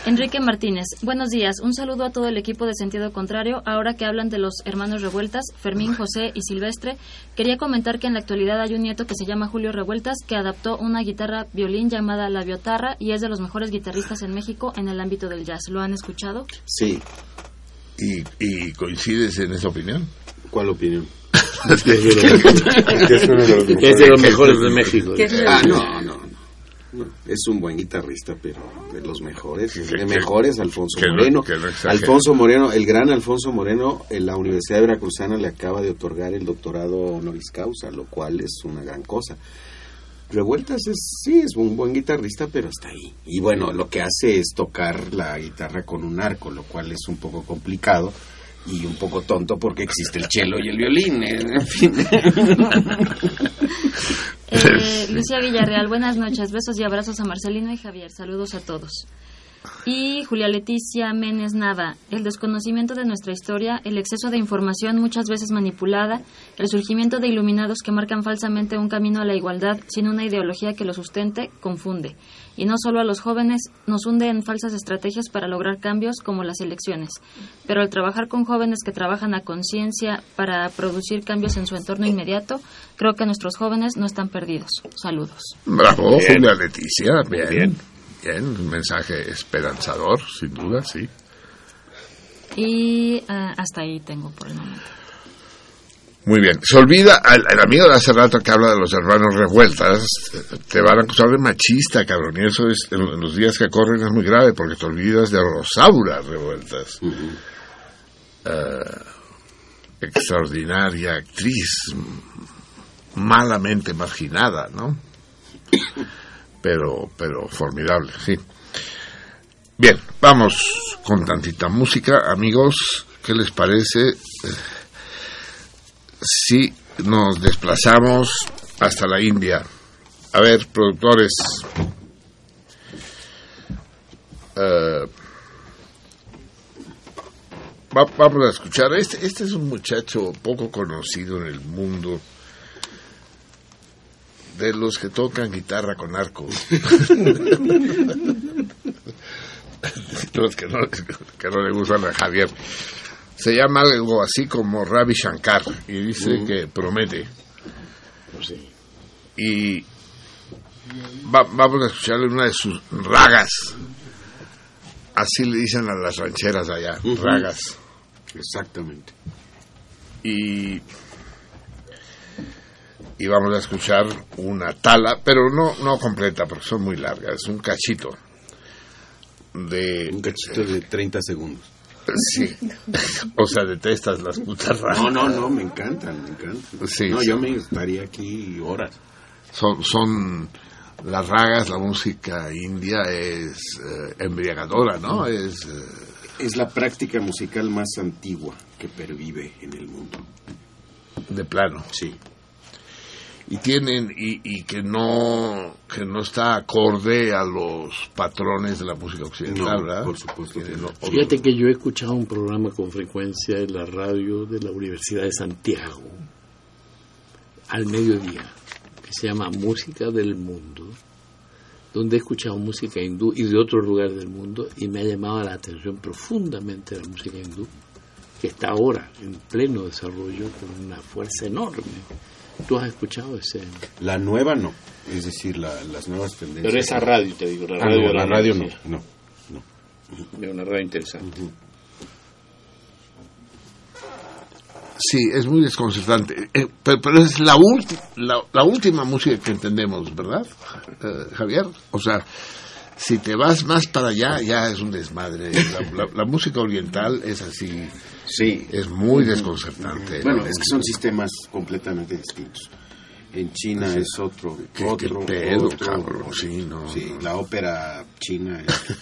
Enrique Martínez, buenos días. Un saludo a todo el equipo de Sentido Contrario. Ahora que hablan de los hermanos Revueltas, Fermín, José y Silvestre, quería comentar que en la actualidad hay un nieto que se llama Julio Revueltas que adaptó una guitarra violín llamada La Biotarra y es de los mejores guitarristas en México en el ámbito del jazz. ¿Lo han escuchado? Sí. ¿Y, y coincides en esa opinión? ¿Cuál opinión? Que es uno de los- de mejores de México. Ah, no, no. Es un buen guitarrista, pero de los mejores, de mejores, Alfonso no- Moreno. no. Alfonso Moreno, el gran Alfonso Moreno, en la Universidad Veracruzana le acaba de otorgar el doctorado honoris causa, lo cual es una gran cosa. Revueltas es, sí, es un buen guitarrista, pero está ahí. Y bueno, lo que hace es tocar la guitarra con un arco, lo cual es un poco complicado y un poco tonto porque existe el cello y el violín. eh, En fin. Eh, Lucia Villarreal, buenas noches. Besos y abrazos a Marcelino y Javier. Saludos a todos. Y Julia Leticia Menes Nava, el desconocimiento de nuestra historia, el exceso de información muchas veces manipulada, el surgimiento de iluminados que marcan falsamente un camino a la igualdad sin una ideología que lo sustente, confunde. Y no solo a los jóvenes, nos hunde en falsas estrategias para lograr cambios como las elecciones. Pero al trabajar con jóvenes que trabajan a conciencia para producir cambios en su entorno inmediato, creo que nuestros jóvenes no están perdidos. Saludos. Bravo, Bien. Julia Leticia. Bien. Bien. Bien. un mensaje esperanzador, sin duda, sí. Y ah, hasta ahí tengo por el momento. Muy bien. Se olvida, al, al amigo de hace rato que habla de los hermanos revueltas, eh, te van a acusar de machista, cabrón. Y eso es, en, en los días que corren es muy grave porque te olvidas de Rosaura revueltas. Eh, extraordinaria actriz, malamente marginada, ¿no? Pero, pero formidable, sí. Bien, vamos con tantita música, amigos. ¿Qué les parece? Si nos desplazamos hasta la India. A ver, productores. va- vamos a escuchar. Este, este es un muchacho poco conocido en el mundo. De los que tocan guitarra con arco. los que no, que no le gustan a Javier. Se llama algo así como Ravi Shankar y dice que promete. Y va- vamos a escucharle una de sus ragas. Así le dicen a las rancheras allá, ragas. Exactamente. Y, y vamos a escuchar una tala, pero no, no completa porque son muy largas, es un cachito. De, Un cachito de 30 segundos. Sí. O sea, detestas las putas ragas. No, no, no, me encantan, me encantan. Sí, no, sí. yo me estaría aquí horas. Son, son las ragas, la música india es eh, embriagadora, ¿no? Es, eh, Es la práctica musical más antigua que pervive en el mundo. de plano. Sí. Y tienen, y, y que no que no está acorde a los patrones de la música occidental, No, ¿verdad? por supuesto que no. Fíjate que yo he escuchado un programa con frecuencia en la radio de la Universidad de Santiago al mediodía que se llama Música del Mundo, donde he escuchado música hindú y de otros lugares del mundo y me ha llamado la atención profundamente la música hindú, que está ahora en pleno desarrollo con una fuerza enorme. ¿Tú has escuchado ese? La nueva no, es decir, la- las nuevas tendencias. Pero esa radio, te digo, la Ah, radio no, la la radio no, universidad. no. Es una radio interesante. Sí, es muy desconcertante. Eh, pero, pero es la, la, la última música que entendemos, ¿verdad, eh, Javier? O sea, si te vas más para allá, ya es un desmadre. La, la- la música oriental es así, Sí. es muy desconcertante. Bueno, es que son sistemas completamente distintos. En China Sí. es otro, ¿Qué- otro, qué pedo, otro- cabrón? Sí, no, Sí, no. la ópera china es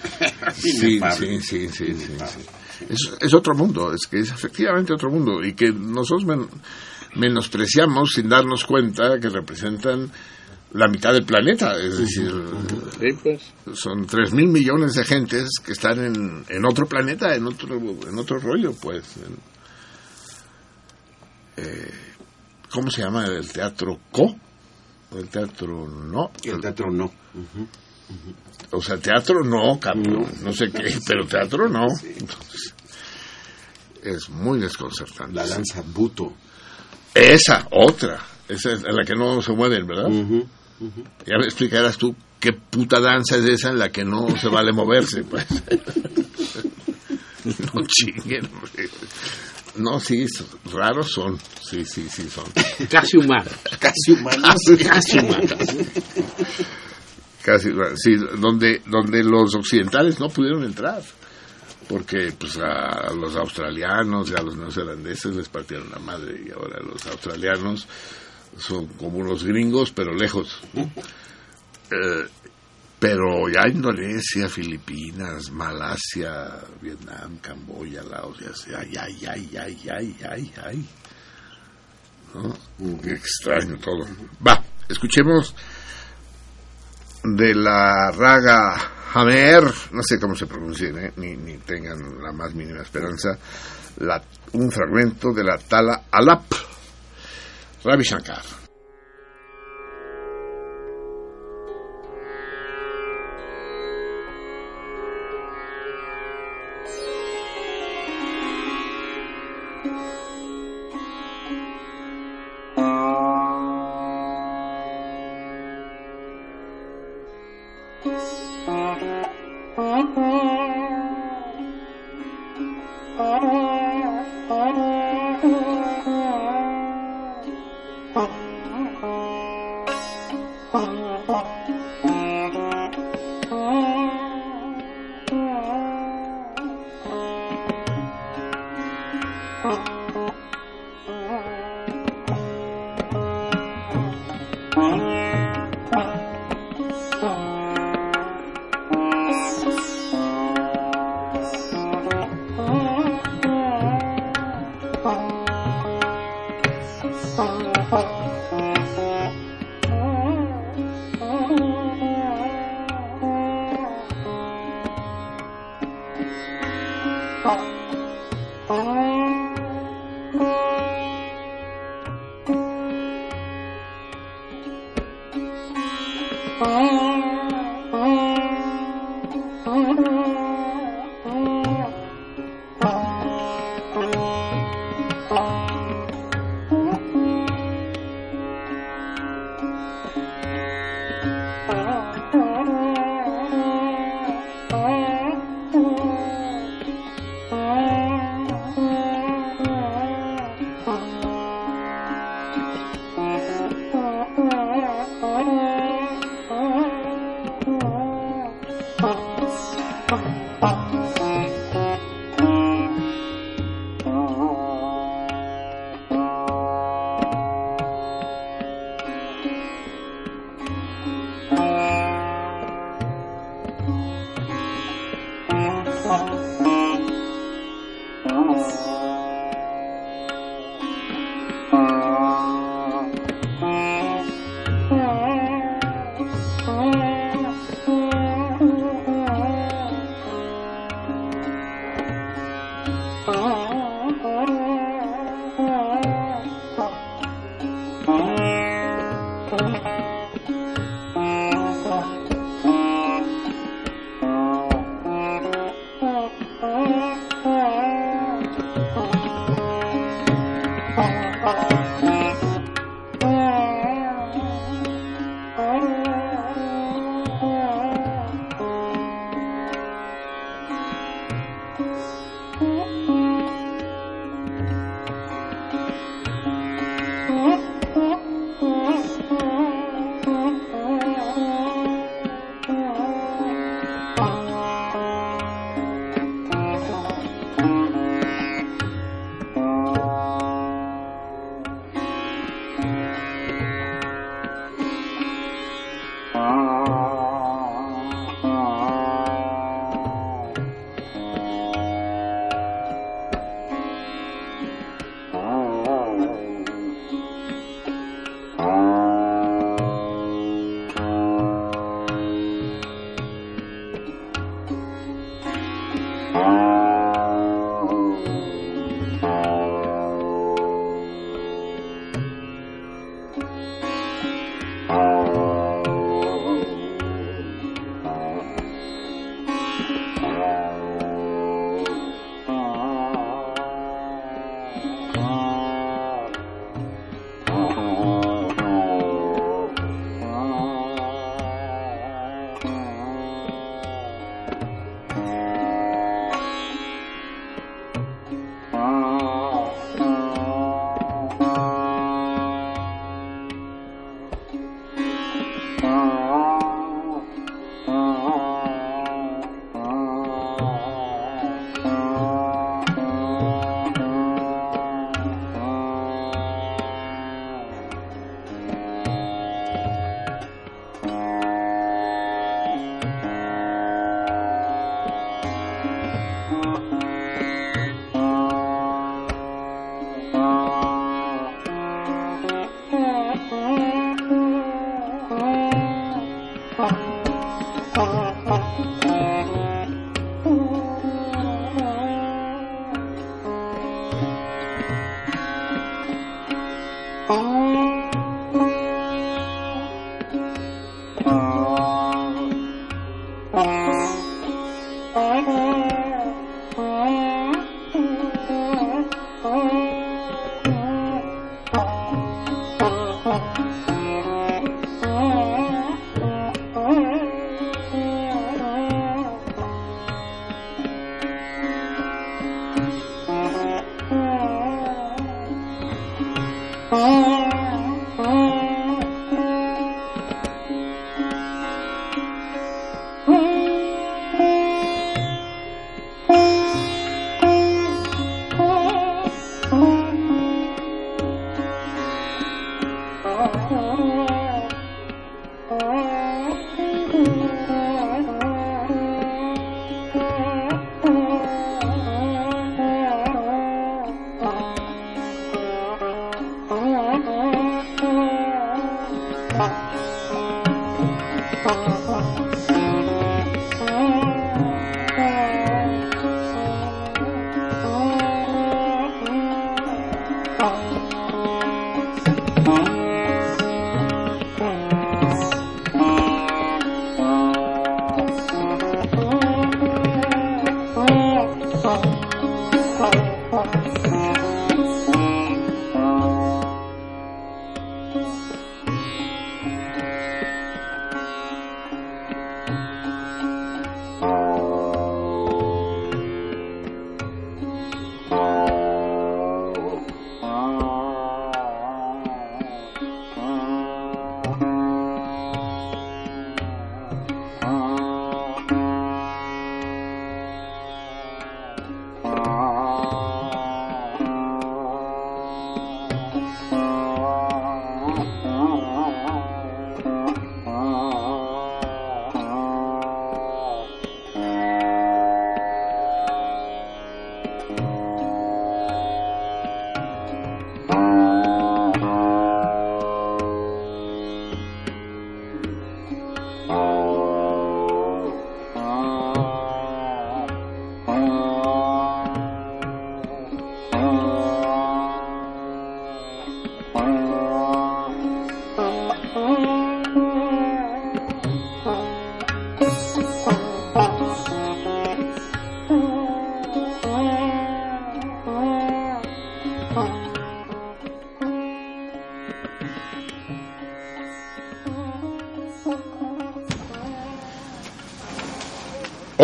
Sí, sí, sí, sí, sí, Inefable. sí. Es, es otro mundo, es que es efectivamente otro mundo y que nosotros men- menospreciamos sin darnos cuenta que representan la mitad del planeta, es decir, pues. son tres mil millones de gentes que están en, en otro planeta, en otro, en otro rollo, pues. Eh, ¿Cómo se llama el teatro Co? El teatro no. El teatro no. O sea, teatro no, cabrón, no sé qué, pero teatro no. Entonces, es muy desconcertante. La danza buto. Esa, otra. Esa es la que no se mueven, ¿verdad? Ya me explicarás tú qué puta danza es esa en la que no se vale moverse, pues. no chinguen. No, sí, raros son. Sí, sí, sí, son. Casi humanos. Casi humanos. Casi humanos. casi, sí, donde, donde los occidentales no pudieron entrar, porque pues a los australianos y a los neozelandeses les partieron la madre y ahora los australianos son como los gringos, pero lejos. Eh, pero ya Indonesia, Filipinas, Malasia, Vietnam, Camboya, Laos, ya sea, ay, ay, ay, ay, ay, ay, ay. Extraño todo. Va, escuchemos de la raga Hamer, no sé cómo se pronuncien, ¿eh? ni, ni tengan la más mínima esperanza, la, un fragmento de la Tala Alap, Ravi Shankar.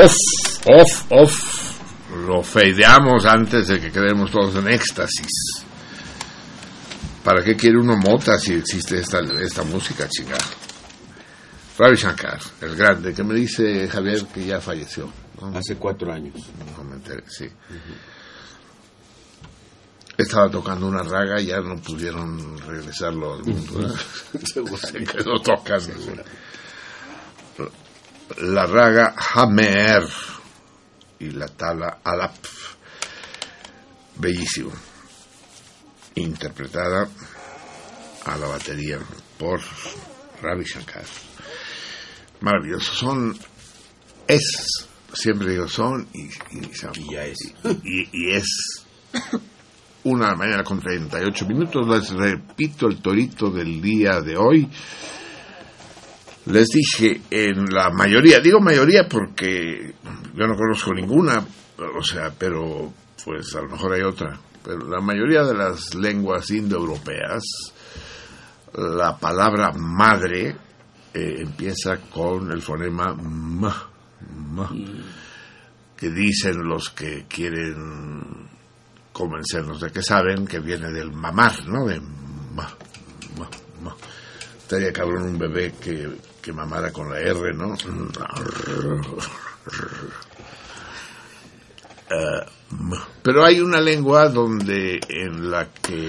Off, off, off. Lo fadeamos antes de que quedemos todos en éxtasis. ¿Para qué quiere uno mota si existe esta, esta música, chingada? Ravi Shankar, el grande, que me dice Javier que ya falleció. ¿no? Hace cuatro años. No me enteré, sí. Estaba tocando una raga y ya no pudieron regresarlo al mundo. Se quedó tocando. La raga Hamer y la tala Alap. Bellísimo. Interpretada a la batería por Ravi Shankar. Maravilloso. Son, es, siempre digo son y, y, y ya es. Y, y es una de la mañana con 38 minutos. Les repito el torito del día de hoy. Les dije en la mayoría, digo mayoría porque yo no conozco ninguna, o sea, pero pues a lo mejor hay otra. Pero la mayoría de las lenguas indoeuropeas, la palabra madre eh, empieza con el fonema m, m, que dicen los que quieren convencernos de que saben que viene del mamar, ¿no? De ma, ma, ma. Estaría cabrón un bebé que, que mamara con la R, ¿no? Eh, pero hay una lengua donde en la que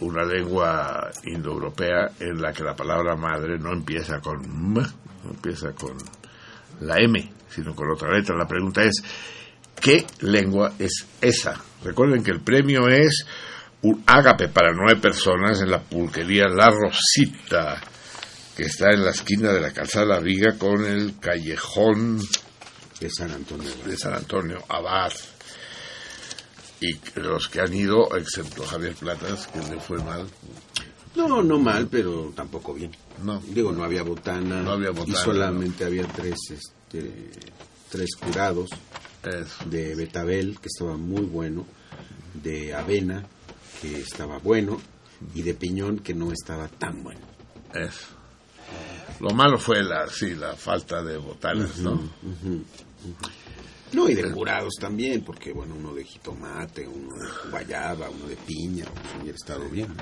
una lengua indoeuropea en la que la palabra madre no empieza con m, no empieza con la m, sino con otra letra. La pregunta es ¿qué lengua es esa? Recuerden que el premio es un ágape para nueve personas en la pulquería La Rosita, que está en la esquina de la calzada Viga con el callejón de San Antonio, de San Antonio Abad. Y los que han ido, excepto Javier Platas, que le fue mal. No, no mal, pero tampoco bien. No. Digo, no había botana. No había botana, Y solamente había tres, este, tres curados de betabel, que estaba muy bueno, de avena, que estaba bueno, y de piñón, que no estaba tan bueno. es. Lo malo fue la, sí, la falta de botanas, ¿no? No, y de curados también, porque bueno, uno de jitomate, uno de guayaba, uno de piña, pues hubiera estado bien.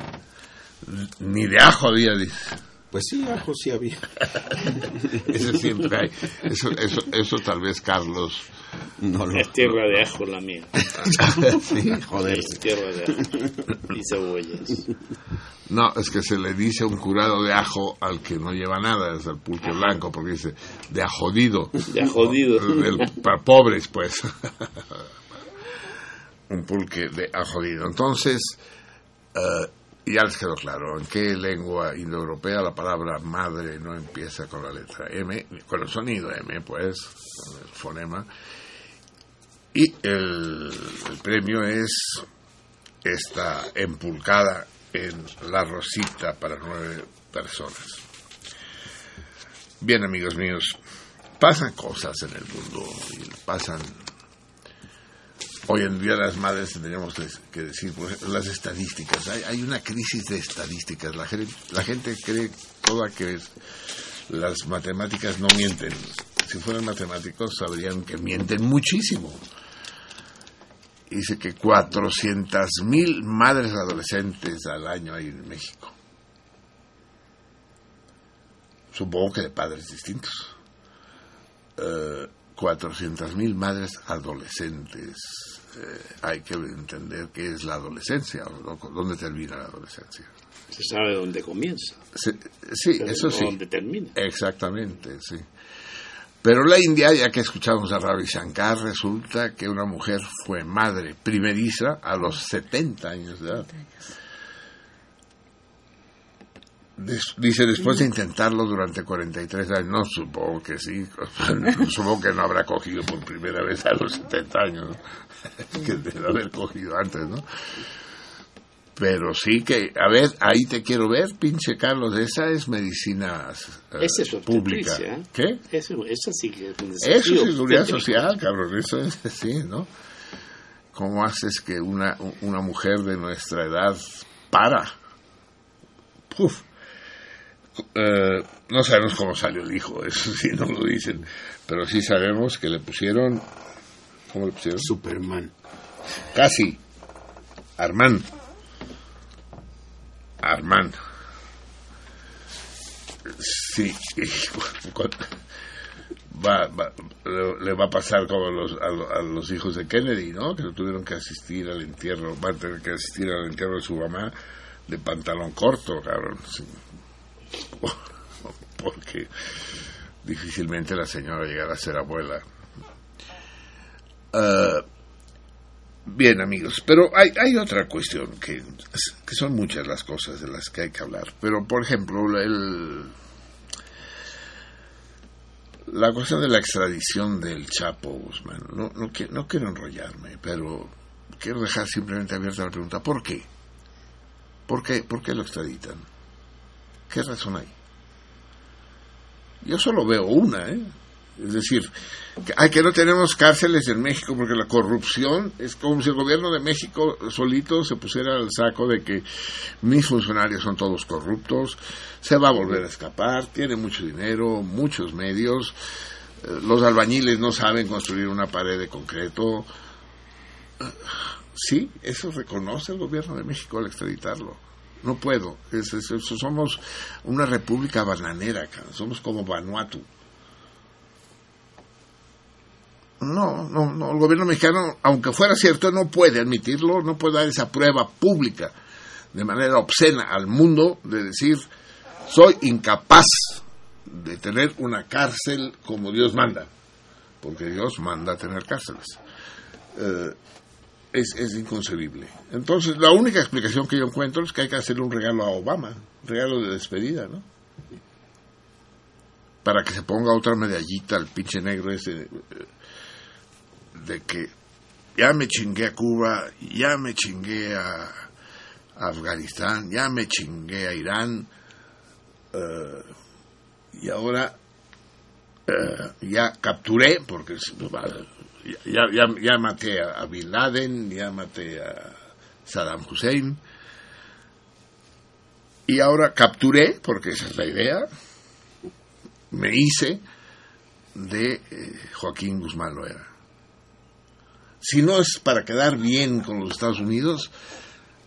Ni de ajo había, dice. Pues sí, ajo sí había. Eso siempre hay. Eso, eso, eso tal vez Carlos no lo... Es tierra de ajo la mía. sí, joder. Es tierra de ajo. Y cebollas. No, es que se le dice un curado de ajo al que no lleva nada, es el pulque blanco, porque dice de ajodido. De ajodido. Para pobres, pues. un pulque de ajodido. Entonces, eh, ya les quedó claro, en qué lengua indoeuropea la palabra madre no empieza con la letra M, con el sonido M, pues, con el fonema. Y el, premio es esta empulcada en la rosita para nueve personas. Bien, amigos míos, pasan cosas en el mundo y pasan. Hoy en día las madres tendríamos que- decir, ejemplo, las estadísticas. Hay, hay una crisis de estadísticas. La gente, la gente cree toda que las matemáticas no mienten. Si fueran matemáticos sabrían que mienten muchísimo dice que 400.000 madres adolescentes al año hay en México. Supongo que de padres distintos. Eh, 400.000 madres adolescentes. Eh, hay que entender qué es la adolescencia, dónde termina la adolescencia. Se sabe dónde comienza. Se- sí, Pero eso sí. dónde termina. Exactamente, sí. Pero la India, ya que escuchamos a Ravi Shankar, resulta que una mujer fue madre primeriza a los 70 años de edad. Dice, después de intentarlo durante 43 años, no supongo que sí, supongo que no habrá cogido por primera vez a los 70 años, que debe haber cogido antes, ¿no? Pero sí que, a ver, ahí te quiero ver, pinche Carlos, esa es medicina eh, Esa es pública. ¿eh? ¿Qué? Eso, esa sí que es Eso es seguridad social, cabrón, eso es, sí, ¿no? ¿Cómo haces que una, una mujer de nuestra edad para? Puf. Eh, no sabemos cómo salió el hijo, eso sí, no lo dicen, pero sí sabemos que le pusieron, ¿cómo le pusieron? Superman. Casi. Armand. Armand. Sí. Va, va- le, va a pasar como a los, a, a los hijos de Kennedy, ¿no? Que tuvieron que asistir al entierro, van a tener que asistir al entierro de su mamá de pantalón corto, cabrón. Porque difícilmente la señora llegará a ser abuela. Ah, Bien, amigos, pero hay, hay otra cuestión que, que son muchas las cosas de las que hay que hablar. Pero, por ejemplo, el, la cuestión de la extradición del Chapo Guzmán. No, no, no quiero enrollarme, pero quiero dejar simplemente abierta la pregunta. ¿Por qué? ¿Por qué, por qué lo extraditan? ¿Qué razón hay? Yo solo veo una, ¿eh? Es decir, que, que no tenemos cárceles en México porque la corrupción es como si el gobierno de México solito se pusiera al saco de que mis funcionarios son todos corruptos, se va a volver a escapar, tiene mucho dinero, muchos medios, eh, los albañiles no saben construir una pared de concreto. Eh, Sí, eso reconoce el gobierno de México al extraditarlo. No puedo. Es- somos una república bananera, somos como Vanuatu. No, no, no. El gobierno mexicano, aunque fuera cierto, no puede admitirlo, no puede dar esa prueba pública de manera obscena al mundo de decir, soy incapaz de tener una cárcel como Dios manda, porque Dios manda tener cárceles. Eh, es, es inconcebible. Entonces, la única explicación que yo encuentro es que hay que hacerle un regalo a Obama, un regalo de despedida, ¿no? Para que se ponga otra medallita al pinche negro ese eh, de que ya me chingué a Cuba, ya me chingué a, Afganistán, ya me chingué a Irán, eh, y ahora eh, ya capturé, porque es- ya, ya, ya maté a, a Bin Laden, ya maté a Saddam Hussein, y ahora capturé, porque esa es la idea, me hice de eh, Joaquín Guzmán Loera. Si no es para quedar bien con los Estados Unidos,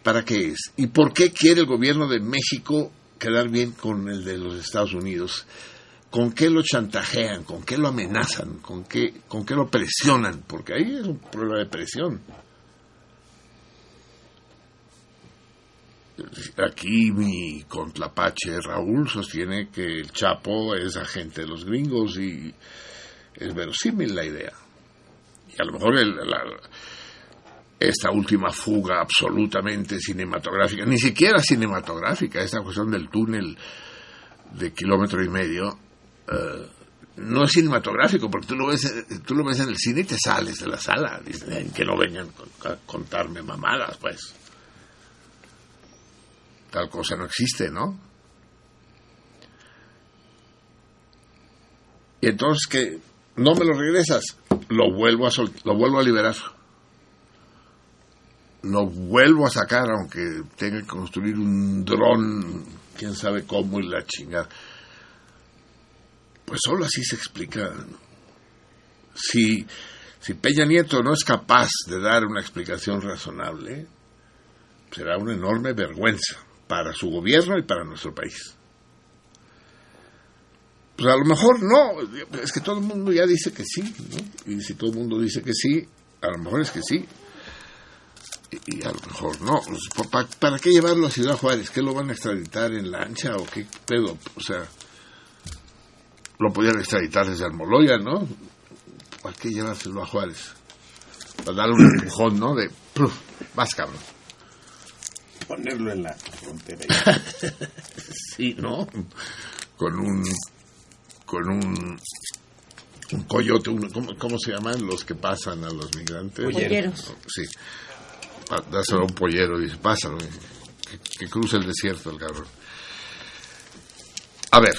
¿para qué es? ¿Y por qué quiere el gobierno de México quedar bien con el de los Estados Unidos? ¿Con qué lo chantajean? ¿Con qué lo amenazan? ¿Con qué, con qué lo presionan? Porque ahí es un problema de presión. Aquí mi contrapache Raúl sostiene que el Chapo es agente de los gringos y es verosímil la idea. Y a lo mejor el- la- esta última fuga absolutamente cinematográfica, ni siquiera cinematográfica, esta cuestión del túnel de kilómetro y medio, eh, no es cinematográfico, porque tú lo, ves, tú lo ves en el cine y te sales de la sala. Dices, "Ay, que no vengan a contarme mamadas, pues. Tal cosa no existe, ¿no? Y entonces que no me lo regresas, lo vuelvo a sol- lo vuelvo a liberar. Lo vuelvo a sacar aunque tenga que construir un dron, quién sabe cómo y la chingada. Pues solo así se explica. Si, si Peña Nieto no es capaz de dar una explicación razonable, será una enorme vergüenza para su gobierno y para nuestro país. Pues a lo mejor no, es que todo el mundo ya dice que sí, ¿no? Y si todo el mundo dice que sí, a lo mejor es que sí. Y, y a lo mejor no. ¿pa- pa- ¿Para qué llevarlo a Ciudad Juárez? ¿Qué lo van a extraditar en lancha o qué pedo? O sea, lo podían extraditar desde Almoloya, ¿no? ¿Para qué llevárselo a Juárez? Para darle un empujón, ¿no? De, "Puf, vas cabrón. Ponerlo en la frontera. sí, ¿no? Con un con un un coyote, un- ¿cómo, cómo se llaman los que pasan a los migrantes? Polleros. Sí. Pa- Dáselo a un pollero y dice, pásalo, eh, que, que cruce el desierto el cabrón. A ver,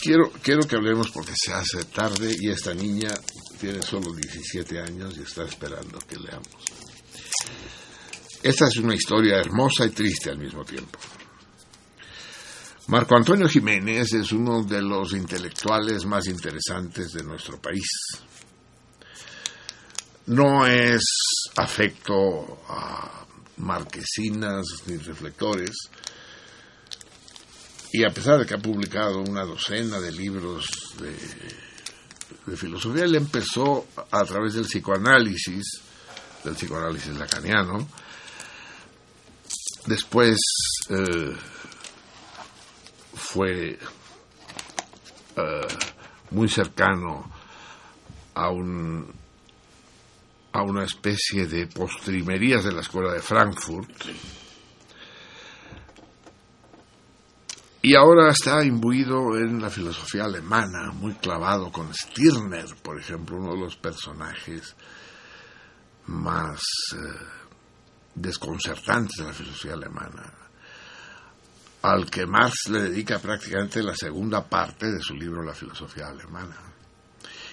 quiero, quiero que hablemos porque se hace tarde y esta niña tiene solo 17 años y está esperando que leamos. Esta es una historia hermosa y triste al mismo tiempo. Marco Antonio Jiménez es uno de los intelectuales más interesantes de nuestro país. No es afecto a marquesinas ni reflectores, y a pesar de que ha publicado una docena de libros de, filosofía, él empezó a través del psicoanálisis, del psicoanálisis lacaniano, después eh, fue eh, muy cercano a un a una especie de postrimerías de la escuela de Frankfurt. Y ahora está imbuido en la filosofía alemana, muy clavado con Stirner, por ejemplo, uno de los personajes más eh, desconcertantes de la filosofía alemana, al que Marx le dedica prácticamente la segunda parte de su libro La filosofía alemana,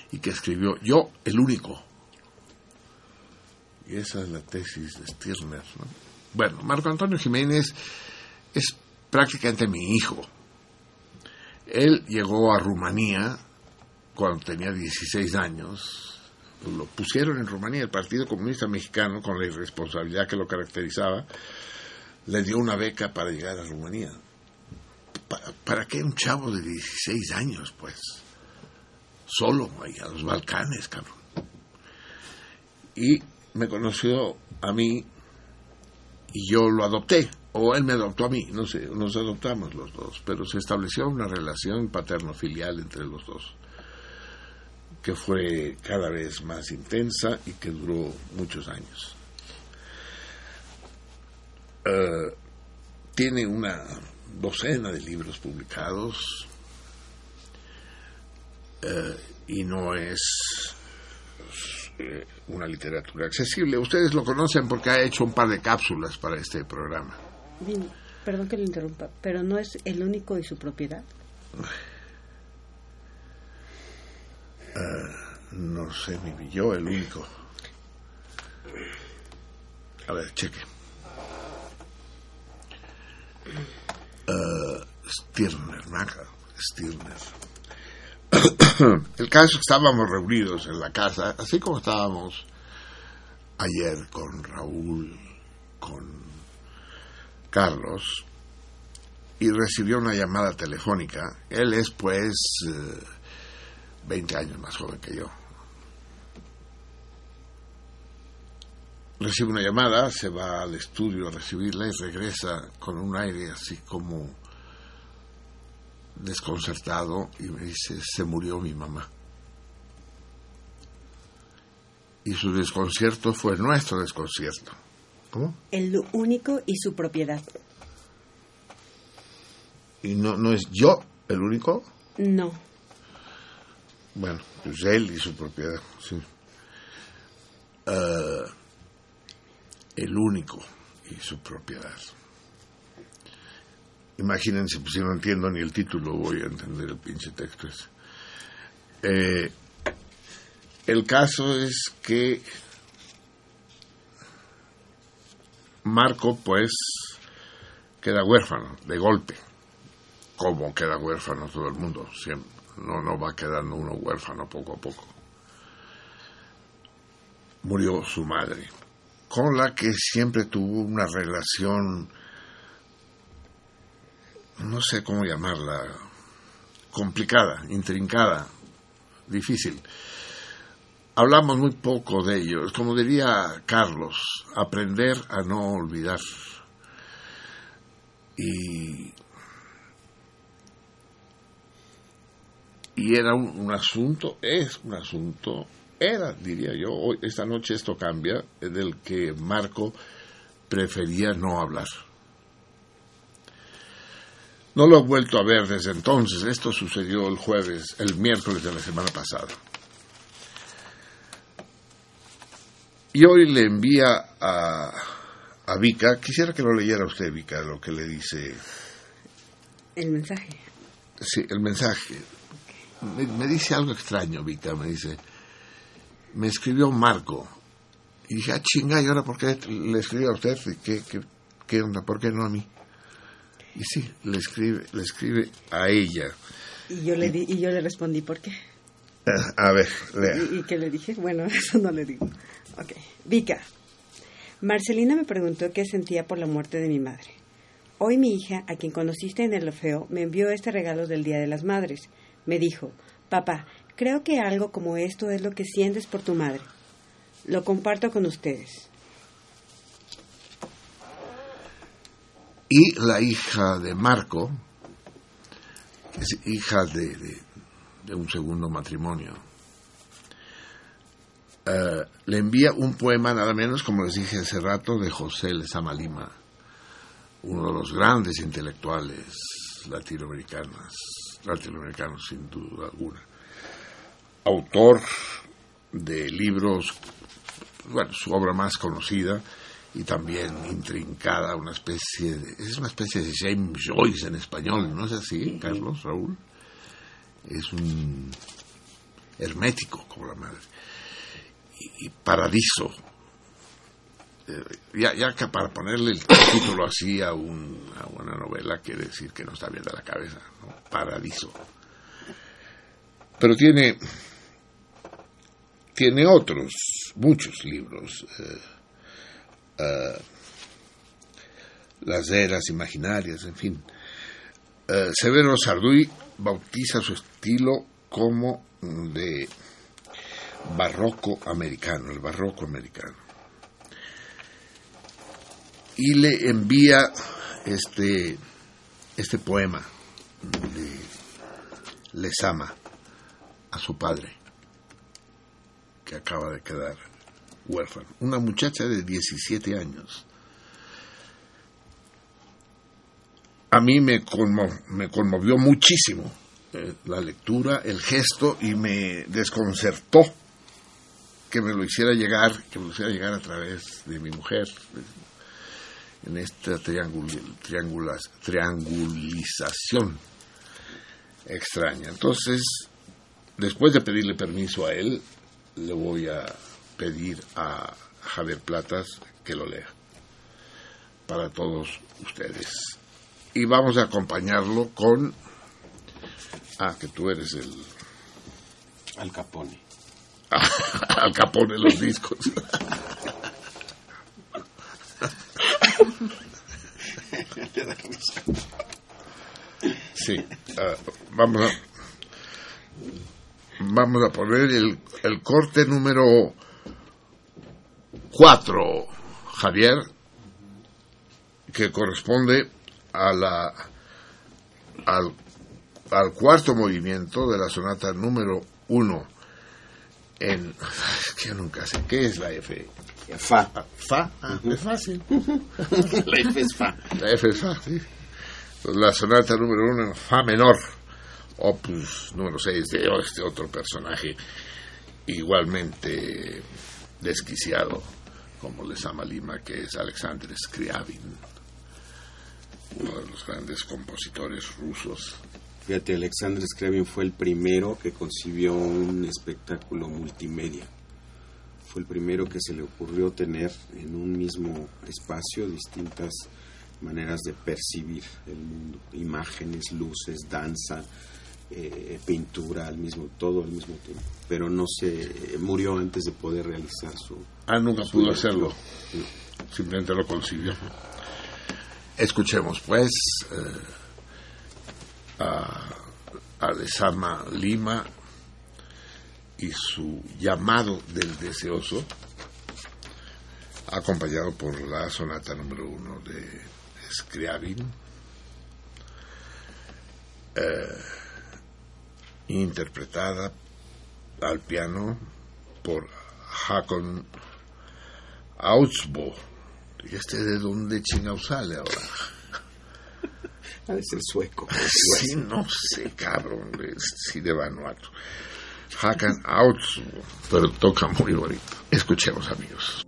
y que escribió Yo, el único. Y esa es la tesis de Stirner. ¿no? Bueno, Marco Antonio Jiménez es prácticamente mi hijo. Él llegó a Rumanía cuando tenía 16 años. Lo pusieron en Rumanía, el Partido Comunista Mexicano, con la irresponsabilidad que lo caracterizaba, le dio una beca para llegar a Rumanía. ¿Para, qué un chavo de 16 años, pues? Solo, ahí a los Balcanes, cabrón. Y me conoció a mí y yo lo adopté, o él me adoptó a mí, no sé, nos adoptamos los dos, pero se estableció una relación paterno-filial entre los dos, que fue cada vez más intensa y que duró muchos años. Eh, tiene una docena de libros publicados eh, y no es eh, una literatura accesible. Ustedes lo conocen porque ha hecho un par de cápsulas para este programa. Bien, perdón que le interrumpa, pero no es el único y su propiedad. No sé, mi yo el único. A ver, cheque. Eh, Stirner, Maca, Stirner. El caso estábamos reunidos en la casa, así como estábamos ayer con Raúl, con Carlos, y recibió una llamada telefónica. Él es pues eh, 20 años más joven que yo. Recibe una llamada, se va al estudio a recibirla y regresa con un aire así como desconcertado y me dice, se murió mi mamá. Y su desconcierto fue nuestro desconcierto. ¿Cómo? El único y su propiedad. ¿Y no, no es yo el único? No. Bueno, pues él y su propiedad, sí. Eh, el único y su propiedad. Imagínense, pues si no entiendo ni el título, voy a entender el pinche texto ese. Eh, el caso es que Marco, pues, queda huérfano de golpe. Como queda huérfano todo el mundo, siempre. No, no va quedando uno huérfano poco a poco. Murió su madre, con la que siempre tuvo una relación, no sé cómo llamarla, complicada, intrincada, difícil. Hablamos muy poco de ello. Como diría Carlos, aprender a no olvidar. Y, y era un asunto, es un asunto, era, diría yo, hoy, esta noche esto cambia, del que Marco prefería no hablar. No lo he vuelto a ver desde entonces. Esto sucedió el jueves, el miércoles de la semana pasada. Y hoy le envía a, a Vika, quisiera que lo leyera usted, Vika, lo que le dice, El mensaje. sí, el mensaje. Me, me dice algo extraño, Vika, me dice, me escribió Marco. Y dije, ah, chinga, ¿y ahora por qué le escribe a usted? ¿Qué, qué, qué onda? ¿Por qué no a mí? Y sí, le escribe, le escribe a ella. Y yo le, di, y yo le respondí, ¿por qué? Ah, A ver, lea. ¿Y, y qué le dije? Bueno, eso no le digo. Ok. Vika. Marcelina me preguntó qué sentía por la muerte de mi madre. Hoy mi hija, a quien conociste en el Orfeo, me envió este regalo del Día de las Madres. Me dijo, papá, creo que algo como esto es lo que sientes por tu madre. Lo comparto con ustedes. Y la hija de Marco, es hija de un segundo matrimonio, eh, le envía un poema nada menos, como les dije hace rato, de José Lezama Lima, uno de los grandes intelectuales latinoamericanos, latinoamericanos sin duda alguna. Autor de libros, bueno, su obra más conocida y también intrincada, una especie de, es una especie de James Joyce en español, ¿no es así, Carlos, Raúl? Es un hermético como la madre. Y, y Paradiso. Eh, ya, ya que para ponerle el título así a, un- a una novela quiere decir que no está bien de la cabeza, ¿no? Paradiso. Pero tiene tiene otros, muchos libros. eh, eh, las eras imaginarias, en fin. Eh, Severo Sarduy bautiza su estilo como de barroco americano, el barroco americano. Y le envía este, este poema de Lesama a su padre, que acaba de quedar huérfano. Una muchacha de 17 años. A mí me, me conmovió muchísimo eh, la lectura, el gesto y me desconcertó que me lo hiciera llegar, que me lo hiciera llegar a través de mi mujer en esta triangul- triangulización extraña. Entonces, después de pedirle permiso a él, le voy a pedir a Javier Platas que lo lea para todos ustedes. Y vamos a acompañarlo con... Ah, que tú eres el... Al Capone. Al Capone los discos. Sí, ah, vamos a vamos a poner el, el corte número 4, Javier, que corresponde a la al, al cuarto movimiento de la sonata número 1 en es que yo nunca sé qué es la F. Fa. Ah, Fa, ah, es fácil. La F es fa. La F es Fa, sí. La sonata número uno en Fa menor, opus número 6 de este otro personaje igualmente desquiciado, como les ama Lima, que es Alexander Scriabin, uno de los grandes compositores rusos. Fíjate, Alexander Scriabin fue el primero que concibió un espectáculo multimedia. Fue el primero que se le ocurrió tener en un mismo espacio distintas maneras de percibir el mundo, imágenes, luces, danza, eh, pintura al mismo todo al mismo tiempo. Pero no se murió antes de poder realizar su. Ah, nunca su pudo hacerlo. Simplemente lo concibió. Escuchemos, pues, eh, a, a Lezama Lima y su llamado del deseoso, acompañado por la sonata número uno de Scriabin, eh, interpretada al piano por Hakon Augsbo. ¿Y este de dónde chingao sale ahora? Ha de ser sueco. Sí, no sé, cabrón, es- sí de Vanuatu. Hakan Augsbo, pero toca muy bonito. Escuchemos, amigos.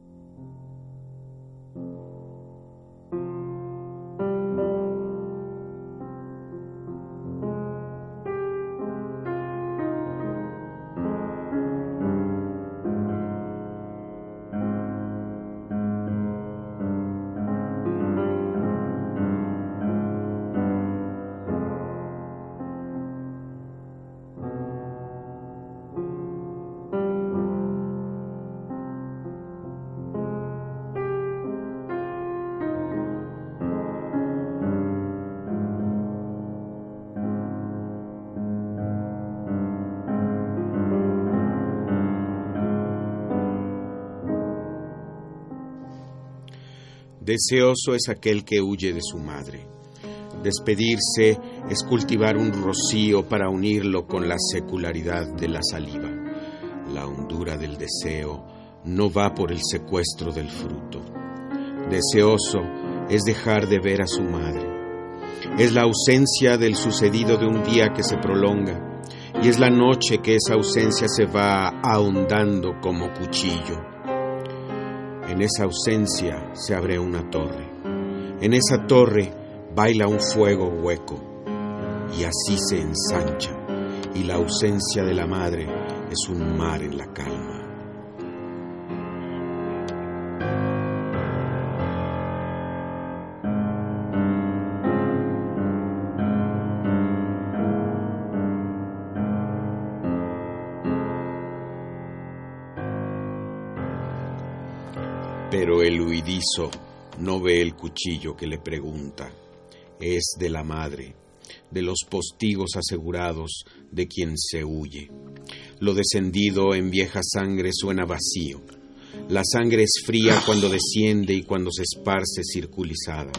Deseoso es aquel que huye de su madre. Despedirse es cultivar un rocío para unirlo con la secularidad de la saliva. La hondura del deseo no va por el secuestro del fruto. Deseoso es dejar de ver a su madre. Es la ausencia del sucedido de un día que se prolonga y es la noche que esa ausencia se va ahondando como cuchillo. En esa ausencia se abre una torre. En esa torre baila un fuego hueco. Y así se ensancha. Y la ausencia de la madre es un mar en la calma. Huidizo no ve el cuchillo que le pregunta. Es de la madre, de los postigos asegurados de quien se huye. Lo descendido en vieja sangre suena vacío. La sangre es fría cuando desciende y cuando se esparce circulizada.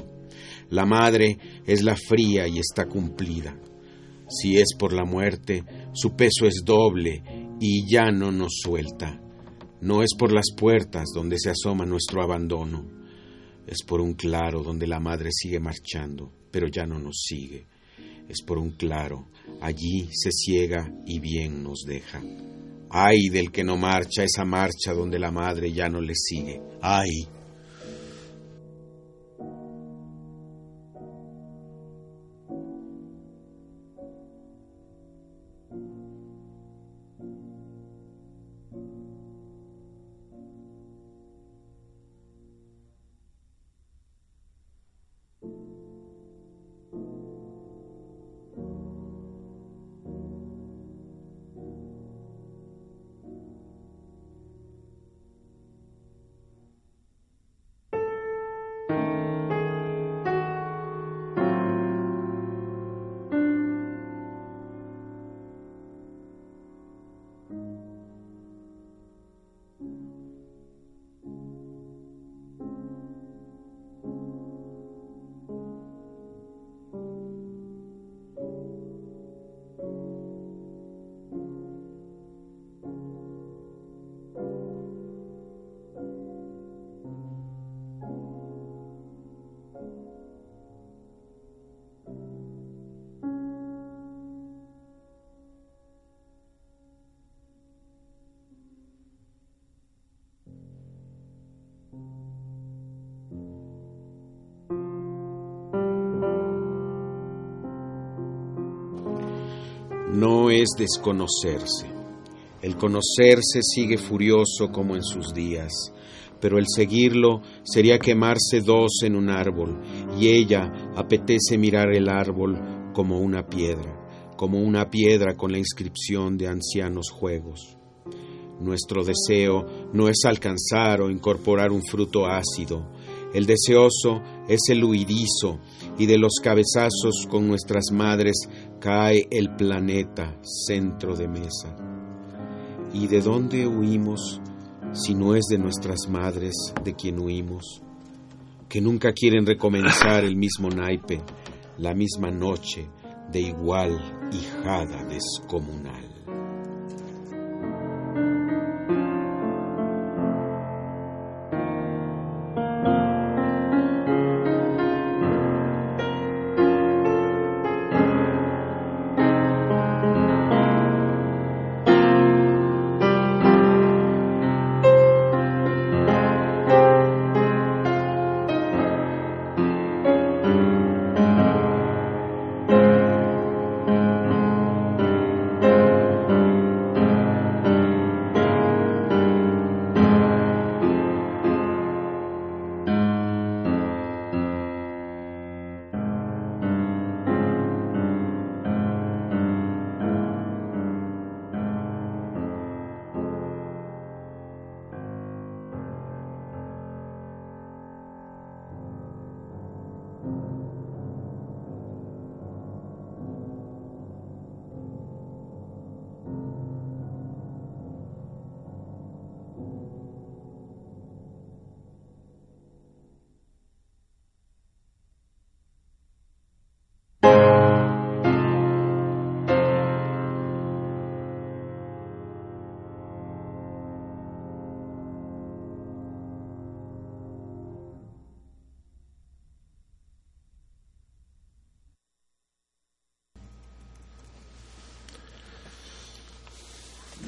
La madre es la fría y está cumplida. Si es por la muerte, su peso es doble y ya no nos suelta. No es por las puertas donde se asoma nuestro abandono, es por un claro donde la madre sigue marchando, pero ya no nos sigue. Es por un claro, allí se ciega y bien nos deja. Ay del que no marcha esa marcha donde la madre ya no le sigue. Ay. Es desconocerse. El conocerse sigue furioso como en sus días, pero el seguirlo sería quemarse dos en un árbol, y ella apetece mirar el árbol como una piedra, como una piedra con la inscripción de ancianos juegos. Nuestro deseo no es alcanzar o incorporar un fruto ácido. El deseoso es el huidizo y de los cabezazos con nuestras madres cae el planeta, centro de mesa. ¿Y de dónde huimos si no es de nuestras madres de quien huimos? Que nunca quieren recomenzar el mismo naipe, la misma noche de igual hijada descomunal.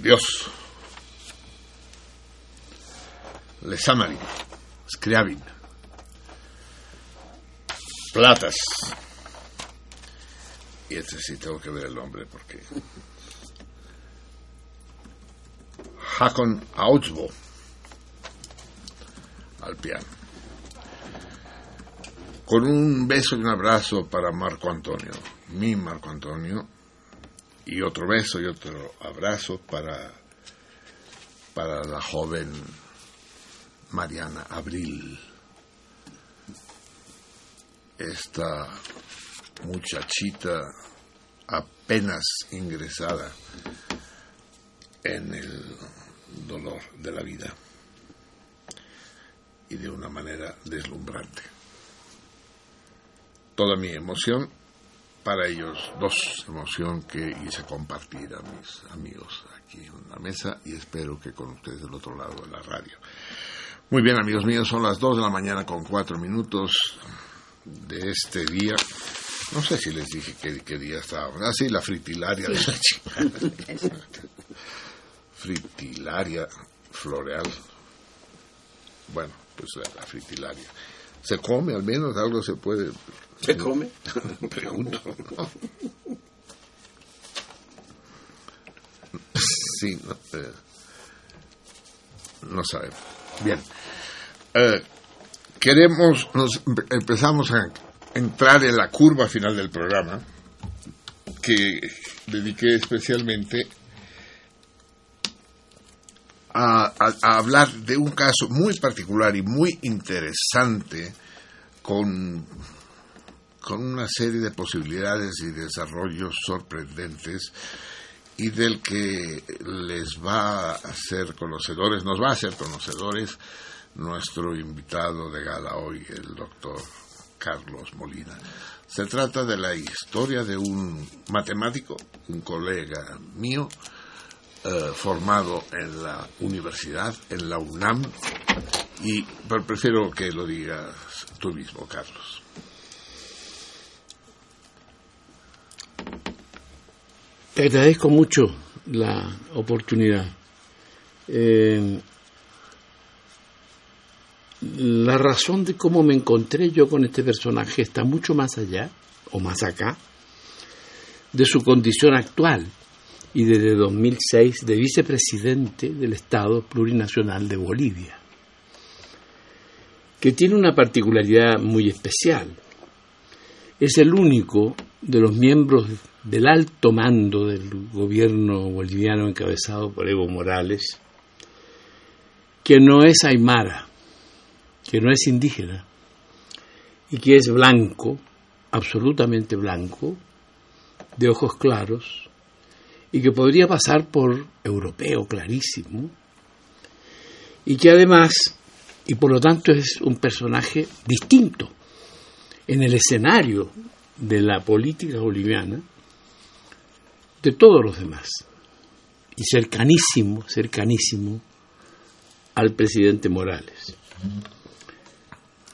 Dios. Lesamari. Scriabin. Platas. Y este sí tengo que ver el nombre porque. Hakon Autsbo. Al piano. Con un beso y un abrazo para Marco Antonio. Mi Marco Antonio y otro beso y otro abrazo para, para la joven Mariana Abril. Esta muchachita apenas ingresada en el dolor de la vida y de una manera deslumbrante. Toda mi emoción para ellos dos, emoción que hice compartir a mis amigos aquí en la mesa y espero que con ustedes del otro lado de la radio. Muy bien, amigos míos, son las dos de la mañana con cuatro minutos de este día. No sé si les dije qué, qué día estábamos. Ah, sí, la fritilaria de la chingada. fritilaria floreal. Bueno, pues la, la fritilaria. ¿Se come al menos? ¿Algo se puede ¿Se come? Pregunto. Sí, no, eh, no sabemos. Bien. Eh, queremos, nos empezamos a entrar en la curva final del programa que dediqué especialmente a, a- a hablar de un caso muy particular y muy interesante con con una serie de posibilidades y desarrollos sorprendentes y del que les va a hacer conocedores, nos va a hacer conocedores nuestro invitado de gala hoy, el doctor Carlos Molina. Se trata de la historia de un matemático, un colega mío, eh, formado en la universidad, en la UNAM, y pero prefiero que lo digas tú mismo, Carlos. Te agradezco mucho la oportunidad. Eh, la razón de cómo me encontré yo con este personaje está mucho más allá, o más acá, de su condición actual y desde 2006 de vicepresidente del Estado Plurinacional de Bolivia, que tiene una particularidad muy especial. Es el único de los miembros del alto mando del gobierno boliviano encabezado por Evo Morales, que no es aymara, que no es indígena, y que es blanco, absolutamente blanco, de ojos claros, y que podría pasar por europeo clarísimo, y que además, y por lo tanto es un personaje distinto en el escenario de la política boliviana de todos los demás, y cercanísimo, cercanísimo al presidente Morales.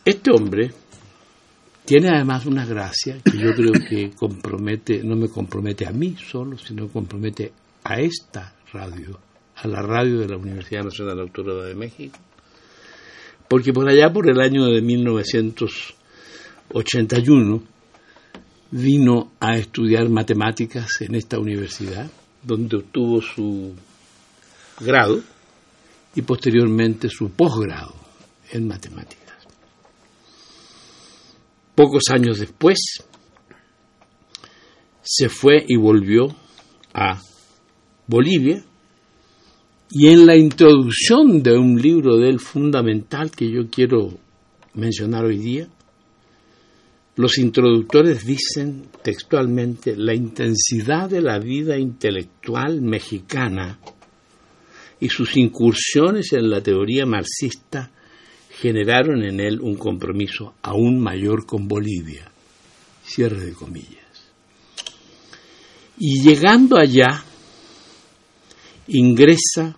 Este hombre tiene además una gracia que yo creo que compromete, no me compromete a mí solo, sino compromete a esta radio, a la radio de la Universidad Nacional Autónoma de México, porque por allá por el año de 1981 vino a estudiar matemáticas en esta universidad, donde obtuvo su grado y posteriormente su posgrado en matemáticas. Pocos años después se fue y volvió a Bolivia y en la introducción de un libro del fundamental que yo quiero mencionar hoy día, los introductores dicen textualmente la intensidad de la vida intelectual mexicana y sus incursiones en la teoría marxista generaron en él un compromiso aún mayor con Bolivia. Cierre de comillas. Y llegando allá, ingresa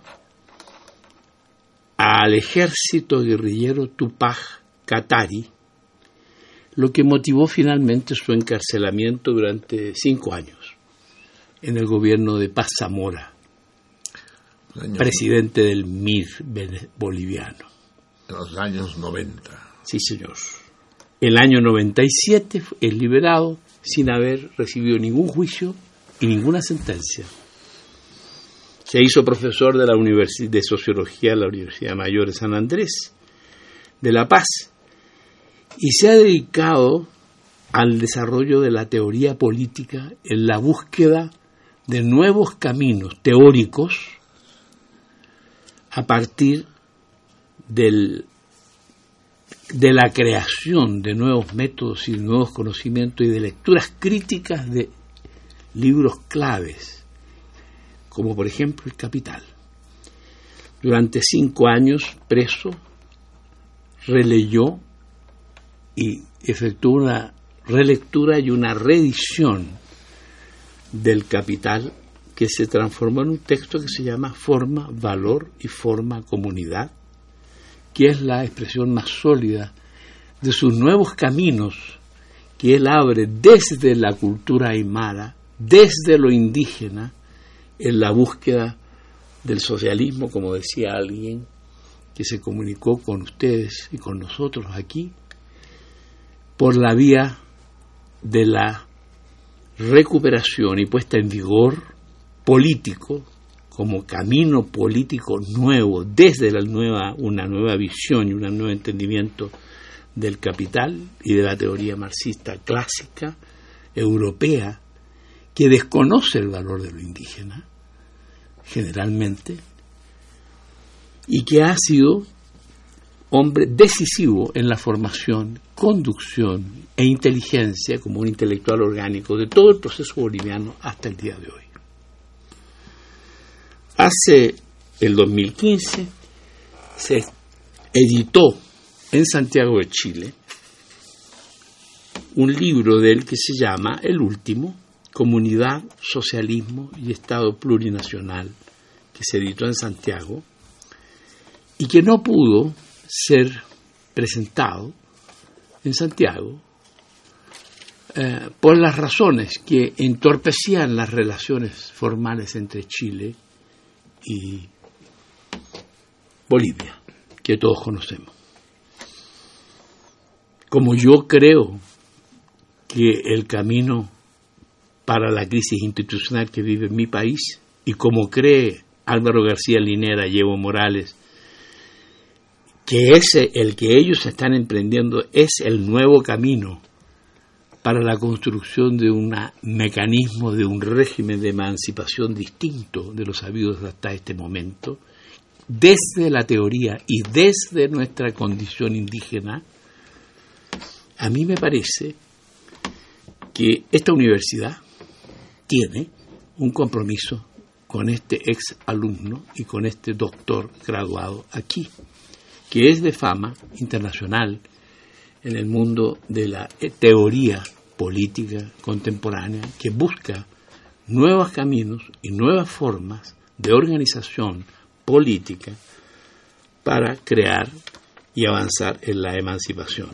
al ejército guerrillero Tupac Katari, lo que motivó finalmente su encarcelamiento durante cinco años en el gobierno de Paz Zamora, presidente del MIR boliviano. En los años 90. Sí, señor. El año 97 es liberado sin haber recibido ningún juicio y ninguna sentencia. Se hizo profesor de la Universidad de Sociología de la Universidad Mayor de San Andrés de La Paz y se ha dedicado al desarrollo de la teoría política en la búsqueda de nuevos caminos teóricos a partir del, de la creación de nuevos métodos y nuevos conocimientos y de lecturas críticas de libros claves, como por ejemplo El Capital. Durante cinco años preso, releyó y efectuó una relectura y una reedición del Capital que se transformó en un texto que se llama Forma, Valor y Forma Comunidad, que es la expresión más sólida de sus nuevos caminos que él abre desde la cultura aymara, desde lo indígena, en la búsqueda del socialismo, como decía alguien que se comunicó con ustedes y con nosotros aquí, por la vía de la recuperación y puesta en vigor político como camino político nuevo desde la nueva una nueva visión y un nuevo entendimiento del capital y de la teoría marxista clásica europea que desconoce el valor de lo indígena generalmente y que ha sido hombre decisivo en la formación, conducción e inteligencia como un intelectual orgánico de todo el proceso boliviano hasta el día de hoy. Hace el 2015 se editó en Santiago de Chile un libro de él que se llama El último, Comunidad, Socialismo y Estado Plurinacional, que se editó en Santiago y que no pudo ser presentado en Santiago eh, por las razones que entorpecían las relaciones formales entre Chile y Bolivia, que todos conocemos. Como yo creo que el camino para la crisis institucional que vive mi país y como cree Álvaro García Linera Evo Morales, que ese, el que ellos están emprendiendo es el nuevo camino para la construcción de un mecanismo, de un régimen de emancipación distinto de los habidos hasta este momento, desde la teoría y desde nuestra condición indígena, a mí me parece que esta universidad tiene un compromiso con este ex alumno y con este doctor graduado aquí, que es de fama internacional en el mundo de la teoría política contemporánea, que busca nuevos caminos y nuevas formas de organización política para crear y avanzar en la emancipación.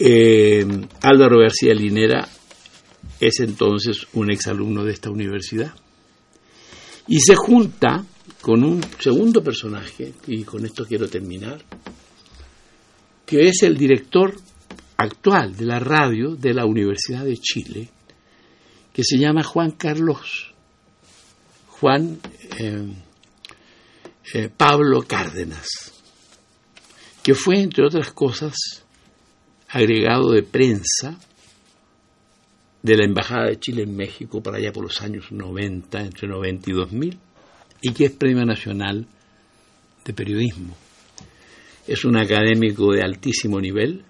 Eh, Álvaro García Linera es entonces un exalumno de esta universidad y se junta con un segundo personaje, y con esto quiero terminar, que es el director actual de la radio de la Universidad de Chile, que se llama Juan Carlos, Juan eh, eh, Pablo Cárdenas, que fue, entre otras cosas, agregado de prensa de la Embajada de Chile en México para allá por los años 90, entre 90 y 2000, y que es Premio Nacional de Periodismo. Es un académico de altísimo nivel,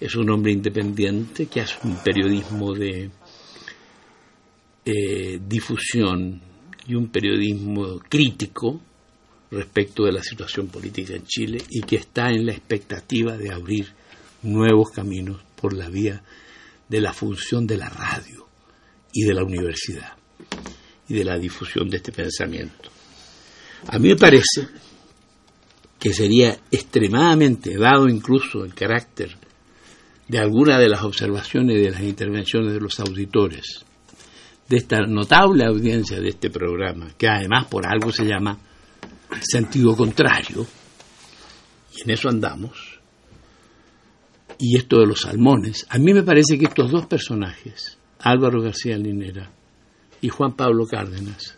es un hombre independiente que hace un periodismo de eh, difusión y un periodismo crítico respecto de la situación política en Chile y que está en la expectativa de abrir nuevos caminos por la vía de la función de la radio y de la universidad y de la difusión de este pensamiento. A mí me parece que sería extremadamente, dado incluso el carácter de alguna de las observaciones y de las intervenciones de los auditores, de esta notable audiencia de este programa, que además por algo se llama sentido contrario, y en eso andamos, y esto de los salmones, a mí me parece que estos dos personajes, Álvaro García Linera y Juan Pablo Cárdenas,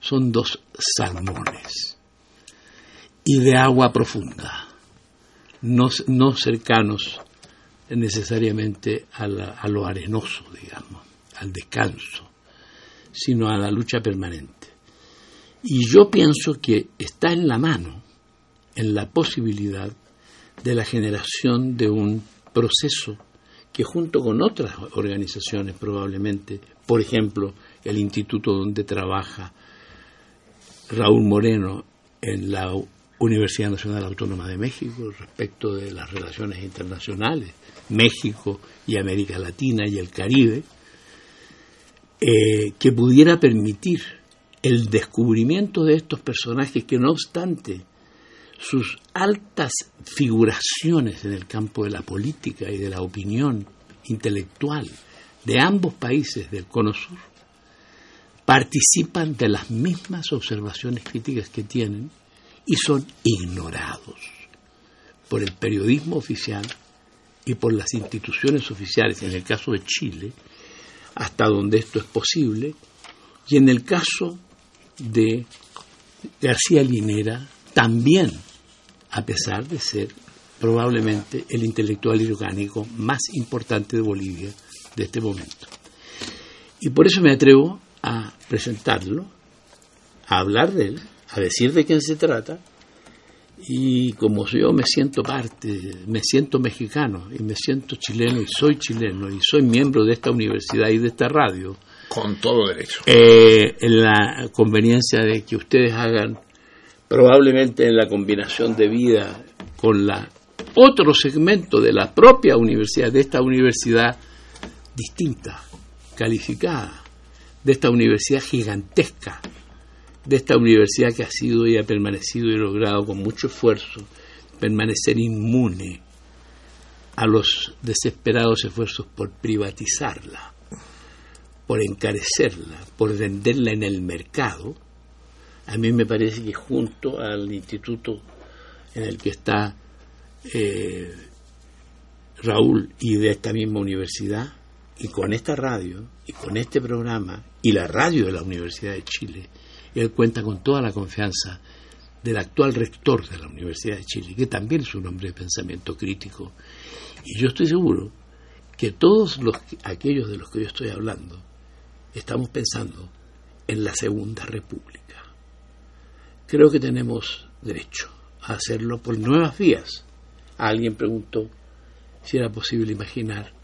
son dos salmones y de agua profunda, no, no cercanos necesariamente a, la- a lo arenoso, digamos, al descanso, sino a la lucha permanente. Y yo pienso que está en la mano, en la posibilidad de la generación de un proceso que junto con otras organizaciones probablemente, por ejemplo, el instituto donde trabaja Raúl Moreno en la Universidad Nacional Autónoma de México respecto de las relaciones internacionales, México y América Latina y el Caribe, eh, que pudiera permitir el descubrimiento de estos personajes que no obstante sus altas figuraciones en el campo de la política y de la opinión intelectual de ambos países del Cono Sur participan de las mismas observaciones críticas que tienen y son ignorados por el periodismo oficial y por las instituciones oficiales, en el caso de Chile, hasta donde esto es posible, y en el caso de García Linera, también, a pesar de ser probablemente el intelectual orgánico más importante de Bolivia de este momento. Y por eso me atrevo a presentarlo, a hablar de él, a decir de quién se trata, y como yo me siento parte, me siento mexicano y me siento chileno y soy chileno y soy miembro de esta universidad y de esta radio, Con todo derecho. eh, en la conveniencia de que ustedes hagan probablemente en la combinación de vida con la otro segmento de la propia universidad, de esta universidad distinta, calificada, de esta universidad gigantesca, de esta universidad que ha sido y ha permanecido y logrado con mucho esfuerzo permanecer inmune a los desesperados esfuerzos por privatizarla, por encarecerla, por venderla en el mercado, a mí me parece que junto al instituto en el que está eh, Raúl y de esta misma universidad, Y con esta radio, y con este programa, y la radio de la Universidad de Chile, él cuenta con toda la confianza del actual rector de la Universidad de Chile, que también es un hombre de pensamiento crítico. Y yo estoy seguro que todos los, aquellos de los que yo estoy hablando estamos pensando en la Segunda República. Creo que tenemos derecho a hacerlo por nuevas vías. Alguien preguntó si era posible imaginar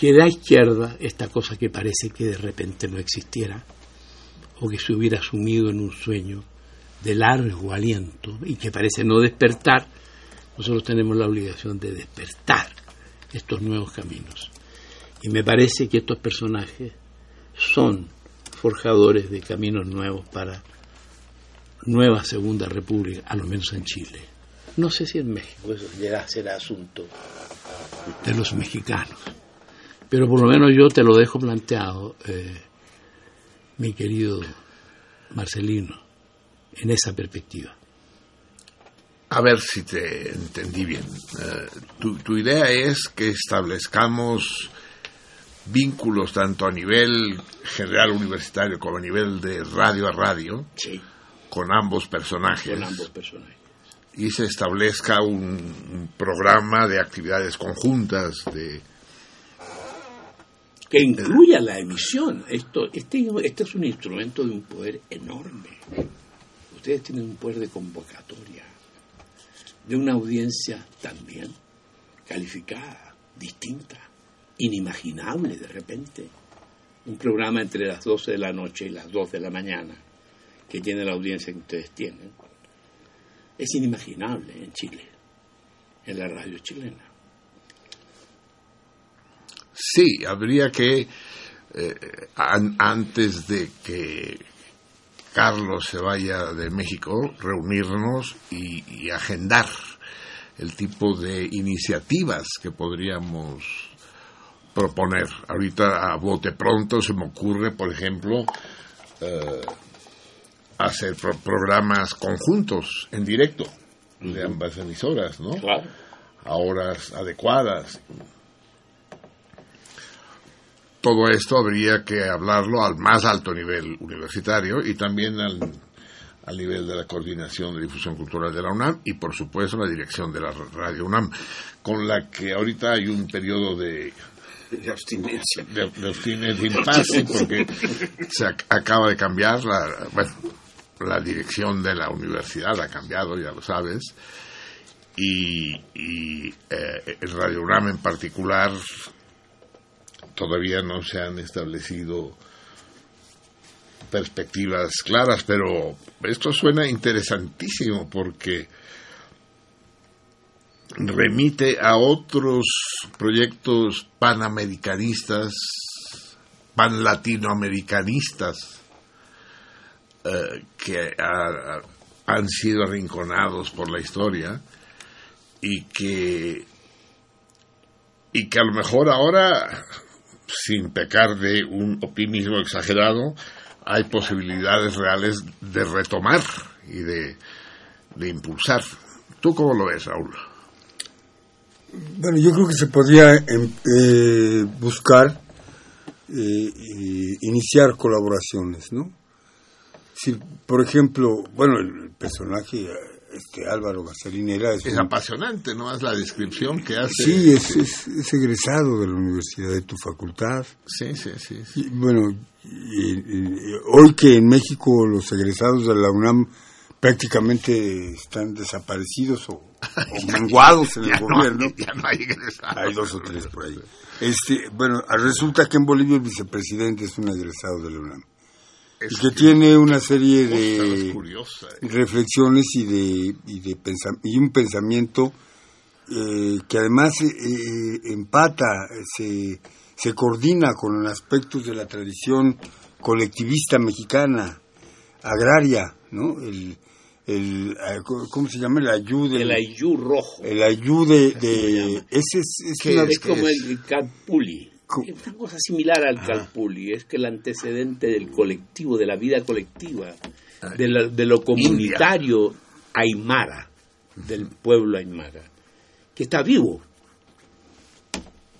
que la izquierda, esta cosa que parece que de repente no existiera, o que se hubiera sumido en un sueño de largo aliento y que parece no despertar, nosotros tenemos la obligación de despertar estos nuevos caminos. Y me parece que estos personajes son forjadores de caminos nuevos para nueva Segunda República, a lo menos en Chile. No sé si en México eso llegará a ser asunto de los mexicanos, pero por lo menos yo te lo dejo planteado, eh, mi querido Marcelino, en esa perspectiva. A ver si te entendí bien. Eh, tu, tu idea es que establezcamos vínculos tanto a nivel general universitario como a nivel de radio a radio Sí, con ambos personajes con ambos personajes. y se establezca un, un programa de actividades conjuntas de que incluya la emisión. Esto, este, este es un instrumento de un poder enorme. Ustedes tienen un poder de convocatoria, de una audiencia también calificada, distinta, inimaginable de repente. Un programa entre las 12 de la noche y las 2 de la mañana, que tiene la audiencia que ustedes tienen, es inimaginable en Chile, en la radio chilena. Sí, habría que, eh, an- antes de que Carlos se vaya de México, reunirnos y, y agendar el tipo de iniciativas que podríamos proponer. Ahorita a bote pronto se me ocurre, por ejemplo, eh, hacer pro- programas conjuntos en directo de ambas emisoras, ¿no? Claro. A horas adecuadas. Todo esto habría que hablarlo al más alto nivel universitario y también al, al nivel de la coordinación de difusión cultural de la UNAM y por supuesto la dirección de la radio UNAM, con la que ahorita hay un periodo de De abstinencia. de, de abstinencia impasse porque se ac- acaba de cambiar la, bueno, la dirección de la universidad ha cambiado ya lo sabes y, y eh, el Radio UNAM en particular todavía no se han establecido perspectivas claras pero esto suena interesantísimo porque remite a otros proyectos panamericanistas, panlatinoamericanistas, eh, que han sido arrinconados por la historia y que, y que a lo mejor ahora, sin pecar de un optimismo exagerado, hay posibilidades reales de retomar y de, de impulsar. ¿Tú cómo lo ves, Raúl? Bueno, yo creo que se podría em, eh, buscar eh, iniciar colaboraciones, ¿no? Si, por ejemplo, bueno, el personaje, este Álvaro Gasolinera es, Es un- apasionante, ¿no? Es la descripción que hace. sí, es, es, es egresado de la universidad de tu facultad. Sí, sí, sí. sí. Y, bueno, y- y- hoy que en México los egresados de la UNAM prácticamente están desaparecidos o, o menguados en el Ya no gobierno. hay- ya no hay egresados. Hay dos o tres por ahí. Este, bueno, resulta que en Bolivia el vicepresidente es un egresado de la UNAM. Es y que tiene una serie de curiosa, eh. reflexiones y de y de pensam- y un pensamiento eh, que además eh, empata se se coordina con aspectos de la tradición colectivista mexicana agraria no el el ¿cómo se llama? el ayú del- El ayú rojo. el ayú de, de ese es, es una- es como el, el calpuli. Es una cosa similar al calpuli, es que el antecedente del colectivo, de la vida colectiva, de, la- de lo comunitario aymara, del pueblo aymara, que está vivo,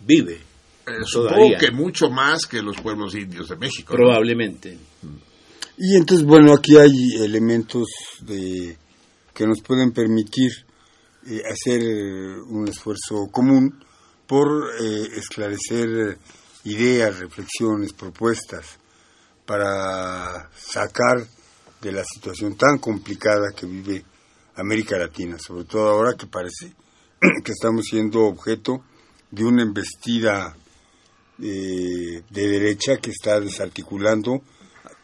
vive Eh, supongo Todavía. que mucho más que los pueblos indios de México. ¿no? Probablemente. Y entonces, bueno, aquí hay elementos de, que nos pueden permitir eh, hacer un esfuerzo común por eh, esclarecer ideas, reflexiones, propuestas para sacar de la situación tan complicada que vive América Latina, sobre todo ahora que parece que estamos siendo objeto de una embestida eh, de derecha que está desarticulando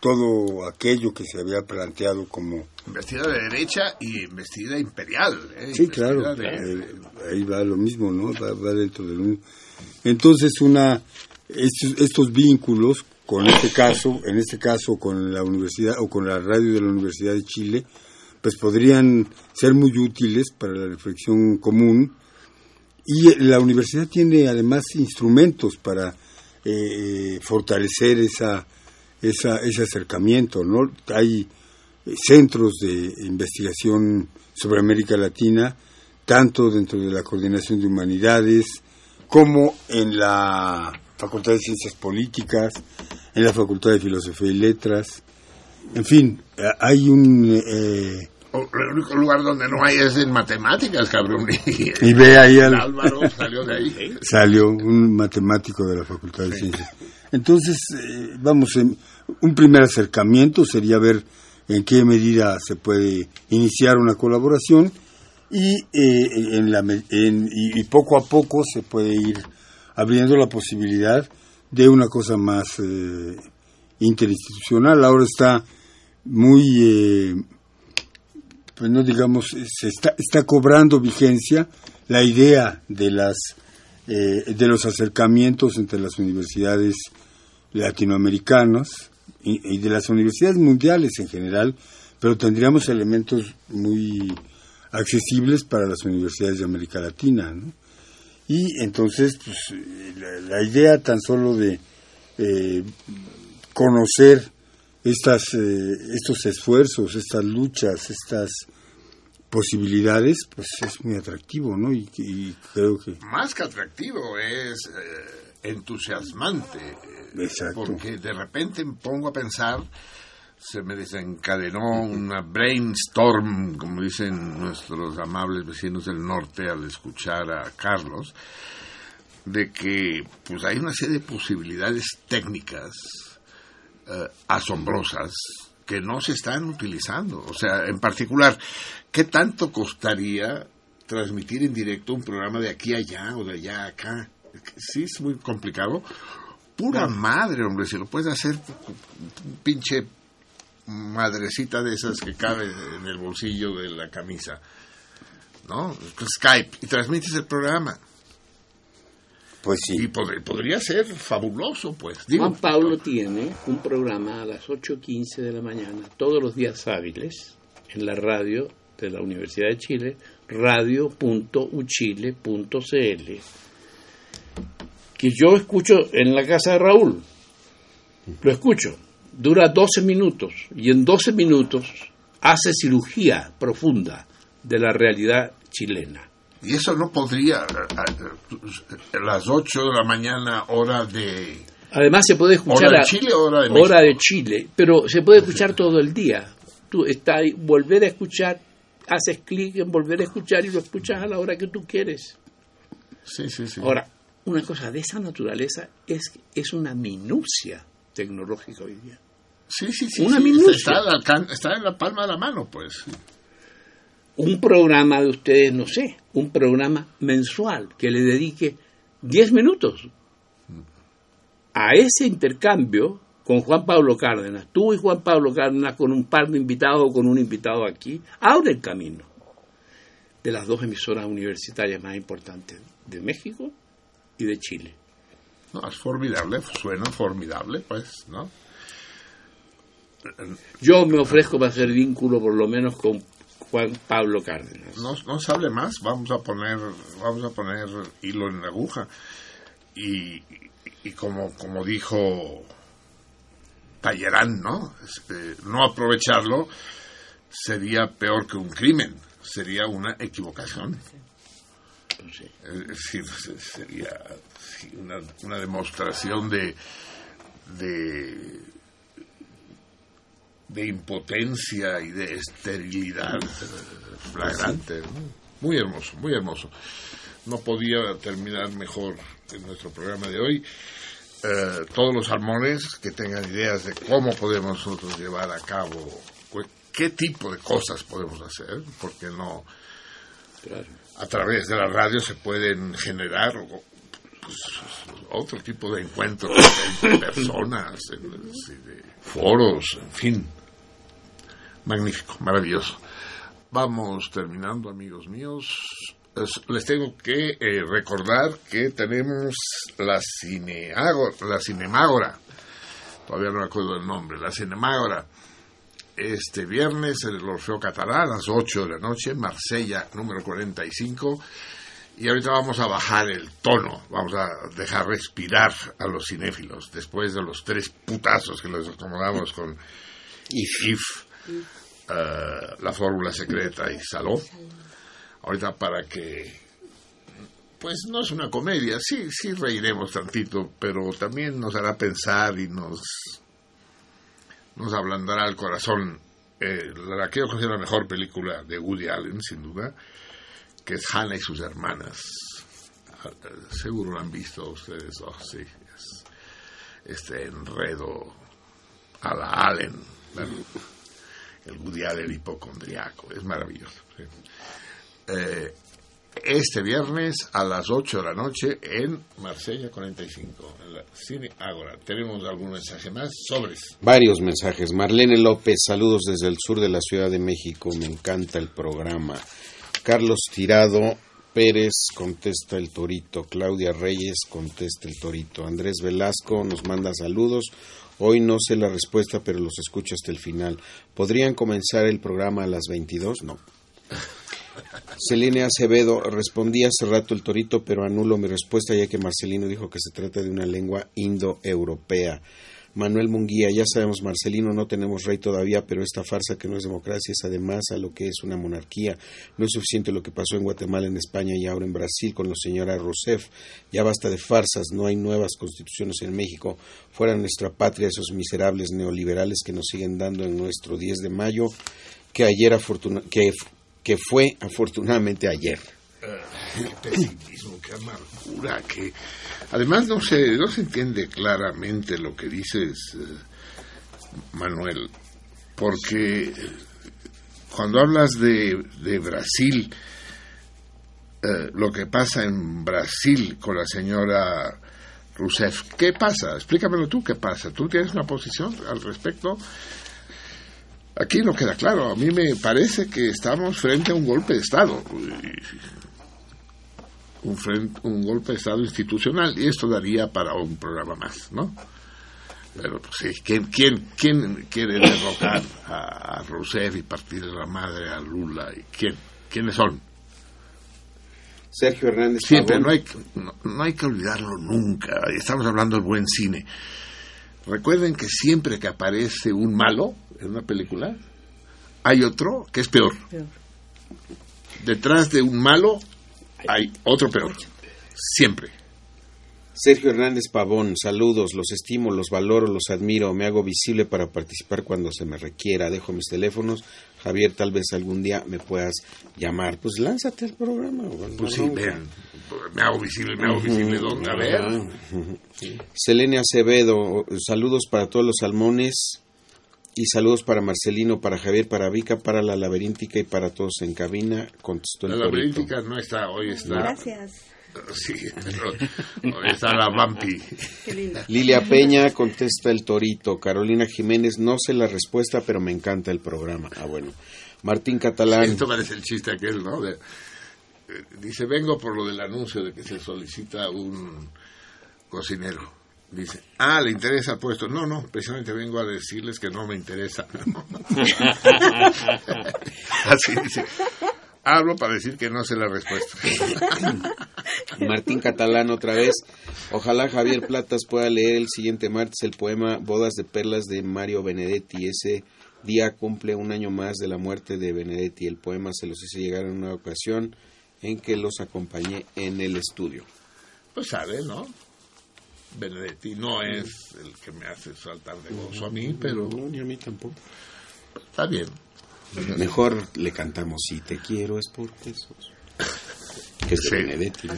todo aquello que se había planteado como Investida de derecha y investida imperial. ¿eh? Sí, claro, de- eh, ahí va lo mismo, ¿no? Va, va dentro del mismo. Entonces, una, estos, estos vínculos, con este caso, en este caso con la universidad o con la radio de la Universidad de Chile, pues podrían ser muy útiles para la reflexión común. Y eh, la universidad tiene además instrumentos para eh, fortalecer esa, esa, ese acercamiento, ¿no? Hay centros de investigación sobre América Latina, tanto dentro de la Coordinación de Humanidades como en la Facultad de Ciencias Políticas, en la Facultad de Filosofía y Letras. En fin, eh, hay un... eh, el único lugar donde no hay es en matemáticas, cabrón. Y ve ahí al- Álvaro salió de ahí. salió un matemático de la Facultad de Ciencias. Entonces, eh, vamos, en- un primer acercamiento sería ver en qué medida se puede iniciar una colaboración y, eh, en la, y, poco a poco se puede ir abriendo la posibilidad de una cosa más eh, interinstitucional. Ahora está muy, eh, pues no digamos, eh, se está, está cobrando vigencia la idea de las eh, de los acercamientos entre las universidades latinoamericanas y, de las universidades mundiales en general, pero tendríamos elementos muy accesibles para las universidades de América Latina. Y entonces, pues, la, la idea tan solo de eh, conocer estas, eh, estos esfuerzos, estas luchas, estas posibilidades, pues es muy atractivo, ¿no? Y, y creo que Más que atractivo, es eh, entusiasmante. eh, Exacto. Porque de repente me pongo a pensar, se me desencadenó una brainstorm, como dicen nuestros amables vecinos del norte al escuchar a Carlos, de que pues hay una serie de posibilidades técnicas eh, asombrosas que no se están utilizando. O sea, en particular, ¿qué tanto costaría transmitir en directo un programa de aquí a allá o de allá a acá? Sí, es muy complicado. Pura madre, hombre, si lo puedes hacer, un pinche madrecita de esas que cabe en el bolsillo de la camisa, ¿no? Skype, y transmites el programa. Pues sí. Y pod- podría ser fabuloso, pues. Digo, Juan Pablo tiene un programa a las 8.15 de la mañana, todos los días hábiles, en la radio de la Universidad de Chile, radio.uchile.cl, que yo escucho en la casa de Raúl. Lo escucho. Dura 12 minutos y en 12 minutos hace cirugía profunda de la realidad chilena. Y eso no podría, a, las 8 de la mañana, hora de... Además se puede escuchar ¿Hora de Chile o hora de México? hora de Chile, pero se puede escuchar todo el día. Tú estás ahí, volver a escuchar, haces clic en volver a escuchar y lo escuchas a la hora que tú quieres. Sí, sí, sí. Ahora, una cosa de esa naturaleza es es una minucia tecnológica hoy día. Sí, sí, sí. Una sí, minucia. Está, en la palma de la mano, pues. Un programa de ustedes, no sé, un programa mensual que le dedique 10 minutos a ese intercambio con Juan Pablo Cárdenas, tú y Juan Pablo Cárdenas con un par de invitados o con un invitado aquí, abre el camino de las dos emisoras universitarias más importantes de México y de Chile. No, es formidable, suena formidable, pues, ¿no? Yo me ofrezco para hacer vínculo por lo menos con Juan Pablo Cárdenas. No, no se hable más, vamos a poner, vamos a poner hilo en la aguja. Y, y como, como dijo Tallerán, ¿no? Este, no aprovecharlo sería peor que un crimen, sería una equivocación. Es decir, se- sería sí, una, una demostración de, de de impotencia y de esterilidad flagrante. ¿no? Muy hermoso, muy hermoso. No podía terminar mejor en nuestro programa de hoy. Eh, todos los salmones que tengan ideas de cómo podemos nosotros llevar a cabo, qué tipo de cosas podemos hacer, porque no a través de la radio se pueden generar pues, otro tipo de encuentros entre personas, en- foros, en fin. Magnífico, maravilloso. Vamos terminando, amigos míos. Es- Les tengo que eh, recordar que tenemos la Cineágora, la Cinemágora, todavía no me acuerdo del nombre, la Cinemágora, este viernes en el Orfeo Catalán a las 8 de la noche, Marsella número 45. Y ahorita vamos a bajar el tono, vamos a dejar respirar a los cinéfilos después de los tres putazos que les acomodamos con IF, eh, la fórmula secreta y Saló. Ahorita para que, pues no es una comedia, sí, sí reiremos tantito, pero también nos hará pensar y nos, nos ablandará el corazón. Eh, la que yo considero la mejor película de Woody Allen, sin duda, que es Hannah y sus hermanas. Ah, Seguro lo han visto ustedes dos, sí. Es este enredo a la Allen, el Woody Allen hipocondriaco, es maravilloso. Eh, este viernes a las 8 de la noche en Marsella 45, en la Cine Ágora. ¿Tenemos algún mensaje más? Sobres. Varios mensajes. Marlene López, saludos desde el sur de la Ciudad de México. Me encanta el programa. Carlos Tirado Pérez contesta el torito. Claudia Reyes contesta el torito. Andrés Velasco nos manda saludos. Hoy no sé la respuesta, pero los escucho hasta el final. ¿Podrían comenzar el programa a las 22? No. Celine Acevedo, respondí hace rato el torito, pero anulo mi respuesta ya que Marcelino dijo que se trata de una lengua indoeuropea. Manuel Munguía, ya sabemos, Marcelino, no tenemos rey todavía, pero esta farsa que no es democracia es además a lo que es una monarquía. No es suficiente lo que pasó en Guatemala, en España y ahora en Brasil con la señora Rousseff. Ya basta de farsas, no hay nuevas constituciones en México. Fuera nuestra patria esos miserables neoliberales que nos siguen dando en nuestro 10 de mayo, que ayer afortuna que, que fue afortunadamente ayer. Qué pesimismo, qué amargura, que además no se, no se entiende claramente lo que dices, eh, Manuel, porque eh, cuando hablas de, de Brasil, eh, lo que pasa en Brasil con la señora Rousseff, ¿qué pasa? Explícamelo tú, ¿qué pasa? ¿Tú tienes una posición al respecto? Aquí no queda claro. A mí me parece que estamos frente a un golpe de Estado. Un, fren- un golpe de Estado institucional. Y esto daría para un programa más, ¿no? Pero, pues, sí, ¿quién, quién, quién quiere derrocar a, a Rousseff y partirle la madre a Lula? ¿Y quién? ¿Quiénes son? Sergio Hernández Siempre, no hay, no, no hay que olvidarlo nunca. Estamos hablando del buen cine. Recuerden que siempre que aparece un malo en una película, hay otro que es peor. Detrás de un malo hay otro peor. Siempre. Sergio Hernández Pavón, saludos, los estimo, los valoro, los admiro, me hago visible para participar cuando se me requiera, dejo mis teléfonos, Javier, tal vez algún día me puedas llamar, pues lánzate al programa. Pues sí, vean, me hago visible, me hago visible. ¿Dónde? A ver. Selene Acevedo, saludos para todos los salmones y saludos para Marcelino, para Javier, para Vica, para la laberíntica y para todos en cabina, contestó el La laberíntica no está, hoy está. Gracias. Sí, pero hoy está la Vampi. Lilia Peña contesta el torito. Carolina Jiménez, no sé la respuesta, pero me encanta el programa. Ah, bueno. Martín Catalán. Esto parece el chiste aquel, ¿no? De- eh, dice, vengo por lo del anuncio de que se solicita un cocinero. Dice, ah, ¿le interesa el puesto? No, no, precisamente vengo a decirles que no me interesa. Así dice. Hablo para decir que no sé la respuesta. Martín Catalán otra vez. Ojalá Javier Platas pueda leer el siguiente martes el poema Bodas de Perlas de Mario Benedetti. Ese día cumple un año más de la muerte de Benedetti. El poema se los hice llegar en una ocasión en que los acompañé en el estudio. Pues sabe, ¿no? Benedetti no es el que me hace saltar de gozo a mí, pero No, ni a mí tampoco. está bien. Mejor le cantamos Si te quiero es por pesos. Que es de Sí. Benedetti. ¿no?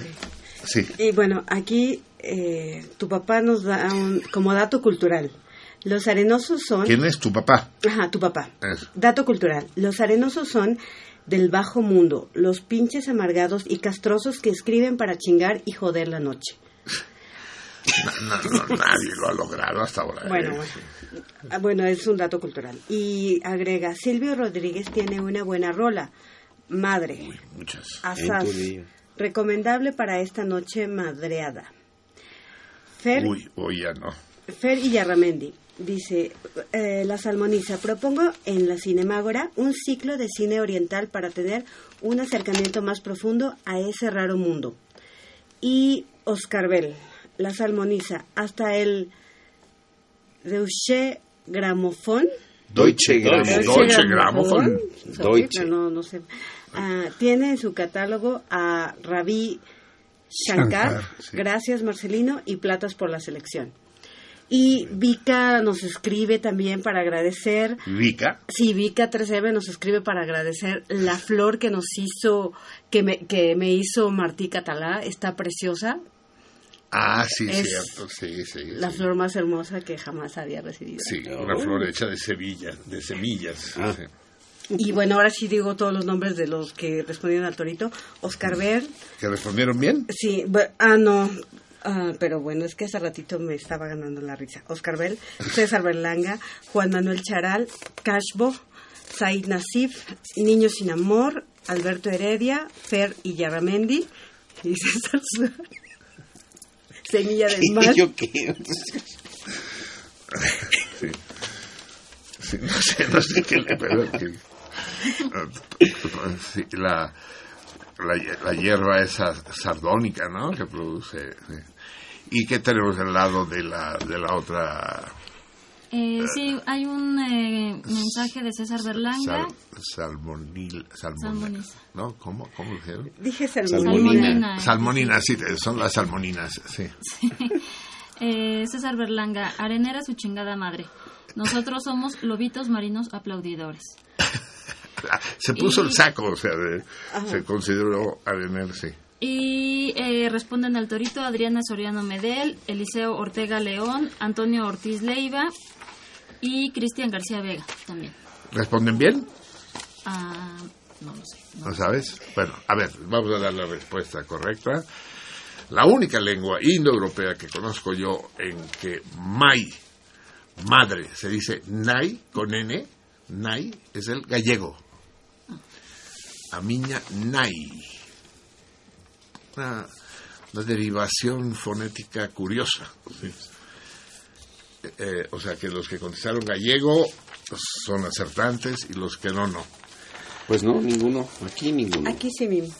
Sí. Y bueno, aquí eh, tu papá nos da un, como dato cultural. Los arenosos son... ¿Quién es tu papá? Ajá, tu papá. Es- Dato cultural. Los arenosos son del bajo mundo, los pinches amargados y castrosos que escriben para chingar y joder la noche. No, no, nadie lo ha logrado hasta ahora. Bueno, ¿eh? bueno. Ah, bueno, es un dato cultural. Y agrega, Silvio Rodríguez tiene una buena rola, Madre, Muchas. Asaz, En tu día. recomendable para esta noche madreada. Fer, Uy, hoy ya no. Fer Illarramendi dice, eh, La Salmoniza, propongo en la Cinemágora un ciclo de cine oriental para tener un acercamiento más profundo a ese raro mundo. Y Oscar Bell, La Salmoniza, hasta el Deutsche Grammophon. Deutsche Grammophon. Deutsche. No, no sé. Ah, tiene en su catálogo a Ravi Shankar, Shankar, sí. gracias Marcelino, y Platas por la selección. Y Vika nos escribe también para agradecer, Vika. sí, Vika 3M nos escribe para agradecer la flor que nos hizo, que me, que me hizo Martí Catalá, está preciosa, Ah, sí, Es cierto. Sí, sí. la sí. flor más hermosa que jamás había recibido. Sí, una flor hecha de semillas, de semillas. Ah. sí. Y bueno, ahora sí digo todos los nombres de los que respondieron al torito. Oscar Ver, ¿Que respondieron bien? Sí, ah, no. Ah, pero bueno, es que hace ratito me estaba ganando la risa. Oscar Bell, César Berlanga, Juan Manuel Charal, Cashbo, Said Nasif, Niño Sin Amor, Alberto Heredia, Fer Illarramendi y César Suárez. Semilla del Mal. ¿Yo qué? Sí. Sí, no sé, no sé qué le pero que- sí, la, la, la hierba esa sardónica, ¿no? Que produce. sí. ¿Y qué tenemos al lado de la, de la otra Eh, sí, hay un eh, mensaje de César Berlanga. sal, salmonil. ¿no? ¿Cómo, cómo dijeron? Dije Salmonina. Salmonina. Salmoninas, sí, son las salmoninas, sí. Eh, César Berlanga, arenera su chingada madre. Nosotros somos lobitos marinos aplaudidores. Se puso Y- el saco, o sea, de- se consideró arenel, sí. Y eh, responden al torito Adriana Soriano Medel, Eliseo Ortega León, Antonio Ortiz Leiva y Cristian García Vega también. ¿Responden bien? Ah, no lo sé. ¿No sabes? Bueno, a ver, vamos a dar la respuesta correcta. La única lengua indoeuropea que conozco yo en que mai, madre, se dice nai con n, nai, es el gallego. A miña nai. Una, una derivación fonética curiosa. sí. Eh, o sea que los que contestaron gallego son acertantes y los que no, no. Pues no, ninguno. Aquí ninguno. Aquí sí mismo.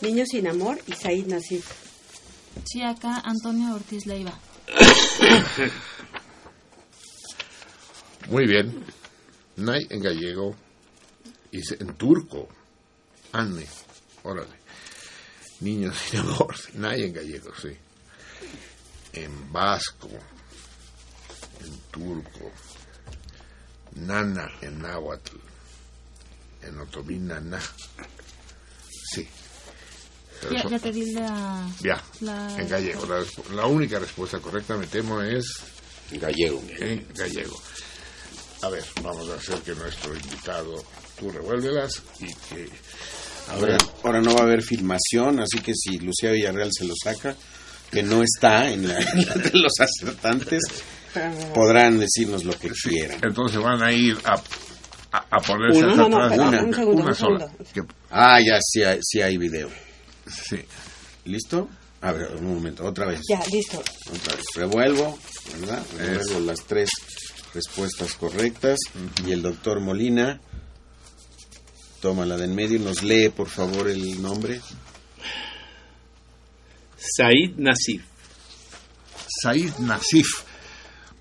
Niño Sin Amor y Said Nasif. Sí, acá Antonio Ortiz Leiva. Muy bien. Nay en gallego y se- en turco. Anne. Órale. Niños sin amor. Nay en gallego, sí. En vasco. En turco. Nana en náhuatl. En otomí naná. Sí. Pero Ya, te di la... ya, la- en gallego. La única respuesta correcta, me temo, es Gallego. en gallego. A ver, vamos a hacer que nuestro invitado, tú revuélvelas y que... Ahora, ahora no va a haber filmación, así que si Lucía Villarreal se lo saca, que no está en la, en la de los acertantes, podrán decirnos lo que quieran. Entonces van a ir a, a, a ponerse Una. hasta No, atrás. Una, un segundo, una un sola. Que- Ah, ya, sí hay, sí hay video. Sí. ¿Listo? A ver, un momento, otra vez. Ya, listo. Otra vez. Revuelvo, ¿verdad? Revuelvo las tres respuestas correctas. Y el doctor Molina toma la de en medio y nos lee, por favor, el nombre. Said Nasif. Said Nasif.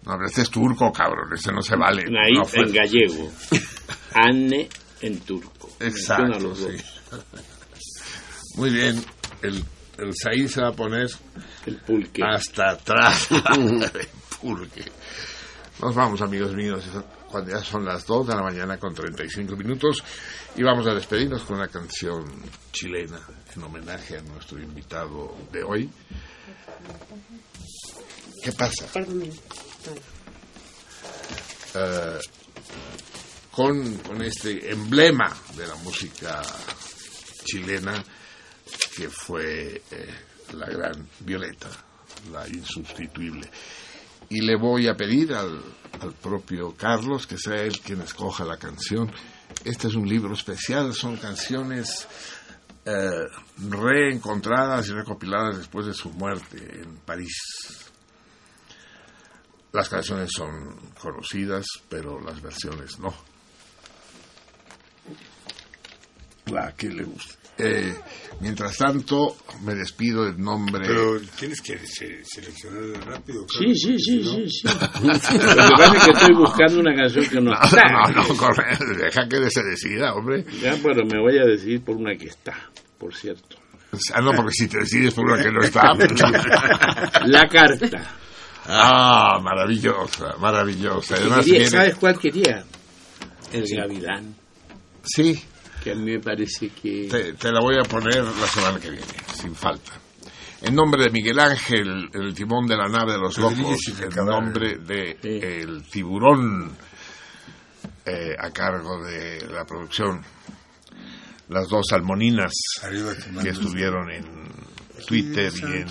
No, pero este es turco, cabrón. Este no se vale. Naid No en gallego. Anne en turco. Exacto, sí. Muy bien, el, el Said se va a poner el pulque. hasta atrás. el pulque. Nos vamos, amigos míos, cuando ya son las 2 de la mañana con 35 minutos y vamos a despedirnos con una canción chilena en homenaje a nuestro invitado de hoy. ¿Qué pasa? Eh, con, este emblema de la música chilena que fue eh, la gran Violeta, la insustituible. Y le voy a pedir al, al propio Carlos que sea él quien escoja la canción. Este es un libro especial, son canciones eh, reencontradas y recopiladas después de su muerte en París. Las canciones son conocidas, pero las versiones no. La que le guste. Eh, mientras tanto, me despido en nombre. Pero tienes que se- seleccionar rápido. Sí, sí, sí, ¿no? sí, sí. Lo que pasa es que estoy buscando una canción que no No, está. no, no, corre, deja que se decida, hombre. Ya, pero me voy a decidir por una que está, por cierto. Ah, no, porque si te decides por una que no está. pues, La carta. Ah, maravillosa, maravillosa. Además, Quería- viene- ¿Sabes cuál quería? El Gavilán. Sí. Que a mí me parece que... Te, te la voy a poner la semana que viene, sin falta. En nombre de Miguel Ángel, el timón de la nave de los locos, en nombre de el tiburón eh, a cargo de la producción, las dos salmoninas que estuvieron en Twitter y en,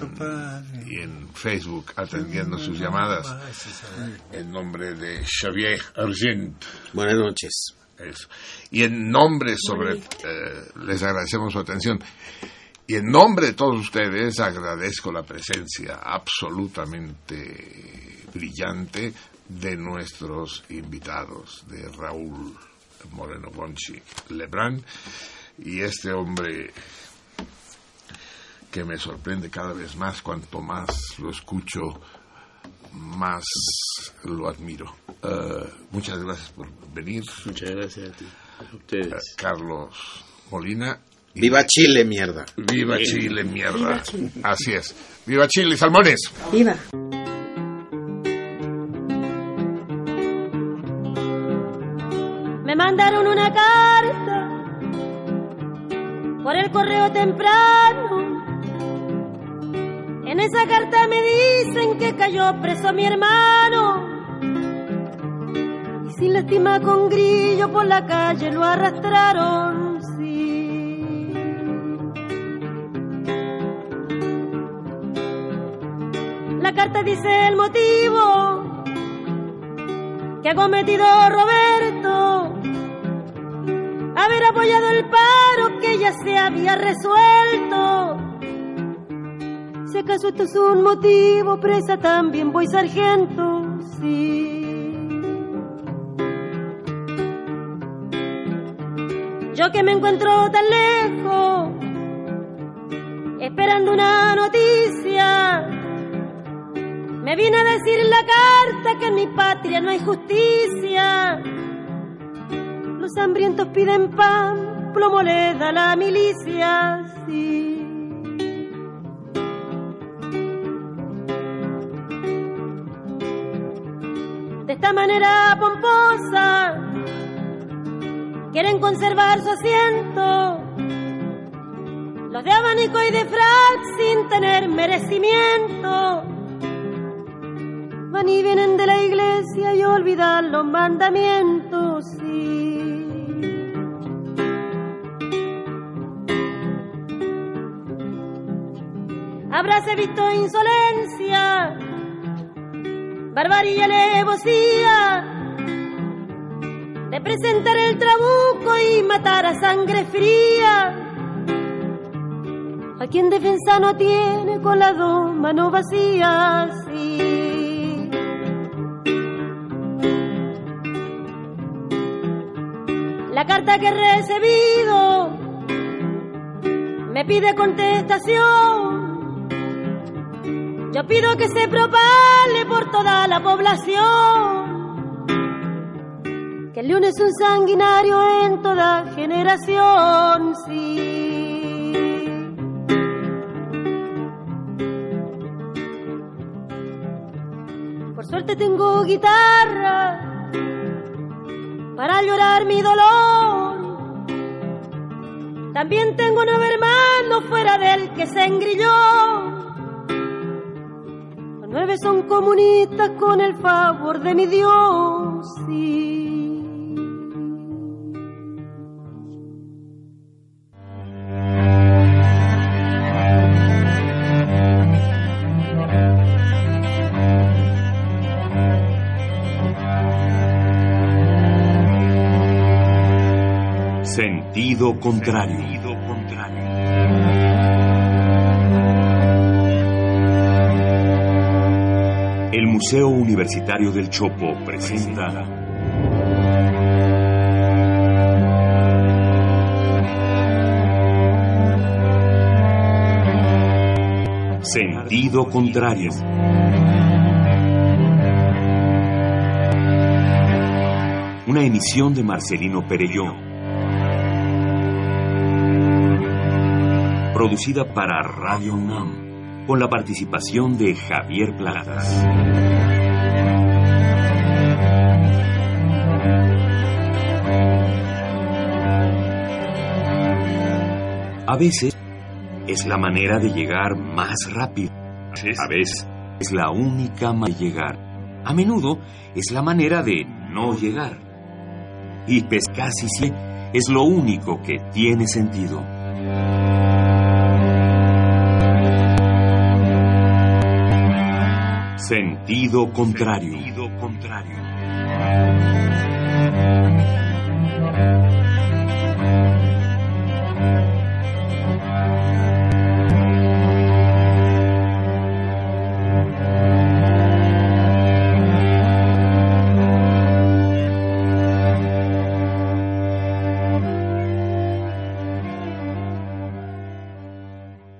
y en Facebook atendiendo sus llamadas, en nombre de Xavier Argent. Buenas noches. Eso. Y en nombre sobre, eh, les agradecemos su atención. Y en nombre de todos ustedes agradezco la presencia absolutamente brillante de nuestros invitados, de Raúl Moreno Bonchi Lebrán y este hombre que me sorprende cada vez más cuanto más lo escucho más lo admiro. Eh, muchas gracias por venir. Muchas gracias a ti. A ustedes. Carlos Molina. Viva Chile, mierda. Viva Chile, mierda. Viva Chile. Así es. Viva Chile, Salmones. Viva. Me mandaron una carta por el correo temprano. En esa carta me dicen que cayó preso mi hermano. Y sin lástima con grillo por la calle lo arrastraron. Sí. La carta dice el motivo que ha cometido Roberto. Haber apoyado el paro que ya se había resuelto. Si acaso esto es un motivo, presa también voy sargento, sí. Yo que me encuentro tan lejos, esperando una noticia. Me vine a decir la carta que en mi patria no hay justicia. Los hambrientos piden pan, plomo le da la milicia, sí. Esta manera pomposa, quieren conservar su asiento. Los de abanico y de frac sin tener merecimiento van y vienen de la iglesia y olvidan los mandamientos. Sí. Habráse visto insolencia, barbarie alevosía de presentar el trabuco y matar a sangre fría. A quien defensa no tiene con las dos manos vacías. sí. La carta que he recibido me pide contestación. Yo pido que se propale por toda la población. Que el león es un sanguinario en toda generación, sí. Por suerte tengo guitarra para llorar mi dolor. También tengo nueve hermano fuera del que se engrilló. Nueve son comunistas con el favor de mi Dios. sí. Sentido contrario. El Museo Universitario del Chopo presenta Sentido contrario. Una emisión de Marcelino Perelló. Producida para Radio UNAM, con la participación de Javier Platas. A veces es la manera de llegar más rápido. A veces es la única manera de llegar. A menudo es la manera de no llegar. Y pues casi siempre es lo único que tiene sentido. Sentido contrario. Sentido contrario.